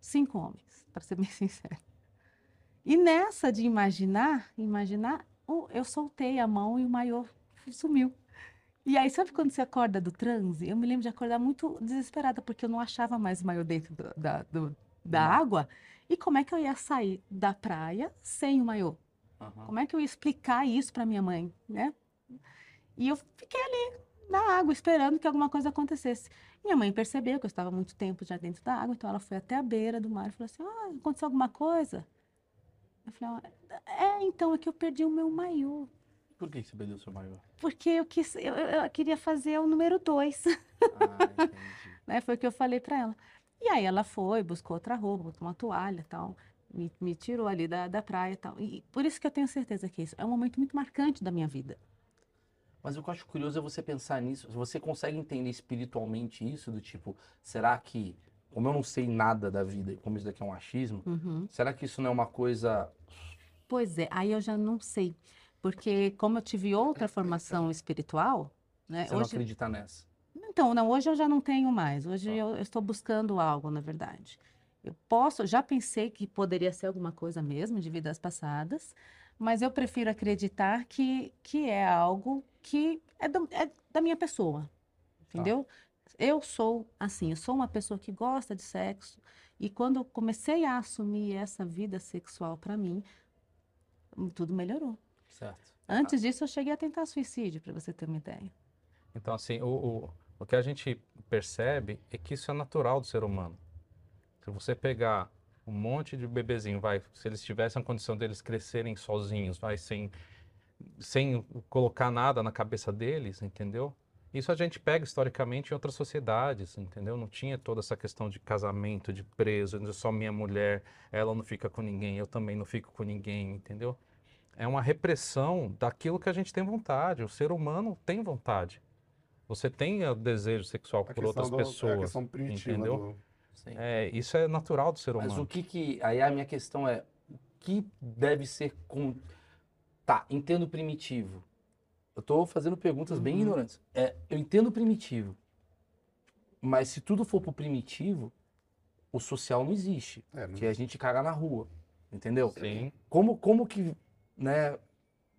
Cinco homens, para ser bem sincero. E nessa de imaginar, imaginar, eu soltei a mão e o maiô sumiu. E aí, sabe quando você acorda do transe? Eu me lembro de acordar muito desesperada, porque eu não achava mais o maiô dentro do- da, do- da água. E como é que eu ia sair da praia sem o maiô? Aham. Como é que eu ia explicar isso para minha mãe, né? E eu fiquei ali na água esperando que alguma coisa acontecesse. Minha mãe percebeu que eu estava muito tempo já dentro da água, então ela foi até a beira do mar e falou assim: "Ah, aconteceu alguma coisa?" Eu falei: "Ah, "É, então é que eu perdi o meu maiô, Por que você perdeu o seu maior? porque eu quis, eu, eu- queria fazer o número dois." Ah, né? Foi o que eu falei para ela. E aí ela foi, buscou outra roupa, botou uma toalha, tal, me, me tirou ali da, da praia, tal. E por isso que eu tenho certeza que isso é um momento muito marcante da minha vida. Mas o que eu acho curioso é você pensar nisso. Você consegue entender espiritualmente isso? Do tipo, será que, como eu não sei nada da vida, como isso daqui é um achismo, Uhum. será que isso não é uma coisa. Pois é, aí eu já não sei, porque como eu tive outra formação espiritual, né? Você não Hoje, acredita nessa? então, não, hoje eu já não tenho mais. Hoje eu, eu estou buscando algo, na verdade. Eu posso, já pensei que poderia ser alguma coisa mesmo de vidas passadas, mas eu prefiro acreditar que, que é algo que é, do- é da minha pessoa, entendeu? Eu sou assim, eu sou uma pessoa que gosta de sexo, e quando eu comecei a assumir essa vida sexual para mim, tudo melhorou. Certo. Antes disso, eu cheguei a tentar suicídio, para você ter uma ideia. Então, assim, o, o, o que a gente percebe é que isso é natural do ser humano. Se você pegar um monte de bebezinho, vai, se eles tivessem a condição deles crescerem sozinhos, vai, sem, sem colocar nada na cabeça deles, entendeu? Isso a gente pega historicamente em outras sociedades, entendeu? Não tinha toda essa questão de casamento, de preso, de só minha mulher, ela não fica com ninguém, eu também não fico com ninguém, entendeu? É uma repressão daquilo que a gente tem vontade. O ser humano tem vontade. Você tem o desejo sexual A por outras do- pessoas. É a questão primitiva entendeu? do- Sim. É, isso é natural do ser Mas humano. o que que. Aí a minha questão é: o que deve ser. Com... Tá, entendo o primitivo. Eu tô fazendo perguntas bem Uhum. ignorantes. É, eu entendo o primitivo. Mas se tudo for pro primitivo, o social não existe. É, não- Que a gente caga na rua. Entendeu? Sim. Como, como que, né?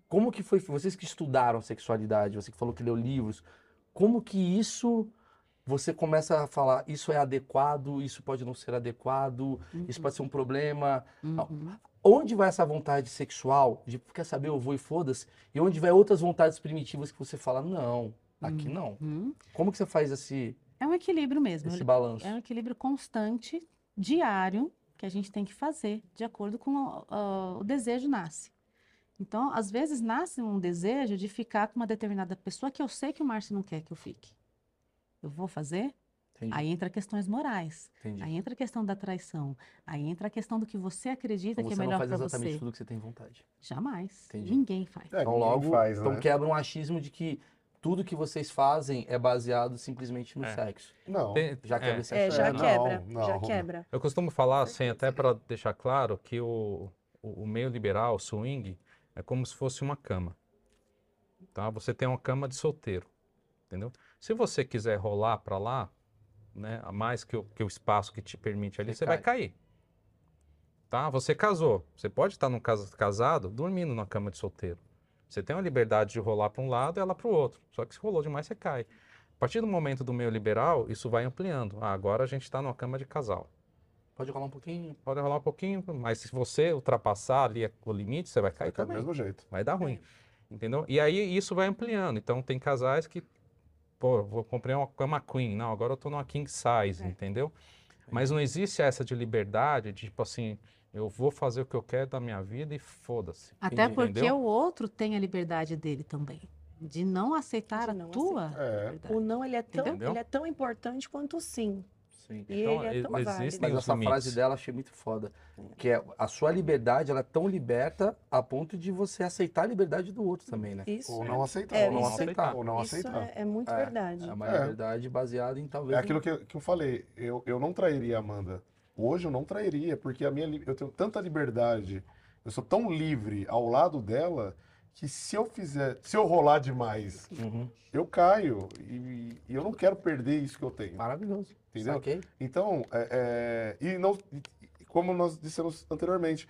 Como que foi, vocês que estudaram sexualidade, você que falou que leu livros, como que isso você começa a falar, isso é adequado, isso pode não ser adequado, isso pode ser um problema. Uhum. Onde vai essa vontade sexual de quer saber, eu vou e foda-se, e onde vai outras vontades primitivas que você fala, não, aqui não. Uhum. Como que você faz esse, É um equilíbrio mesmo. esse balanço? É um equilíbrio constante, diário, que a gente tem que fazer de acordo com o desejo nasce. Então, às vezes nasce um desejo de ficar com uma determinada pessoa que eu sei que o Márcio não quer que eu fique. Eu vou fazer? Entendi, Aí entra questões morais. entendi. Aí entra a questão da traição. Aí entra a questão do que você acredita Então que é você não melhor faz para exatamente você. tudo que você tem vontade. Jamais. Entendi. Ninguém faz. É, Então logo, faz, então né? quebra um achismo de que tudo que vocês fazem é baseado simplesmente no É. sexo. Não. Tem- Já é. quebra esse É, já não, quebra, não. já quebra. Eu costumo falar, assim, até para deixar claro, que o, o, o meio liberal, o swing, é como se fosse uma cama. Tá? Você tem uma cama de solteiro, entendeu? Se você quiser rolar para lá, né, a mais que o, que o espaço que te permite ali, Você você vai cair. Tá? Você casou. Você pode estar num cas- casado dormindo na cama de solteiro. Você tem a liberdade de rolar para um lado e ela para o outro. Só que se rolou demais, você cai. A partir do momento do meio liberal, isso vai ampliando. Ah, agora a gente está numa cama de casal. Pode rolar um pouquinho. Pode rolar um pouquinho, mas se você ultrapassar ali o limite, você vai cair Vai cair do também. mesmo jeito. Vai dar ruim. Entendeu? E aí isso vai ampliando. Então tem casais que, pô, vou comprar uma cama queen. Não, agora eu tô numa king size, É. entendeu? Mas não existe essa de liberdade, de tipo assim, eu vou fazer o que eu quero da minha vida e foda-se. Até Entendi. porque Entendeu? o outro tem a liberdade dele também. De não aceitar De a não tua É. liberdade. O não, ele é tão, Entendeu? ele é tão importante quanto o sim. Sim. E Então, ele é tão válido. Mas essa limites. frase dela eu achei muito foda. Que é a sua liberdade, ela é tão liberta a ponto de você aceitar a liberdade do outro também, né? Isso Ou é- não aceitar. é, Ou não isso- aceitar. Ou não isso aceitar. é, é muito É, verdade. É uma É. liberdade baseada em talvez. É aquilo que, eu- que eu falei, eu, eu não trairia a Amanda. Hoje eu não trairia, porque a minha, eu tenho tanta liberdade, eu sou tão livre ao lado dela, que se eu fizer, se eu rolar demais, Uhum. eu caio. E, e eu não quero perder isso que eu tenho. Maravilhoso. Entendeu? Saquei. Então, é, é, e não, e- como nós dissemos anteriormente,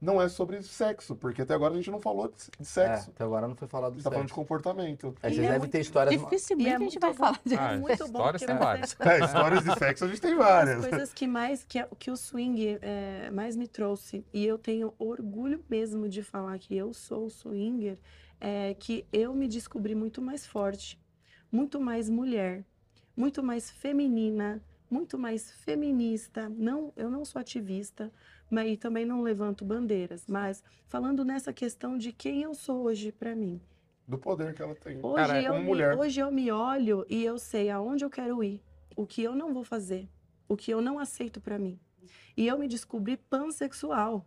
não é sobre sexo, porque até agora a gente não falou de, de É, sexo. até agora não foi falado A do gente tá falando de sexo. comportamento. E vocês é devem muito ter histórias. Dificilmente é a gente vai bom. falar de Ah, É muito bom histórias porque tem várias. É, histórias de sexo a gente tem As várias. coisas que mais que, que o swing é, mais me trouxe e eu tenho orgulho mesmo de falar que eu sou swinger é que eu me descobri muito mais forte, muito mais mulher, muito mais feminina, muito mais feminista. Não, eu não sou ativista, mas e também não levanto bandeiras, mas falando nessa questão de quem eu sou hoje para mim. Do poder que ela tem. Hoje, Cara, eu como me, mulher. hoje eu me olho e eu sei aonde eu quero ir, o que eu não vou fazer, o que eu não aceito pra mim. E eu me descobri pansexual.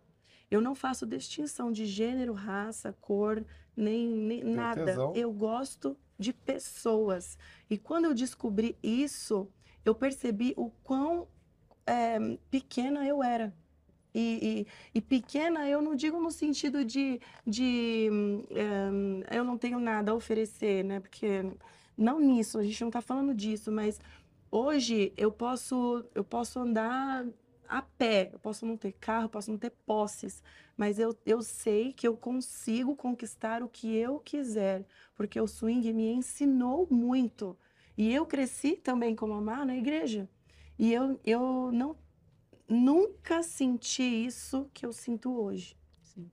Eu não faço distinção de gênero, raça, cor, nem, nem nada. tesão. Eu gosto de pessoas. E quando eu descobri isso, eu percebi o quão é, pequena eu era. E, e- e pequena eu não digo no sentido de, de hum, hum, eu não tenho nada a oferecer, né? Porque não nisso, a gente não tá falando disso, mas hoje eu posso eu posso andar a pé, eu posso não ter carro, posso não ter posses, mas eu, eu sei que eu consigo conquistar o que eu quiser, porque o swing me ensinou muito. E eu cresci também como amar na igreja. E eu, eu não nunca senti isso que eu sinto hoje. Sim.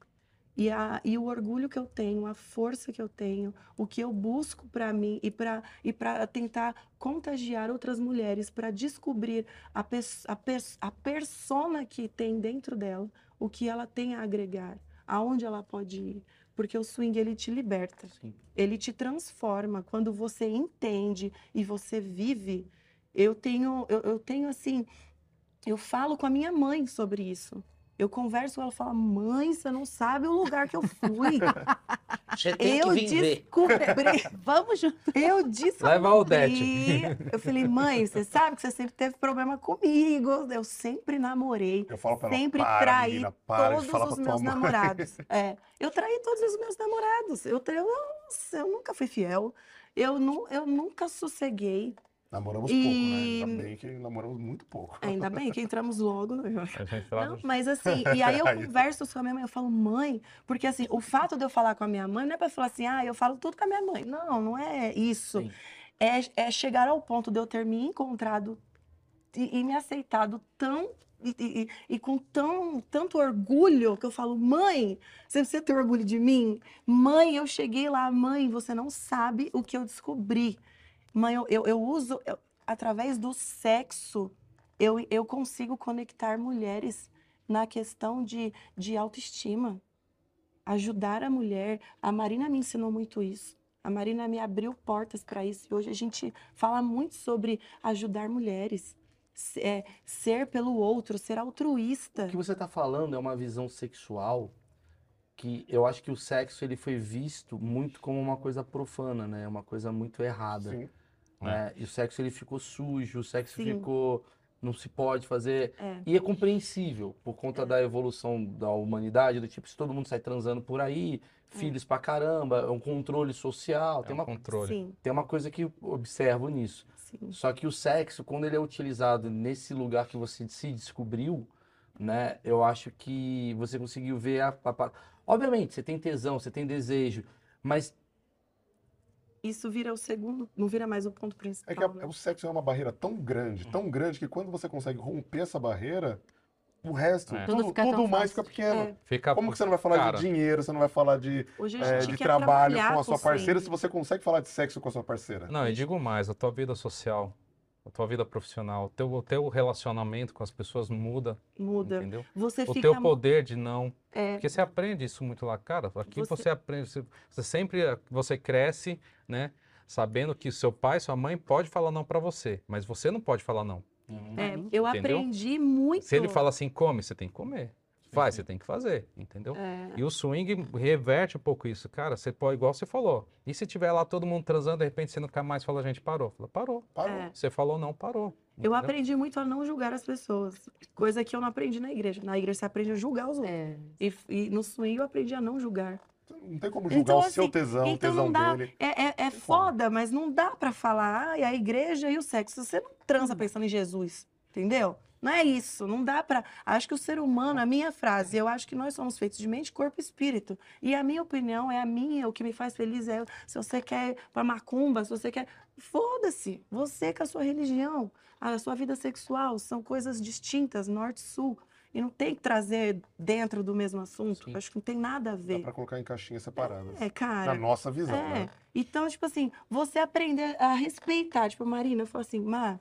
E, a, e o orgulho que eu tenho, a força que eu tenho, o que eu busco para mim e para e para tentar contagiar outras mulheres para descobrir a, pers a, pers a persona que tem dentro dela, o que ela tem a agregar, aonde ela pode ir. Porque o swing ele te liberta, Sim. ele te transforma. Quando você entende e você vive, eu tenho, eu, eu tenho assim, eu falo com a minha mãe sobre isso. Eu converso, ela fala, mãe, você não sabe o lugar que eu fui. Você tem eu que vir ver. descobri, Vamos junto. eu descobri. Leva a Odete. Eu falei, mãe, você sabe que você sempre teve problema comigo. Eu sempre namorei. Eu falo pra ela, Sempre para, traí menina, para de todos falar os meus namorados. É, eu traí todos os meus namorados. Eu, tra- eu, nossa, eu nunca fui fiel. Eu, nu, eu nunca sosseguei. Namoramos E- pouco, né? Ainda bem que namoramos muito pouco. Ainda bem que entramos logo. Né? Fala Não, mas assim, e aí eu converso com a minha mãe, eu falo, mãe, porque assim, o fato de eu falar com a minha mãe não é pra falar assim, ah, eu falo tudo com a minha mãe. Não, não é isso. Sim. É, é chegar ao ponto de eu ter me encontrado e, e me aceitado tão. E, e- e- e com tão, tanto orgulho que eu falo, mãe, você precisa ter orgulho de mim? Mãe, eu cheguei lá, mãe, você não sabe o que eu descobri. Mãe, eu, eu, eu uso, eu- através do sexo, eu, eu consigo conectar mulheres na questão de, de autoestima. Ajudar a mulher. A Marina me ensinou muito isso. A Marina me abriu portas para isso. E hoje a gente fala muito sobre ajudar mulheres. Se- é, ser pelo outro, ser altruísta. O que você está falando é uma visão sexual que eu acho que o sexo ele foi visto muito como uma coisa profana, né? Uma coisa muito errada. Sim. Né? E o sexo ele ficou sujo, o sexo Sim. ficou não se pode fazer. É. E é compreensível por conta da evolução da humanidade, do tipo, se todo mundo sai transando por aí, filhos pra caramba, é um controle social, É tem um uma, controle. Sim, tem uma coisa que eu observo nisso. sim. Só que o sexo, quando ele é utilizado nesse lugar que você se descobriu, né? Eu acho que você conseguiu ver a- Obviamente, você tem tesão, você tem desejo, mas Isso vira o segundo, não vira mais o ponto principal. É que a- né? o sexo é uma barreira tão grande, tão grande, que quando você consegue romper essa barreira, o resto, É. tudo, Tudo fica tudo mais fácil. fica pequeno. É. Fica, Como que você não vai falar cara, de dinheiro, você não vai falar de, é, de trabalho com a sua parceira, se você consegue falar de sexo com a sua parceira? Não, e digo mais, a tua vida social, a tua vida profissional, o teu, o teu relacionamento com as pessoas muda, Muda. entendeu? Você O fica. teu poder de não. É, Porque você aprende isso muito lá, cara. Aqui Você- você, aprende, você, você sempre você cresce, né? Sabendo que seu pai, sua mãe pode falar não pra você, mas você não pode falar não. Uhum. é, eu Entendeu? aprendi muito. Se ele fala assim, come, você tem que comer. Faz, você tem que fazer, entendeu? É, E o swing reverte um pouco isso, cara. Você pode, igual você falou. E se tiver lá todo mundo transando, de repente você nunca mais fala, gente, parou. Fala, parou. Parou. é. Você falou não, parou. Eu entendeu? aprendi muito a não julgar as pessoas. Coisa que eu não aprendi na igreja. Na igreja você aprende a julgar os outros. É. E, e no swing eu aprendi a não julgar. Não tem como julgar Então, o seu assim, tesão, o então tesão não dá. dele. É, é, é foda, mas não dá pra falar, ai, a igreja e o sexo. Você não transa pensando em Jesus, entendeu? Não é isso, não dá pra. Acho que o ser humano, a minha frase, eu acho que nós somos feitos de mente, corpo e espírito. E a minha opinião é a minha, o que me faz feliz é se você quer pra macumba, se você quer. Foda-se, você com a sua religião, a sua vida sexual, são coisas distintas, norte e sul. E não tem que trazer dentro do mesmo assunto. Sim. Acho que não tem nada a Dá ver. pra colocar em caixinhas separadas. É, cara. Na nossa visão, É. né? Então, tipo assim, você aprender a respeitar. Tipo, Marina falou assim, Mar,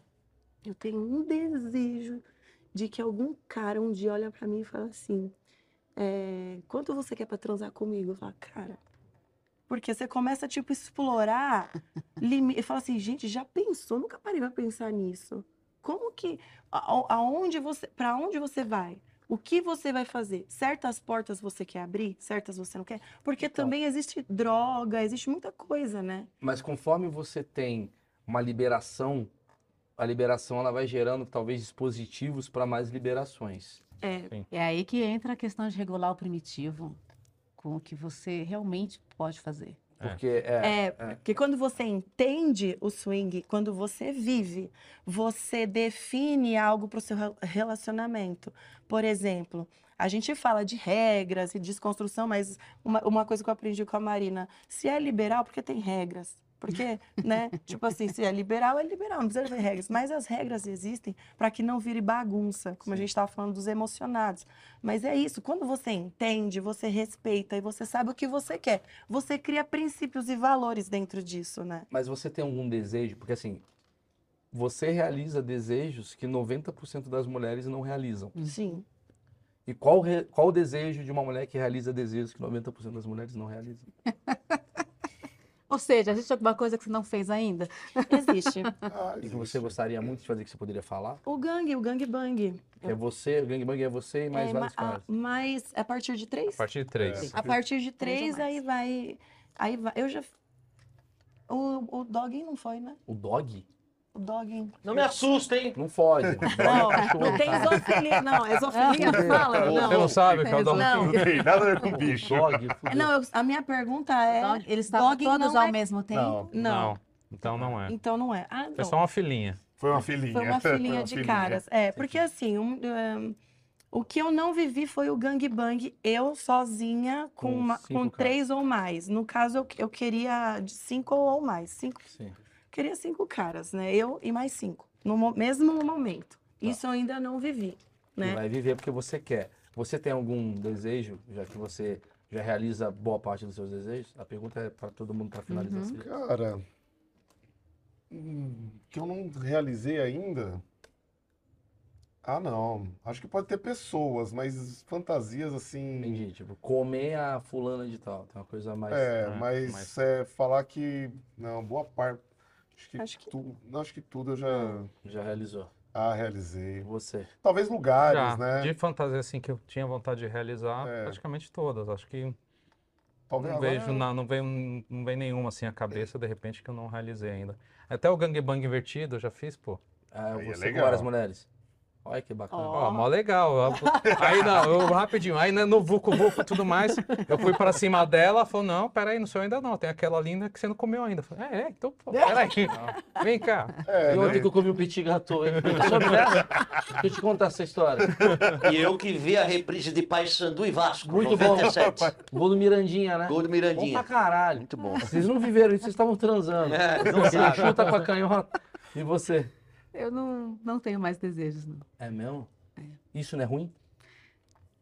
eu tenho um desejo de que algum cara um dia olha pra mim e fala assim, é, quanto você quer pra transar comigo? Eu falo, cara... Porque você começa, tipo, explorar limite. Fala assim, gente, já pensou? Nunca parei pra pensar nisso. Como que... a- Aonde você... Pra onde você vai? O que você vai fazer? Certas portas você quer abrir, certas você não quer? Porque Então. também existe droga, existe muita coisa, né? Mas conforme você tem uma liberação, a liberação ela vai gerando talvez dispositivos para mais liberações. É, É aí que entra a questão de regular o primitivo com o que você realmente pode fazer. É. Porque é, é, porque quando você entende o swing, quando você vive, você define algo para o seu rel- relacionamento. Por exemplo, a gente fala de regras e desconstrução, mas uma, uma coisa que eu aprendi com a Marina, se é liberal, porque tem regras. Porque, né? tipo assim, se é liberal, é liberal, não precisa ter regras. Mas as regras existem para que não vire bagunça, como a gente estava falando dos emocionados. Mas é isso, quando você entende, você respeita e você sabe o que você quer, você cria princípios e valores dentro disso, né? mas você tem algum desejo? Porque assim, você realiza desejos que 90% das mulheres não realizam. Sim. E qual, re- qual o desejo de uma mulher que realiza desejos que 90% das mulheres não realizam? Ou seja, existe alguma coisa que você não fez ainda? Existe. Ah, E que você gostaria muito de fazer que você poderia falar? o gangue, o gangue bang. É você, o gangbang é você e mais é, vários a- caras. mas a partir de A três? partir de três. É. A partir de Três aí vai. Aí vai. Eu já. O, o dogging não foi, né? O dog? O dogging. Não me assusta, hein? Não foge. É Não, não tem zoofilia, não. É zoofilia, fala? Você Não. não sabe o que é o dog? Não. Não tem nada a ver com O bicho. dog, É, fudeu. Não, eu- a minha pergunta é. Dog- Eles estavam todos não ao é- mesmo tempo? Não, Não. Então não é. Então não é. Ah, Foi não. só uma filhinha. foi uma filhinha. Foi uma filhinha uma de filhinha. caras. É, porque assim, um, um, o que eu não vivi foi o gangbang, eu sozinha, com, Com uma- com três ou mais. No caso, eu, eu queria de cinco ou mais. Cinco, Sim. Queria cinco caras, né? Eu e mais cinco. No mo- mesmo momento. Tá. Isso eu ainda não vivi, E né? vai viver porque você quer. Você tem algum desejo, já que você já realiza boa parte dos seus desejos? A pergunta é para todo mundo para finalizar. Uhum. assim. Cara, hum, que eu não realizei ainda. Ah, não. Acho que pode ter pessoas, mas fantasias assim. Entendi. Tipo, comer a fulana de tal. Tem uma coisa mais. É, né, mas mas- é, falar que. Não, boa parte. Acho que, Acho que- tu- não, acho que tudo eu já Já realizou. ah, realizei. você? Talvez lugares, Já, né? de fantasia assim que eu tinha vontade de realizar, É. praticamente todas. Acho que Talvez não vejo, na- não vem, não vem nenhuma assim à cabeça, de repente, que eu não realizei ainda. Até o gangbang invertido eu já fiz, pô. Ah, é você com legal. várias mulheres. Olha que bacana. Ó, mó legal. Aí, não, eu, rapidinho, aí né, no Vucu Vucu e tudo mais, eu fui pra cima dela, ela falou, não, peraí, no seu ainda não, tem aquela linda que você não comeu ainda. Eu falei, é, é, então, pô, peraí, vem cá. É, E né? ontem que eu comi um petit gâteau, hein? Sobre essa? Deixa eu te contar essa história. E eu que vi a reprise de Paysandu e Vasco, Muito bom. 97. Gol do Mirandinha, né? Gol do Bom Mirandinha. pra caralho. Muito bom. Vocês não viveram isso, vocês estavam transando. É, não Ele sabe. chuta com a canhota. E você? Eu não, não tenho mais desejos, não. É mesmo? É. Isso não é ruim?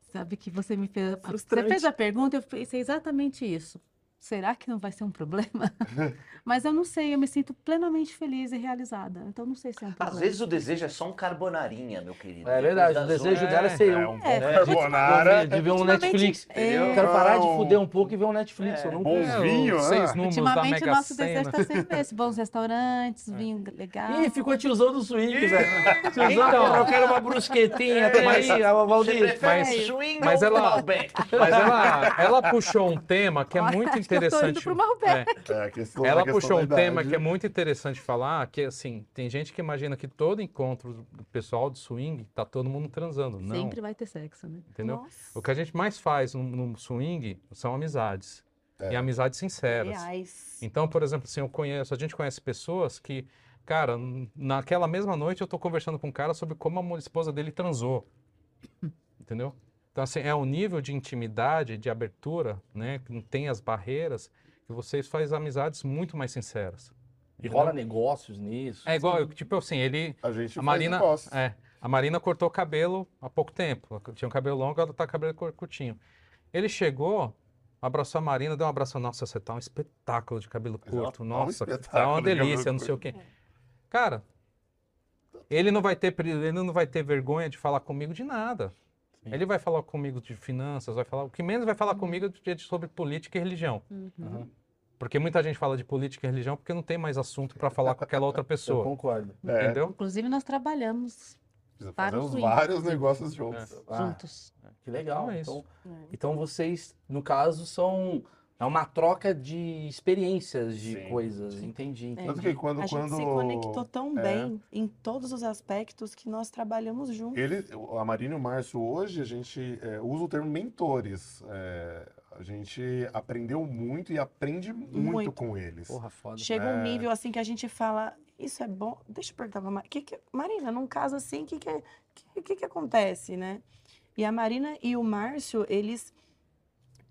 Sabe que você me fez. Você fez a pergunta, eu pensei exatamente isso. Será que não vai ser um problema? Mas eu não sei, eu me sinto plenamente feliz e realizada. Então não sei se é um Às problema. vezes o desejo é só um carbonarinha, meu querido. É verdade, o desejo dela é ser É eu. um É, carbonara. De ver um Netflix. é, Eu quero parar de fuder um pouco e ver um Netflix. É, eu não bom consigo. vinho, os ah. seis números da Ultimamente, o nosso desejo Sena. está sempre esse: bons restaurantes, vinho legal. Ih, ficou tiozão do swing, velho. Tiozão, Então. eu quero uma brusquetinha. Tem aí, a Valdir. Mas- mas ela-? Mas ela, ela puxou um tema que é muito acho que eu tô indo interessante. É. É, Ela questão puxou um tema que é muito interessante falar, que assim, tem gente que imagina que todo encontro do pessoal de swing tá todo mundo transando. Não, Sempre vai ter sexo, né? entendeu? Nossa. O que a gente mais faz no, no swing são amizades. É. E amizades sinceras. Reais. Então, por exemplo, assim, eu conheço, a gente conhece pessoas que, cara, naquela mesma noite eu tô conversando com um cara sobre como a esposa dele transou. Entendeu? Então, assim, é um nível de intimidade, de abertura, né? Que não tem as barreiras, que vocês fazem amizades muito mais sinceras. E entendeu? rola negócios nisso. É igual, eu, tipo assim, ele. A gente A Marina, negócio. é, a Marina cortou o cabelo há pouco tempo. Ela tinha um cabelo longo, ela tá com o cabelo cur- curtinho. Ele chegou, abraçou a Marina, deu um abraço. Nossa, você tá um espetáculo de cabelo ela curto. tá um Nossa, tá espetáculo uma de cabelo delícia, não sei o quê. Cara, ele não vai ter, ele não vai ter vergonha de falar comigo de nada. Sim. Ele vai falar comigo de finanças, vai falar. O que menos vai falar comigo é de- sobre política e religião. Uhum. Porque muita gente fala de política e religião porque não tem mais assunto para falar com aquela outra Eu pessoa. concordo. É, Entendeu? Inclusive, nós trabalhamos fazemos swing. vários negócios juntos. Ah, juntos. que legal. Então é isso. Então, então vocês, no caso, são. É uma troca de experiências, de Sim, coisas. Entendi. entendi. Tanto que quando, A gente quando se conectou tão é. bem em todos os aspectos que nós trabalhamos juntos. Ele, a Marina e o Márcio, hoje, a gente é, usa o termo mentores. É, a gente aprendeu muito e aprende muito, Muito. com eles. Porra, foda. Chega É. um nível assim que a gente fala, isso é bom. Deixa eu perguntar pra Marina. Que que, Marina, num caso assim, o que que, que, que que acontece, né? E a Marina e o Márcio, eles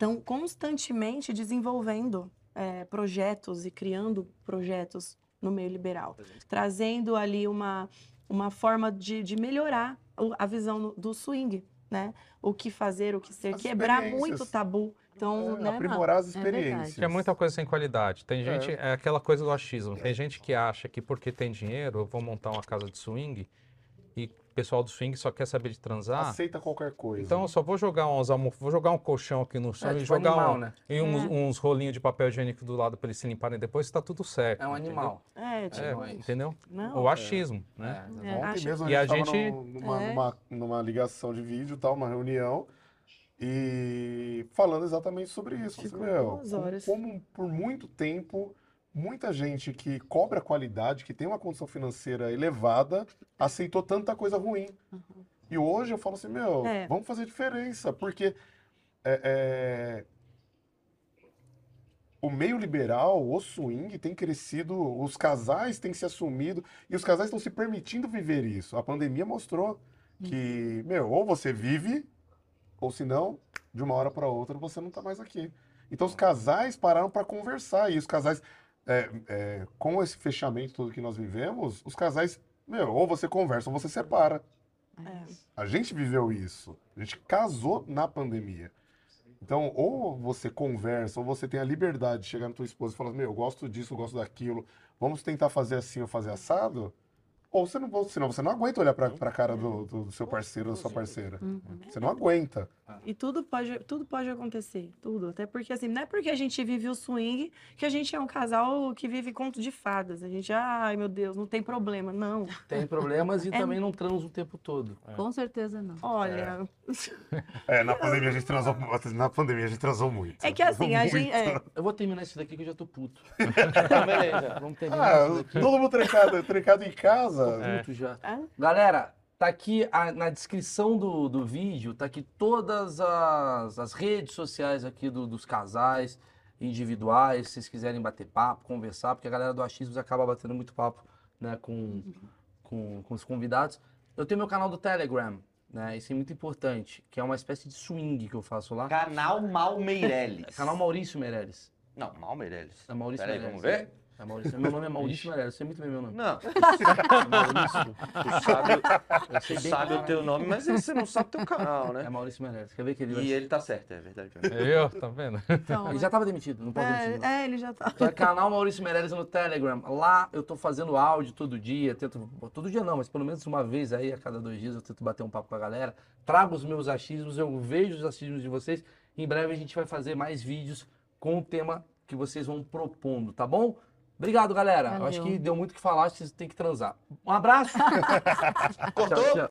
estão constantemente desenvolvendo é, projetos e criando projetos no meio liberal, trazendo ali uma, uma forma de, de melhorar a visão do swing, né? O que fazer, o que ser, As quebrar muito tabu. Então, É, né, aprimorar as É experiências. Que é muita coisa sem qualidade. Tem É. gente, é aquela coisa do achismo. Tem gente que acha que porque tem dinheiro, eu vou montar uma casa de swing o pessoal do swing só quer saber de transar. Aceita qualquer coisa. Então eu só vou jogar uns vou jogar um colchão aqui no chão É, e tipo jogar animal, um- né? e uns, É. uns rolinhos de papel higiênico do lado para eles se limparem depois, tá tudo certo. É um entendeu? animal. É, tipo, É, Não é entendeu? não. O achismo, né? É. É. Ontem Acho- mesmo a E a gente gente- numa, É. numa, numa ligação de vídeo, tal, uma reunião, e falando exatamente sobre isso. Assim, meu, como- como por muito tempo, muita gente que cobra qualidade, que tem uma condição financeira elevada, aceitou tanta coisa ruim. E hoje eu falo assim, meu, É. vamos fazer diferença, porque é, é, o meio liberal, o swing, tem crescido, os casais têm se assumido, e os casais estão se permitindo viver isso. A pandemia mostrou que, meu, ou você vive, ou se não, de uma hora para outra você não está mais aqui. Então os casais pararam para conversar, e os casais, é, é, com esse fechamento todo que nós vivemos, os casais, meu, ou você conversa ou você separa. É. A gente viveu isso. A gente casou na pandemia. Então, ou você conversa, ou você tem a liberdade de chegar na tua esposa e falar, meu, eu gosto disso, eu gosto daquilo, vamos tentar fazer assim ou fazer assado, ou você não, senão você não aguenta olhar pra, pra cara do, do- do seu parceiro ou da sua parceira. Você não aguenta. E tudo pode, tudo pode acontecer, tudo. Até porque, assim, não é porque a gente vive o swing que a gente é um casal que vive conto de fadas. A gente, ai meu Deus, não tem problema. Não. Tem problemas e É. também não transa o tempo todo. Com certeza não. Olha, É, na pandemia a gente transou, na pandemia a gente transou muito. é que assim, a gente. É, Eu vou terminar isso daqui que eu já tô puto. Então, beleza. Vamos terminar isso Ah, daqui. todo mundo trancado, trancado em casa. Tô puto já. É? Galera, tá aqui a- na descrição do, do vídeo, tá aqui todas as, as redes sociais aqui do- dos casais individuais, se vocês quiserem bater papo, conversar, porque a galera do Achismos acaba batendo muito papo né, com, com, com os convidados. Eu tenho meu canal do Telegram, né? Isso é muito importante, que é uma espécie de swing que eu faço lá. Canal Mal Meirelles. Canal Maurício Meirelles. Não, Mal Meirelles. É Maurício Peraí, Meirelles. vamos ver? É Maurício. Meu nome é Maurício Meirelles, eu sei muito bem meu nome. Não, Maurício. tu sabe, Eu tu bem sabe o teu nome, mas você não sabe teu canal, É né? Maurício Meirelles. Quer ver que ele vai... E ele tá certo, é verdade. Eu, tá vendo? Então, Ele já tava demitido, não pode demitir. não. é, é, ele já tá. Então é canal Maurício Meirelles no Telegram. Lá eu tô fazendo áudio todo dia, tento. Todo dia não, mas pelo menos uma vez aí, a cada dois dias, eu tento bater um papo com a galera. Trago os meus achismos, eu vejo os achismos de vocês. Em breve a gente vai fazer mais vídeos com o tema que vocês vão propondo, tá bom? Obrigado, galera. Eu acho Valeu. que deu muito o que falar, vocês têm que transar. Um abraço. Cortou? Tchau, tchau.